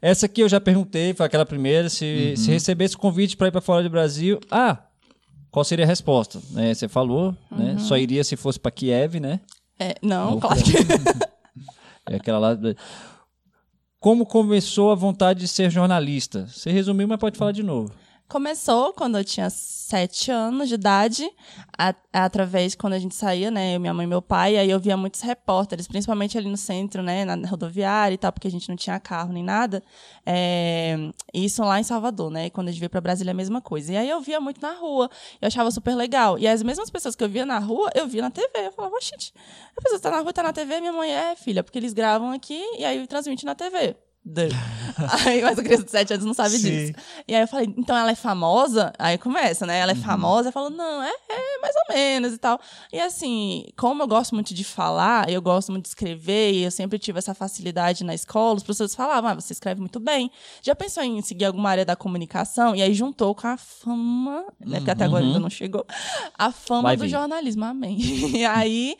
Essa aqui eu já perguntei, foi aquela primeira. Se, se recebesse convite para ir para fora do Brasil. Ah, qual seria a resposta? É, você falou, né? Só iria se fosse para Kiev, né? É, não, Não, claro (laughs) que. (laughs) É aquela lá. Como começou a vontade de ser jornalista? Você resumiu, mas pode falar de novo. Começou quando eu tinha sete anos de idade, a- através quando a gente saía, né, eu, minha mãe e meu pai, aí eu via muitos repórteres, principalmente ali no centro, né, na rodoviária e tal, porque a gente não tinha carro nem nada. É, isso lá em Salvador, né, e quando a gente veio para Brasília a mesma coisa. E aí eu via muito na rua, eu achava super legal. E as mesmas pessoas que eu via na rua, eu via na TV. Eu falava, gente, a pessoa tá na rua, tá na TV, minha mãe é filha, porque eles gravam aqui e aí transmite na TV. (laughs) Aí, mas a criança de 7 anos não sabe Sim. disso. E aí eu falei, então ela é famosa? Aí começa, né? Ela é famosa? Eu falo, não, é, é mais ou menos e tal. E assim, como eu gosto muito de falar, eu gosto muito de escrever, e eu sempre tive essa facilidade na escola, os professores falavam, ah, você escreve muito bem. Já pensou em seguir alguma área da comunicação? E aí juntou com a fama, né? Porque até agora ainda não chegou. A fama Vai do vir. jornalismo, amém. (laughs) E aí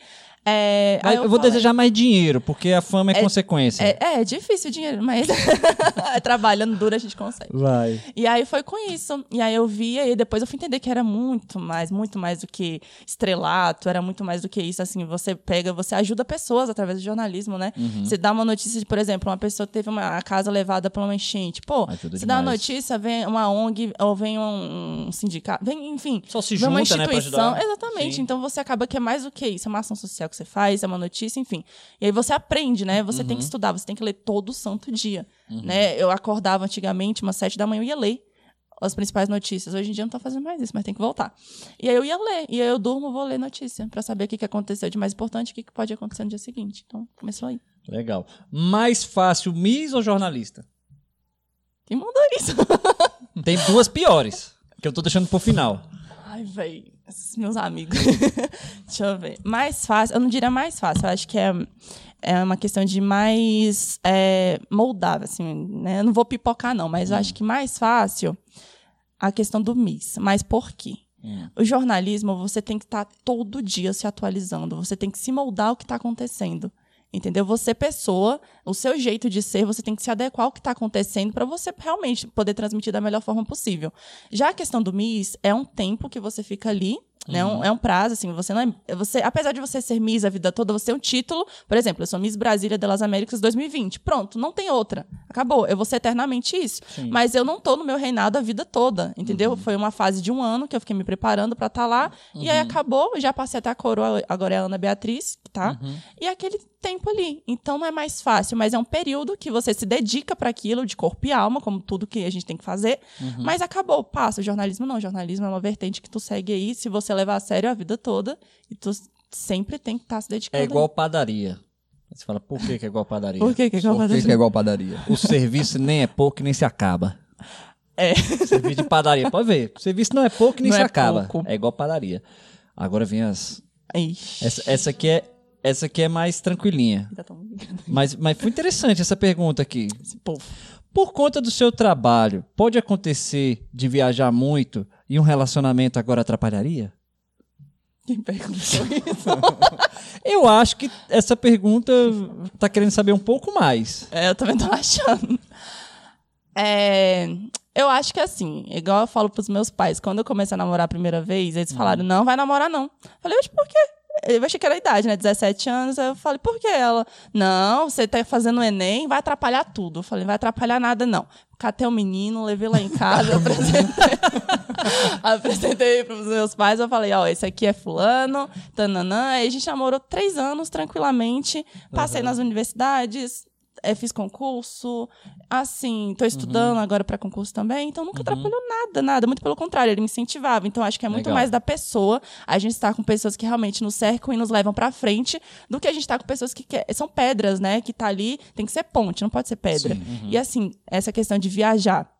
É, aí eu, vou falei- desejar mais dinheiro, porque a fama é, É- consequência. É, é, é difícil o dinheiro, mas (laughs) trabalhando duro a gente consegue. Vai. E aí foi com isso. E aí eu via e depois eu fui entender que era muito mais, muito mais do que estrelato, era muito mais do que isso. Assim, você pega, você ajuda pessoas através do jornalismo, né? Uhum. Você dá uma notícia de, por exemplo, uma pessoa teve uma a casa levada por uma enchente. Pô, Ajuda você dá uma demais. notícia, vem uma ONG ou vem um, um sindicato, vem, enfim. Só se vem uma junta, né, instituição. ajudar. Exatamente. Sim. Então você acaba que é mais do que isso. É uma ação social que você faz, é uma notícia, enfim. E aí você aprende, né? Você Uhum. tem que estudar, você tem que ler todo santo dia. Né? Eu acordava antigamente, umas sete da manhã, eu ia ler as principais notícias. Hoje em dia eu não tô fazendo mais isso, mas tem que voltar. E aí eu ia ler, e aí eu durmo, vou ler notícia, pra saber o que, que aconteceu de mais importante o que, que pode acontecer no dia seguinte. Então, começou aí. Legal. Mais fácil, Miss ou jornalista? Quem mandou isso? Tem duas piores, que eu tô deixando pro final. Ai, esses meus amigos. (laughs) Deixa eu ver. Mais fácil, eu não diria mais fácil, eu acho que é, é uma questão de mais é, moldável, assim, né? Eu não vou pipocar, não, mas eu acho que mais fácil a questão do Miss. Mas por quê? O jornalismo, você tem que estar todo dia se atualizando, você tem que se moldar ao que está acontecendo. Entendeu? Você, pessoa, o seu jeito de ser, você tem que se adequar ao que está acontecendo para você realmente poder transmitir da melhor forma possível. Já a questão do Miss é um tempo que você fica ali, né? Um- é um prazo, assim, você não é. Você, apesar de você ser Miss a vida toda, você tem um título. Por exemplo, eu sou Miss Brasília das Américas 2020. Pronto, não tem outra. Acabou. Eu vou ser eternamente isso. Mas eu não tô no meu reinado a vida toda, entendeu? Foi uma fase de um ano que eu fiquei me preparando para estar lá. E aí acabou, já passei até a coroa, agora é a Ana Beatriz, tá? E aquele tempo ali. Então não é mais fácil, mas é um período que você se dedica para aquilo de corpo e alma, como tudo que a gente tem que fazer. Mas acabou, passa. O jornalismo não. O jornalismo é uma vertente que tu segue aí, se você levar a sério a vida toda, e tu sempre tem que estar se dedicando. É igual padaria. Você fala, por que, que é igual padaria? Por que que é igual Por que, que é igual padaria? O serviço nem é pouco nem se acaba. É. Serviço de padaria, pode ver. O serviço não é pouco nem Não se é acaba. pouco. É igual padaria. Agora vem as. Ixi. Essa, essa aqui é. Essa aqui é mais tranquilinha. Mas, mas foi interessante essa pergunta aqui. Por conta do seu trabalho, pode acontecer de viajar muito e um relacionamento agora atrapalharia? Quem perguntou isso? (laughs) Eu acho que essa pergunta tá querendo saber um pouco mais. É, eu também tô achando. É, eu acho que assim, igual eu falo pros meus pais, quando eu comecei a namorar a primeira vez, eles falaram, não, vai namorar não. Eu falei, oxe, por quê? Eu achei que era a idade, né? 17 anos. Aí eu falei, por que ela? Não, você tá fazendo o Enem, vai atrapalhar tudo. Eu falei, vai atrapalhar nada, não. Catei o menino, levei lá em casa, (laughs) apresentei. (laughs) apresentei pros meus pais. Eu falei, ó, esse aqui é fulano, tananã. Aí a gente namorou três anos tranquilamente. Passei nas universidades, eh, fiz concurso. Assim, tô estudando agora para concurso também. Então nunca atrapalhou nada, nada. Muito pelo contrário, ele me incentivava. Então acho que é muito Legal. mais da pessoa. A gente está com pessoas que realmente nos cercam e nos levam para frente do que a gente tá com pessoas que são pedras, né? Que tá ali, tem que ser ponte, não pode ser pedra. E assim, essa questão de viajar.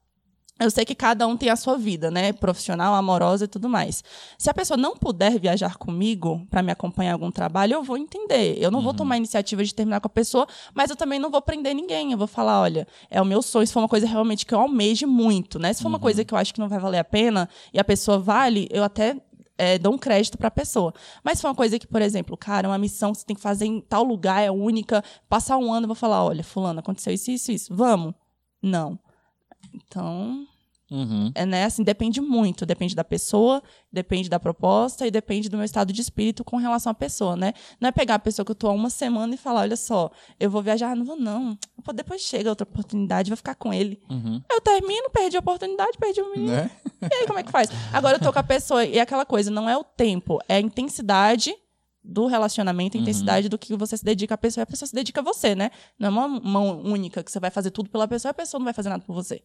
Eu sei que cada um tem a sua vida, né? Profissional, amorosa e tudo mais. Se a pessoa não puder viajar comigo para me acompanhar em algum trabalho, eu vou entender. Eu não vou tomar a iniciativa de terminar com a pessoa, mas eu também não vou prender ninguém. Eu vou falar, olha, é o meu sonho. Se for uma coisa realmente que eu almeje muito, né? Se for uma coisa que eu acho que não vai valer a pena e a pessoa vale, eu até é, dou um crédito para a pessoa. Mas se for uma coisa que, por exemplo, cara, uma missão que você tem que fazer em tal lugar, é única, passar um ano, eu vou falar, olha, fulano, aconteceu isso, isso, isso. Vamos? Não. Então, Uhum. é, né, assim, depende muito, depende da pessoa, depende da proposta e depende do meu estado de espírito com relação à pessoa, né? Não é pegar a pessoa que eu tô há uma semana e falar, olha só, eu vou viajar, não vou não. Depois chega outra oportunidade, vou ficar com ele. Uhum. Eu termino, perdi a oportunidade, perdi o menino. Né? E aí, como é que faz? Agora eu tô com a pessoa, e é aquela coisa, não é o tempo, é a intensidade do relacionamento, a intensidade do que você se dedica à pessoa, e a pessoa se dedica a você, né? Não é uma mão única que você vai fazer tudo pela pessoa e a pessoa não vai fazer nada por você.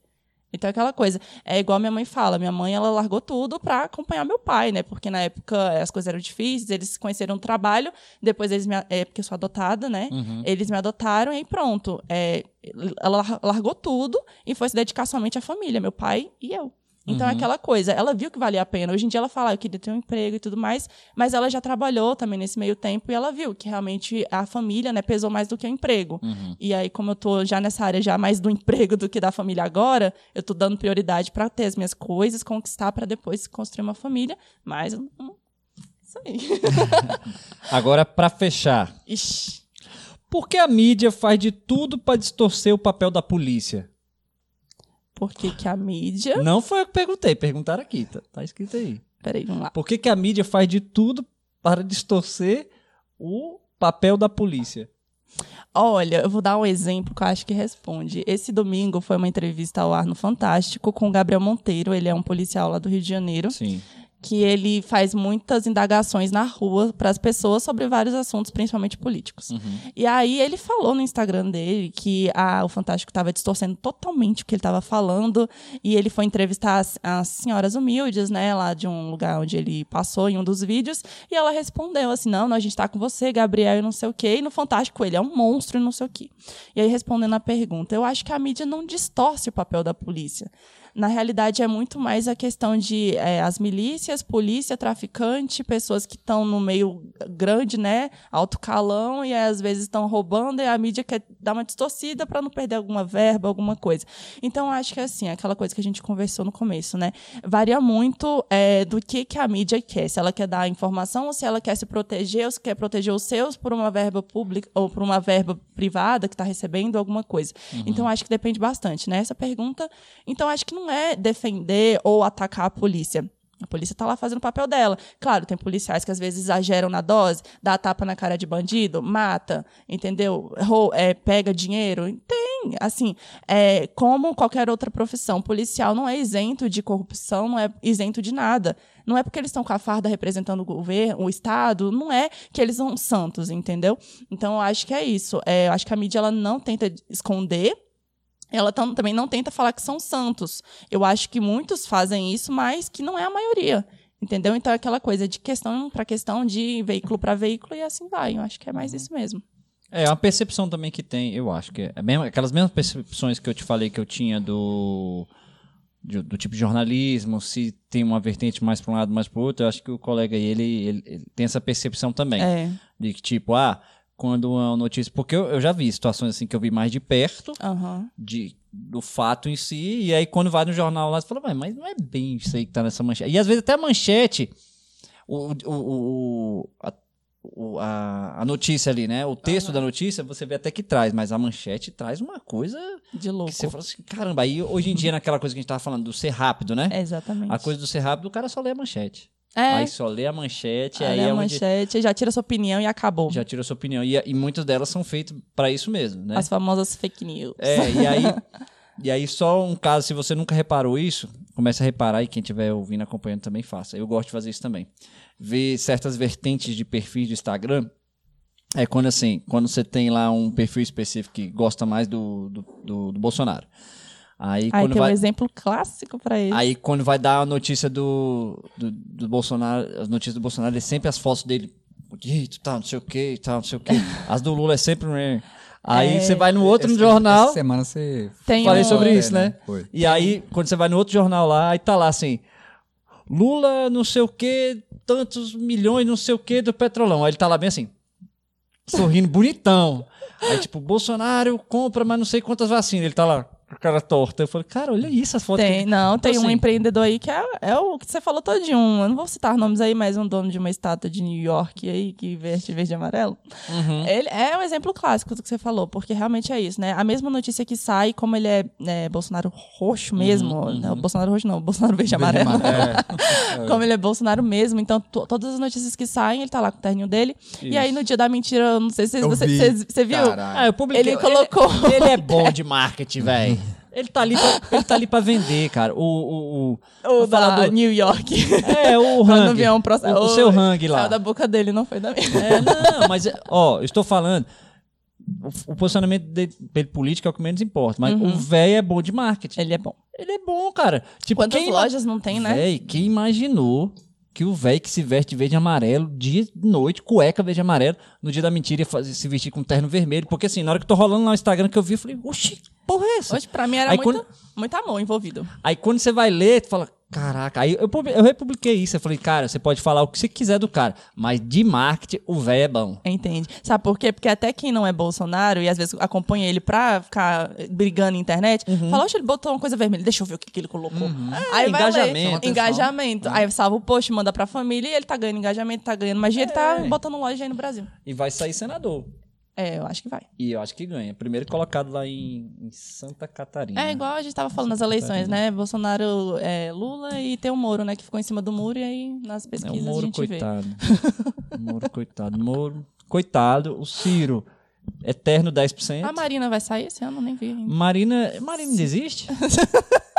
Então é aquela coisa. É igual minha mãe fala. Minha mãe, ela largou tudo pra acompanhar meu pai, né? Porque na época as coisas eram difíceis, eles se conheceram no trabalho, depois eles me... É porque eu sou adotada, né? Eles me adotaram e aí pronto. É, ela lar- largou tudo e foi se dedicar somente à família, meu pai e eu. Então é aquela coisa, ela viu que valia a pena. Hoje em dia ela fala, "Ah, eu queria ter um emprego e tudo mais, mas ela já trabalhou também nesse meio tempo e ela viu que realmente a família, né, pesou mais do que o emprego. E aí, como eu tô já nessa área já mais do emprego do que da família agora, eu tô dando prioridade para ter as minhas coisas, conquistar para depois construir uma família, mas eu não- Isso aí. (laughs) Agora, pra fechar. Ixi. Por que a mídia faz de tudo pra distorcer o papel da polícia? Por que, que a mídia. Não foi eu que perguntei, perguntaram aqui, tá, tá escrito aí. Peraí, vamos lá. Por que, que a mídia faz de tudo para distorcer o papel da polícia? Olha, eu vou dar um exemplo que eu acho que responde. Esse domingo foi uma entrevista ao ar no Fantástico com o Gabriel Monteiro, ele é um policial lá do Rio de Janeiro. Sim. Que ele faz muitas indagações na rua para as pessoas sobre vários assuntos, principalmente políticos. E aí ele falou no Instagram dele que a, o Fantástico estava distorcendo totalmente o que ele estava falando e ele foi entrevistar as, as senhoras humildes, né, lá de um lugar onde ele passou em um dos vídeos e ela respondeu assim, não, não a gente está com você, Gabriel, e não sei o quê. E no Fantástico ele é um monstro e não sei o quê. E aí respondendo a pergunta, eu acho que a mídia não distorce o papel da polícia na realidade é muito mais a questão de é, as milícias, polícia, traficante, pessoas que estão no meio grande, né, alto calão e às vezes estão roubando e a mídia quer dar uma distorcida para não perder alguma verba, alguma coisa. Então acho que é assim, aquela coisa que a gente conversou no começo, né, varia muito é, do que que a mídia quer, se ela quer dar informação ou se ela quer se proteger ou se quer proteger os seus por uma verba pública ou por uma verba privada que está recebendo alguma coisa. Então acho que depende bastante, né? Essa pergunta, então acho que não é defender ou atacar a polícia. A polícia está lá fazendo o papel dela. Claro, tem policiais que às vezes exageram na dose, dá tapa na cara de bandido, mata, entendeu? É, pega dinheiro. Tem, assim, é, como qualquer outra profissão. Policial não é isento de corrupção, não é isento de nada. Não é porque eles estão com a farda representando o governo, o Estado, não é que eles são santos, entendeu? Então, eu acho que é isso. É, eu acho que a mídia ela não tenta esconder ela tam- também não tenta falar que são santos. Eu acho que muitos fazem isso, mas que não é a maioria. Entendeu? Então é aquela coisa de questão para questão, de veículo para veículo e assim vai. Eu acho que é mais isso mesmo. É, uma percepção também que tem, eu acho que é mesmo, aquelas mesmas percepções que eu te falei que eu tinha do de- do tipo de jornalismo, se tem uma vertente mais para um lado, mais para o outro, eu acho que o colega aí, ele, ele, ele tem essa percepção também. É. De que, tipo, ah, quando uma notícia. Porque eu, eu já vi situações assim que eu vi mais de perto, Aham. de, do fato em si, e aí quando vai no jornal lá, você fala, "Ué, mas não é bem isso aí que tá nessa manchete. E às vezes até a manchete, o, o, o, a, a, a notícia ali, né? O texto da notícia, você vê até que traz, mas a manchete traz uma coisa De louco. que você fala assim, caramba, aí hoje em dia, naquela coisa que a gente tava falando do ser rápido, né? É, exatamente. A coisa do ser rápido, o cara só lê a manchete. É. Aí só lê a manchete, aí Olha é a onde manchete, já tira sua opinião e acabou. já tira a sua opinião. E, e muitas delas são feitas pra isso mesmo, né? As famosas fake news. É, e aí, e aí só um caso, se você nunca reparou isso, comece a reparar e quem estiver ouvindo, acompanhando também faça. Eu gosto de fazer isso também. Ver certas vertentes de perfis do Instagram, é quando assim, quando você tem lá um perfil específico que gosta mais do, do, do- do Bolsonaro. Aí Aí quando vai... um exemplo clássico pra ele. Aí quando vai dar a notícia do, do, do Bolsonaro, as notícias do Bolsonaro, é sempre as fotos dele, bonito, tal, não sei o que, tal, não sei o que. (laughs) As do Lula é sempre. um- Aí É. você vai no outro Esse- jornal. Essa semana você Tem Falei um- sobre É, isso, né? Foi. E aí, quando você vai no outro jornal lá, aí tá lá assim: Lula, não sei o que, tantos milhões, não sei o que do petrolão. Aí ele tá lá bem assim, sorrindo bonitão. Aí, tipo, Bolsonaro compra, mas não sei quantas vacinas. Ele tá lá, cara torta. Eu falei, cara, olha isso, as fotos. Tem, que... não, Então, tem um assim, empreendedor aí que é, é o que você falou todinho. Eu não vou citar nomes aí, mas um dono de uma estátua de New York aí, que veste verde e amarelo. Uhum. Ele é um exemplo clássico do que você falou, porque realmente é isso, né? A mesma notícia que sai, como ele é, né, Bolsonaro roxo mesmo, Uhum, não, Bolsonaro roxo não, Bolsonaro verde e amarelo. (laughs) como ele é Bolsonaro mesmo, então to- todas as notícias que saem, ele tá lá com o terninho dele. E aí no dia da mentira, eu não sei se você, vi. você, você viu? Caralho. Ah, eu publiquei. Ele colocou- Ele, ele é (laughs) bom (laughs) de marketing, velho. Ele tá, ali pra, ele tá ali pra vender, cara. O, o, o, O da do- New York. É, o hang. vir um processo. O, o seu hang lá. Saiu da boca dele, não foi da minha. É, não, mas, ó, estou falando. O, o posicionamento dele, político é o que menos importa. Mas o velho é bom de marketing. Ele é bom. Ele é bom, cara. Tipo, Quantas lojas não tem, né? Véi, quem imaginou que o velho que se veste de verde e amarelo, dia e noite, cueca verde e amarelo, no dia da mentira ia fazer, se vestir com terno vermelho? Porque assim, na hora que eu tô rolando lá no Instagram que eu vi, eu falei, oxi, que porra é essa? Hoje, pra mim, era Aí muito, quando- muito amor envolvido. Aí quando você vai ler, tu fala, Caraca, aí eu, eu republiquei isso. Eu falei, cara, você pode falar o que você quiser do cara, mas de marketing, o velho é bom. Entende? Sabe por quê? Porque até quem não é Bolsonaro e às vezes acompanha ele pra ficar brigando na internet, Uhum. fala, oxe, ele botou uma coisa vermelha, deixa eu ver o que, que ele colocou. Aí vai engajamento. ler, engajamento. Aí salva o post, manda pra família e ele tá ganhando engajamento, tá ganhando magia, ele tá É. botando loja aí no Brasil. E vai sair senador. É, eu acho que vai. E eu acho que ganha. Primeiro colocado lá em, em Santa Catarina. É igual a gente tava falando nas eleições, né? Bolsonaro, é, Lula e tem o Moro, né? Que ficou em cima do muro e aí nas É o pesquisas a Moro, gente vê. coitado. o Moro, coitado. Moro, coitado. O Ciro, eterno 10%. A Marina vai sair esse ano, nem vi. ainda. Marina. Marina ainda existe? (laughs)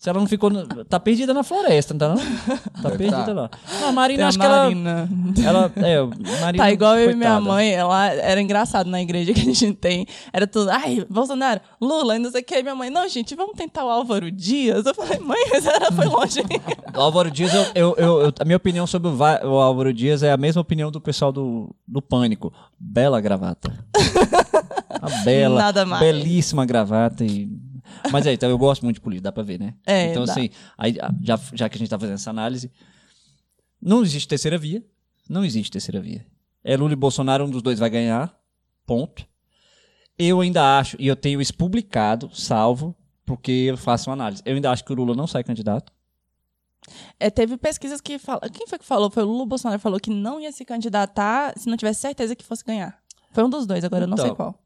Se ela não ficou. Tá perdida na floresta, não tá não? Tá Deve perdida tá. lá. Não, a Marina, Tem a acho que ela. Marina. Ela. É, (laughs) Marina, Tá igual eu e minha mãe, ela era engraçado na igreja que a gente tem. Era tudo, ai, Bolsonaro, Lula, e não sei o que. Minha mãe, não, gente, vamos tentar o Álvaro Dias. Eu falei, mãe, mas ela foi longe. (laughs) O Álvaro Dias, eu, eu- eu- eu- a minha opinião sobre o, o Álvaro Dias é a mesma opinião do pessoal do, do Pânico. Bela gravata. (laughs) A bela, Nada mais. belíssima gravata. E... Mas é, então eu gosto muito de política, dá pra ver, né? É, então, dá. assim, aí, já, já que a gente tá fazendo essa análise, não existe terceira via. Não existe terceira via. É Lula e Bolsonaro, um dos dois vai ganhar. Ponto. Eu ainda acho, e eu tenho isso publicado, salvo, porque eu faço uma análise. Eu ainda acho que o Lula não sai candidato. É, teve pesquisas que falam. Quem foi que falou? Foi o Lula Bolsonaro falou que não ia se candidatar se não tivesse certeza que fosse ganhar. Foi um dos dois, agora eu não sei Então, qual.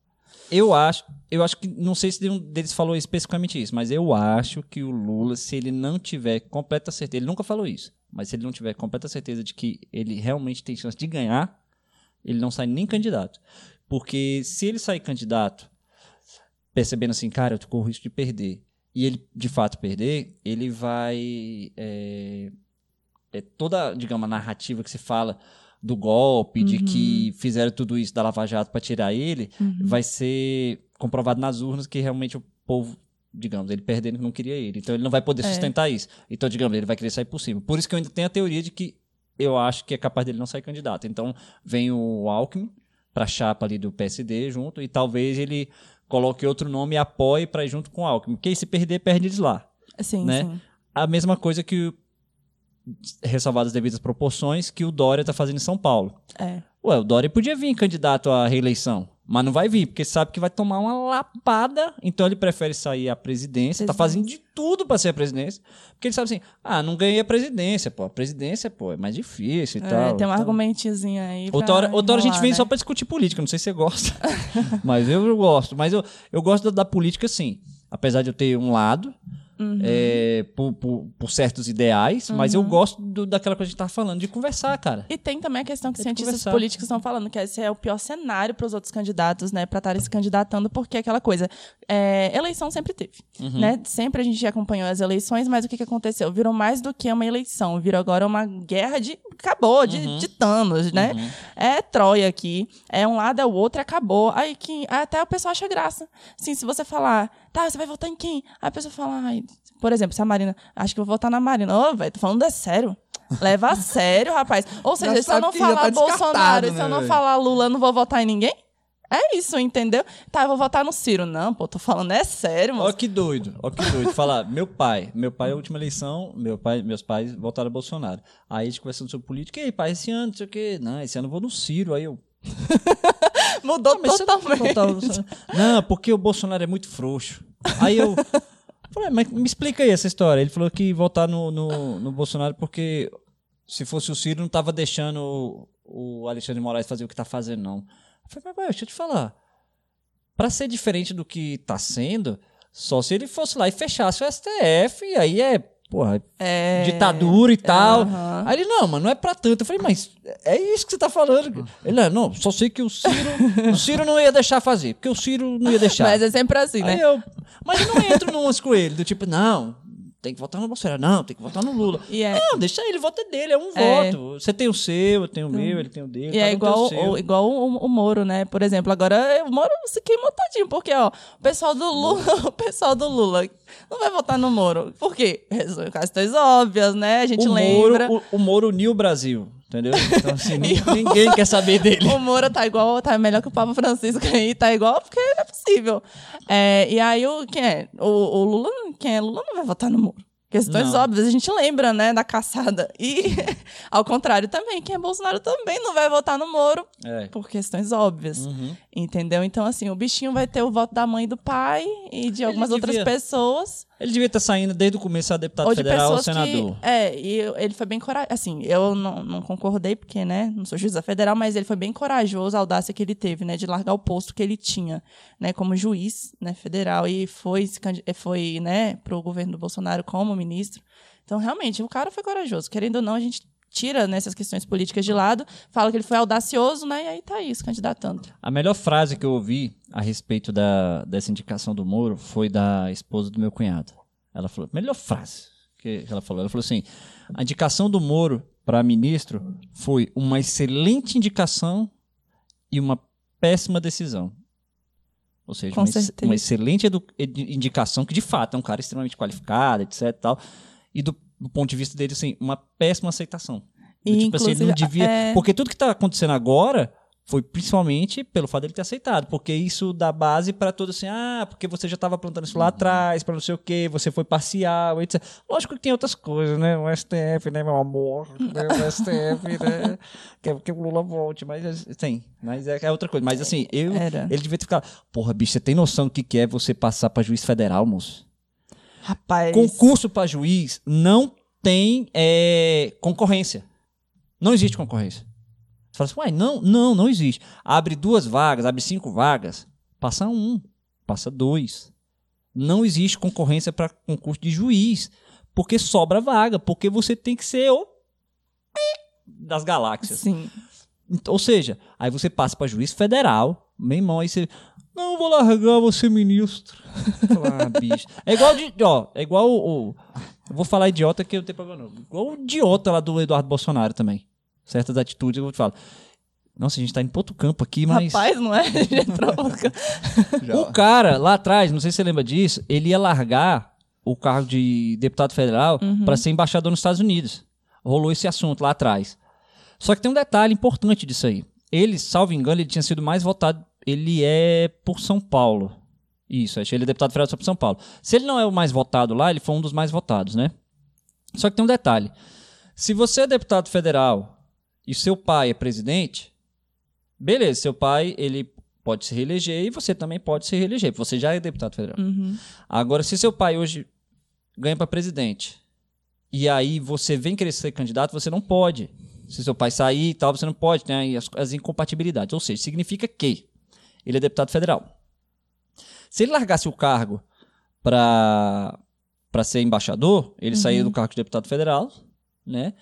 Eu acho, eu acho que não sei se nenhum deles falou especificamente isso, mas eu acho que o Lula, se ele não tiver completa certeza, ele nunca falou isso, mas se ele não tiver completa certeza de que ele realmente tem chance de ganhar, ele não sai nem candidato. Porque se ele sair candidato, percebendo assim, cara, eu corro o risco de perder, e ele de fato perder, ele vai. É, é toda, digamos, a narrativa que se fala do golpe, de que fizeram tudo isso da Lava Jato para tirar ele, vai ser comprovado nas urnas que realmente o povo, digamos, ele perdendo não queria ele. Então ele não vai poder É. sustentar isso. Então, digamos, ele vai querer sair por cima. Por isso que eu ainda tenho a teoria de que eu acho que é capaz dele não sair candidato. Então vem o Alckmin para a chapa ali do PSD junto e talvez ele coloque outro nome e apoie para ir junto com o Alckmin. Porque aí se perder, perde eles lá Sim, né? sim. a mesma coisa que, o- ressalvadas as devidas proporções, que o Dória tá fazendo em São Paulo. É. Ué, o Dória podia vir candidato à reeleição, mas não vai vir, porque sabe que vai tomar uma lapada, então ele prefere sair à presidência, tá fazendo de tudo para ser a presidência, porque ele sabe assim, ah, não ganhei a presidência, pô, a presidência, pô, é mais difícil e É, tal. tem um Então, argumentozinho aí. Outra hora, outra hora a gente vem né? só pra discutir política, não sei se você gosta. (laughs) mas eu, eu gosto. Mas eu, eu gosto da, da política, sim. Apesar de eu ter um lado, Uhum. é, por, por, por certos ideais, mas eu gosto do- daquela coisa que a gente tava falando, de conversar, cara. E tem também a questão que É cientistas conversar. políticos estão falando, que esse é o pior cenário para os outros candidatos, né, para estarem se candidatando, porque é aquela coisa, é, eleição sempre teve, Uhum. né? Sempre a gente acompanhou as eleições, mas o que, que aconteceu? Virou mais do que uma eleição, virou agora uma guerra de acabou, de Uhum. titanos, né? É Troia aqui, é um lado é o outro, e acabou. Aí que até o pessoal acha graça. Assim, se você falar, tá, você vai votar em quem? Aí a pessoa fala, ai, por exemplo, se a Marina, acho que eu vou votar na Marina. Ô, velho, tô falando é sério. Leva a (laughs) sério, rapaz. Ou seja, Já se eu não já falar tá Bolsonaro, se né, eu não velho? falar Lula, eu não vou votar em ninguém? É isso, entendeu? Tá, eu vou votar no Ciro. Não, pô, tô falando é sério, Ó moço. que doido, ó que doido. Falar, meu pai, meu pai, a última eleição, meu pai, meus pais votaram a Bolsonaro. Aí a gente conversando sobre política, e aí, pai, esse ano, não sei o quê. Não, esse ano eu vou no Ciro. Aí eu, (laughs) Mudou não vai totalmente. Bolsonaro? Não, porque o Bolsonaro é muito frouxo. Aí eu falei, mas me explica aí essa história. Ele falou que votar no, no, no Bolsonaro porque se fosse o Ciro não tava deixando o, o Alexandre de Moraes fazer o que tá fazendo, não. Eu falei, mas vai, deixa eu te falar. Pra ser diferente do que tá sendo, só se ele fosse lá e fechasse o STF, e aí é, porra, É... ditadura e tal. Aham. Aí ele, não, mas não é pra tanto. Eu falei, mas é isso que você tá falando. Ele, não, não, só sei que o Ciro, o Ciro não ia deixar fazer, porque o Ciro não ia (laughs) deixar. Mas é sempre assim, né? eu, mas eu não entro numas com ele, do tipo, não, tem que votar no Bolsonaro, não, tem que votar no Lula. É, Não, deixa ele, voto é dele, é um É. voto. Você tem o seu, eu tenho o meu, ele tem o dele. E é igual, o igual o, o Moro, né? Por exemplo, agora o Moro se queimou todinho, porque, ó, o pessoal do Lula, (laughs) o pessoal do Lula não vai votar no Moro. Por quê? Questões óbvias, né? A gente o lembra. Moro, o, o Moro uniu o Brasil, entendeu? Então, assim, (laughs) nin- ninguém quer saber dele. O Moro tá igual, tá melhor que o Papa Francisco aí, tá igual, porque não é possível. É, e aí, o, quem é? O, o Lula, quem é Lula não vai votar no Moro. Questões Não. óbvias, a gente lembra, né, da caçada. E, (laughs) ao contrário também, quem é Bolsonaro também não vai votar no Moro É. por questões óbvias. Uhum. Entendeu? Então, assim, o bichinho vai ter o voto da mãe e do pai e de algumas outras pessoas. Ele devia estar saindo desde o começo a deputado ou de federal ou senador. que. É, e ele foi bem corajoso. Assim, eu não, não concordei, porque, né, não sou juíza federal, mas ele foi bem corajoso, a audácia que ele teve, né, de largar o posto que ele tinha, né, como juiz, né, federal, e foi, foi, né, pro governo do Bolsonaro como ministro. Então, realmente, o cara foi corajoso. Querendo ou não, a gente tira nessas questões políticas de lado, fala que ele foi audacioso, né, e aí tá isso, candidatando. A melhor frase que eu ouvi a respeito da, dessa indicação do Moro foi da esposa do meu cunhado. Ela falou, melhor frase que ela falou. Ela falou assim: a indicação do Moro para ministro foi uma excelente indicação e uma péssima decisão. Ou seja, uma, uma excelente indicação, que de fato é um cara extremamente qualificado, etc. Tal, e do, do ponto de vista dele, assim, uma péssima aceitação. Do E, tipo assim, ele não devia. é- Porque tudo que está acontecendo agora foi principalmente pelo fato dele ter aceitado. Porque isso dá base para todo assim, ah, porque você já estava plantando isso lá atrás, para não sei o quê, você foi parcial, etc. Lógico que tem outras coisas, né? O STF, né, meu amor? (laughs) Né? O STF, né? Quer que o Lula volte, mas tem. Mas é, é outra coisa. Mas assim, eu. Era. Ele devia ter ficado. Porra, bicho, você tem noção do que, que é você passar para juiz federal, moço? Rapaz. Concurso para juiz não tem é, concorrência. Não existe concorrência. Você fala assim, uai, não, não, não existe. Abre duas vagas, abre cinco vagas, passa um, passa dois. Não existe concorrência para concurso de juiz, porque sobra vaga, porque você tem que ser o das galáxias. Sim. Então, Ou seja, aí você passa para juiz federal, meu irmão, aí você. Não, eu vou largar você ministro. Fala, ah, bicho. É igual de. Ó, é igual o. o- eu vou falar idiota que eu não tenho problema não. Igual o idiota lá do Eduardo Bolsonaro também. Certas atitudes eu te falo. Nossa, a gente tá indo pra outro campo aqui, mas. Rapaz, não (laughs) é? Troca. Já- O cara lá atrás, não sei se você lembra disso, ele ia largar o cargo de deputado federal para ser embaixador nos Estados Unidos. Rolou esse assunto lá atrás. Só que tem um detalhe importante disso aí. Ele, salvo engano, ele tinha sido mais votado. Ele é por São Paulo. Isso, acho que ele é deputado federal só por São Paulo. Se ele não é o mais votado lá, ele foi um dos mais votados, né? Só que tem um detalhe. Se você é deputado federal e seu pai é presidente, beleza, seu pai ele pode se reeleger e você também pode se reeleger, porque você já é deputado federal. Uhum. Agora, se seu pai hoje ganha para presidente e aí você vem querer ser candidato, você não pode. Se seu pai sair e tal, você não pode, tem aí as, as incompatibilidades. Ou seja, significa que ele é deputado federal. Se ele largasse o cargo para para ser embaixador, ele saía do cargo de deputado federal, né?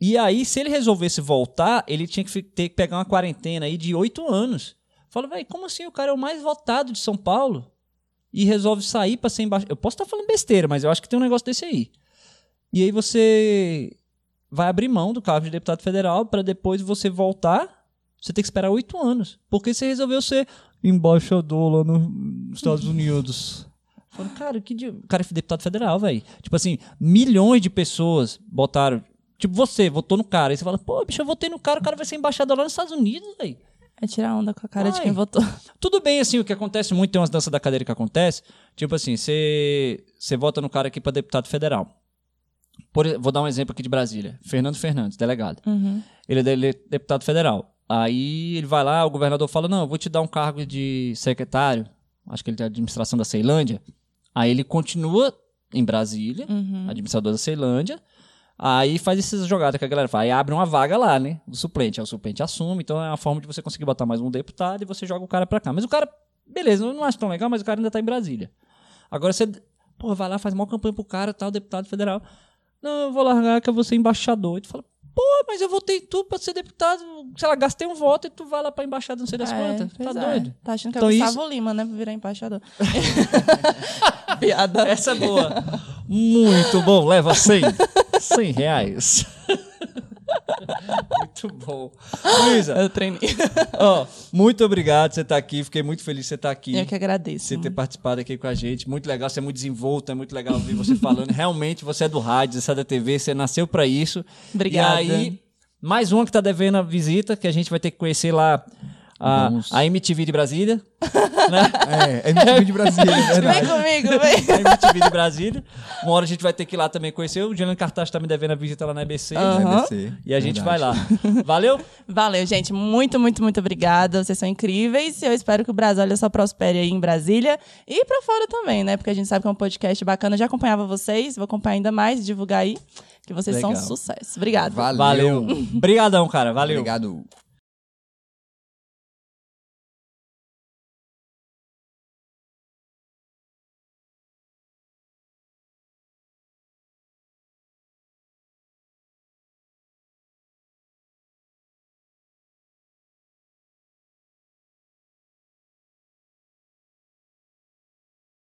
E aí, se ele resolvesse voltar, ele tinha que ter que pegar uma quarentena aí de oito anos. Fala, velho, como assim o cara é o mais votado de São Paulo e resolve sair para ser embaixador? Eu posso estar falando besteira, mas eu acho que tem um negócio desse aí. E aí você vai abrir mão do cargo de deputado federal para depois você voltar. Você tem que esperar oito anos, porque você resolveu ser embaixador lá no- nos Estados Unidos. Falando, cara, que de... o cara é deputado federal, velho. Tipo assim, milhões de pessoas botaram. Tipo, você votou no cara. Aí você fala, pô, bicho, eu votei no cara, o cara vai ser embaixador lá nos Estados Unidos, velho. É tirar onda com a cara de Ai. quem votou. (laughs) Tudo bem, assim, o que acontece muito, tem umas danças da cadeira que acontece. Tipo assim, você vota no cara aqui pra deputado federal. Por, vou dar um exemplo aqui de Brasília. Fernando Fernandes, delegado. Uhum. Ele é dele- deputado federal. Aí ele vai lá, o governador fala: Não, eu vou te dar um cargo de secretário. Acho que ele tem a administração da Ceilândia. Aí ele continua em Brasília, Uhum. administrador da Ceilândia. Aí faz essas jogadas que a galera faz. Aí abre uma vaga lá, né? Do suplente. Aí o suplente assume. Então é uma forma de você conseguir botar mais um deputado e você joga o cara pra cá. Mas o cara, beleza, eu não acho tão legal, mas o cara ainda tá em Brasília. Agora você, pô, vai lá, faz uma campanha pro cara, tal, deputado federal. Não, eu vou largar que eu vou ser embaixador. E tu fala, pô, mas eu votei tu pra ser deputado. Sei lá, gastei um voto e tu vai lá pra embaixada, não sei das É, quantas. Tá é. doido? Tá achando que Então é o isso- Gustavo Lima, né? Pra virar embaixador. (laughs) Piada. Essa é boa. Muito bom. Leva 100. 100 reais. (laughs) muito bom. Luísa, Eu treinei. ó, muito obrigado você estar aqui. Fiquei muito feliz de você estar aqui. Eu que agradeço. Você ter participado aqui com a gente. Muito legal, você é muito desenvolto, é muito legal ouvir você falando. (laughs) Realmente, você é do rádio, você é da TV, você nasceu pra isso. Obrigada. E aí, mais uma que tá devendo a visita, que a gente vai ter que conhecer lá A, Vamos. a MTV de Brasília. né? (laughs) É, é MTV de Brasília, é Vem comigo, (laughs) vem. A MTV de Brasília. Uma hora a gente vai ter que ir lá também conhecer. O Juliano Cartaz tá me devendo a visita lá na EBC. Aham. ABC, E a gente verdade. vai lá. Valeu? Valeu, gente. Muito, muito, muito obrigada. Vocês são incríveis. Eu espero que o Brasília só prospere aí em Brasília e pra fora também, né? Porque a gente sabe que é um podcast bacana. Eu já acompanhava vocês, vou acompanhar ainda mais, divulgar aí, que vocês são um Legal. sucesso. Obrigada. Valeu. Valeu. Obrigadão, cara. Valeu. Obrigado.